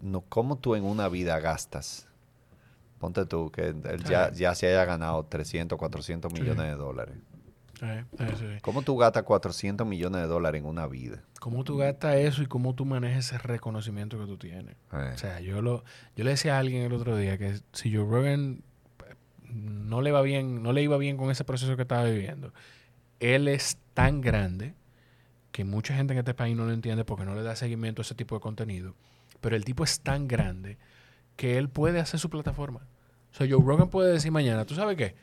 No, ¿Cómo tú en una vida gastas? Ponte tú que él ya, ya se haya ganado 300, 400 millones de dólares. Sí. ¿Cómo tú gastas 400 millones de dólares en una vida? ¿Cómo tú gastas eso y cómo tú manejas ese reconocimiento que tú tienes? O sea, yo lo, yo le decía a alguien el otro día que si Joe Rogan eh, no le va bien, no le iba bien con ese proceso que estaba viviendo, él es tan grande que mucha gente en este país no lo entiende porque no le da seguimiento a ese tipo de contenido. Pero el tipo es tan grande que él puede hacer su plataforma. O sea, Joe Rogan puede decir mañana, ¿tú sabes qué?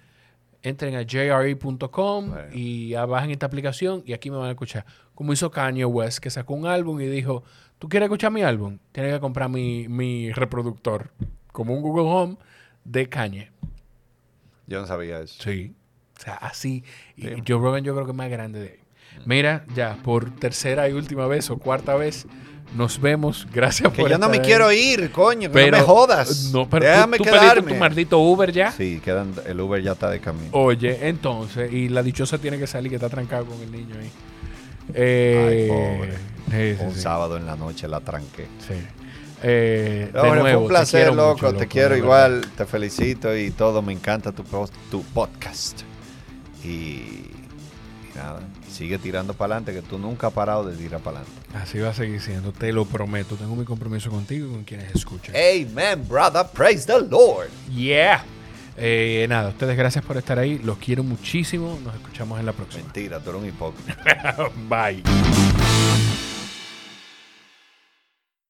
Entren a jre.com Bueno. y bajen esta aplicación y aquí me van a escuchar. Como hizo Kanye West, que sacó un álbum y dijo, ¿tú quieres escuchar mi álbum? Tienes que comprar mi, mi reproductor. Como un Google Home de Kanye. yo no sabía eso. Sí. O sea, así. Y. Joe Rogan yo creo que es más grande de ahí. Mira, ya, por tercera y última vez o cuarta vez, nos vemos. Gracias Que por yo no me quiero ir, coño, Pero- no me jodas. No, pero tú- Déjame tú, pediste quedarme. tu maldito Uber ya. Sí, quedan, el Uber ya está de camino. Oye, entonces, y la dichosa tiene que salir que está trancado con el niño ahí. Eh, Ay, pobre. sí, sí, Un sí, sábado en la noche la tranqué. sí. Eh, de Hombre, nuevo, fue un placer, loco. mucho, Te quiero igual. verdad. Te felicito y todo. Me encanta tu, post- tu podcast. Y, y nada, sigue tirando para adelante, que tú nunca has parado de tirar para adelante. Así va a seguir siendo, te lo prometo. Tengo mi compromiso contigo y con quienes escuchan. Amen, brother. Praise the Lord. Yeah. Eh, nada, ustedes gracias por estar ahí. Los quiero muchísimo. Nos escuchamos en la próxima. Mentira, tú eres un hipócrita. Bye.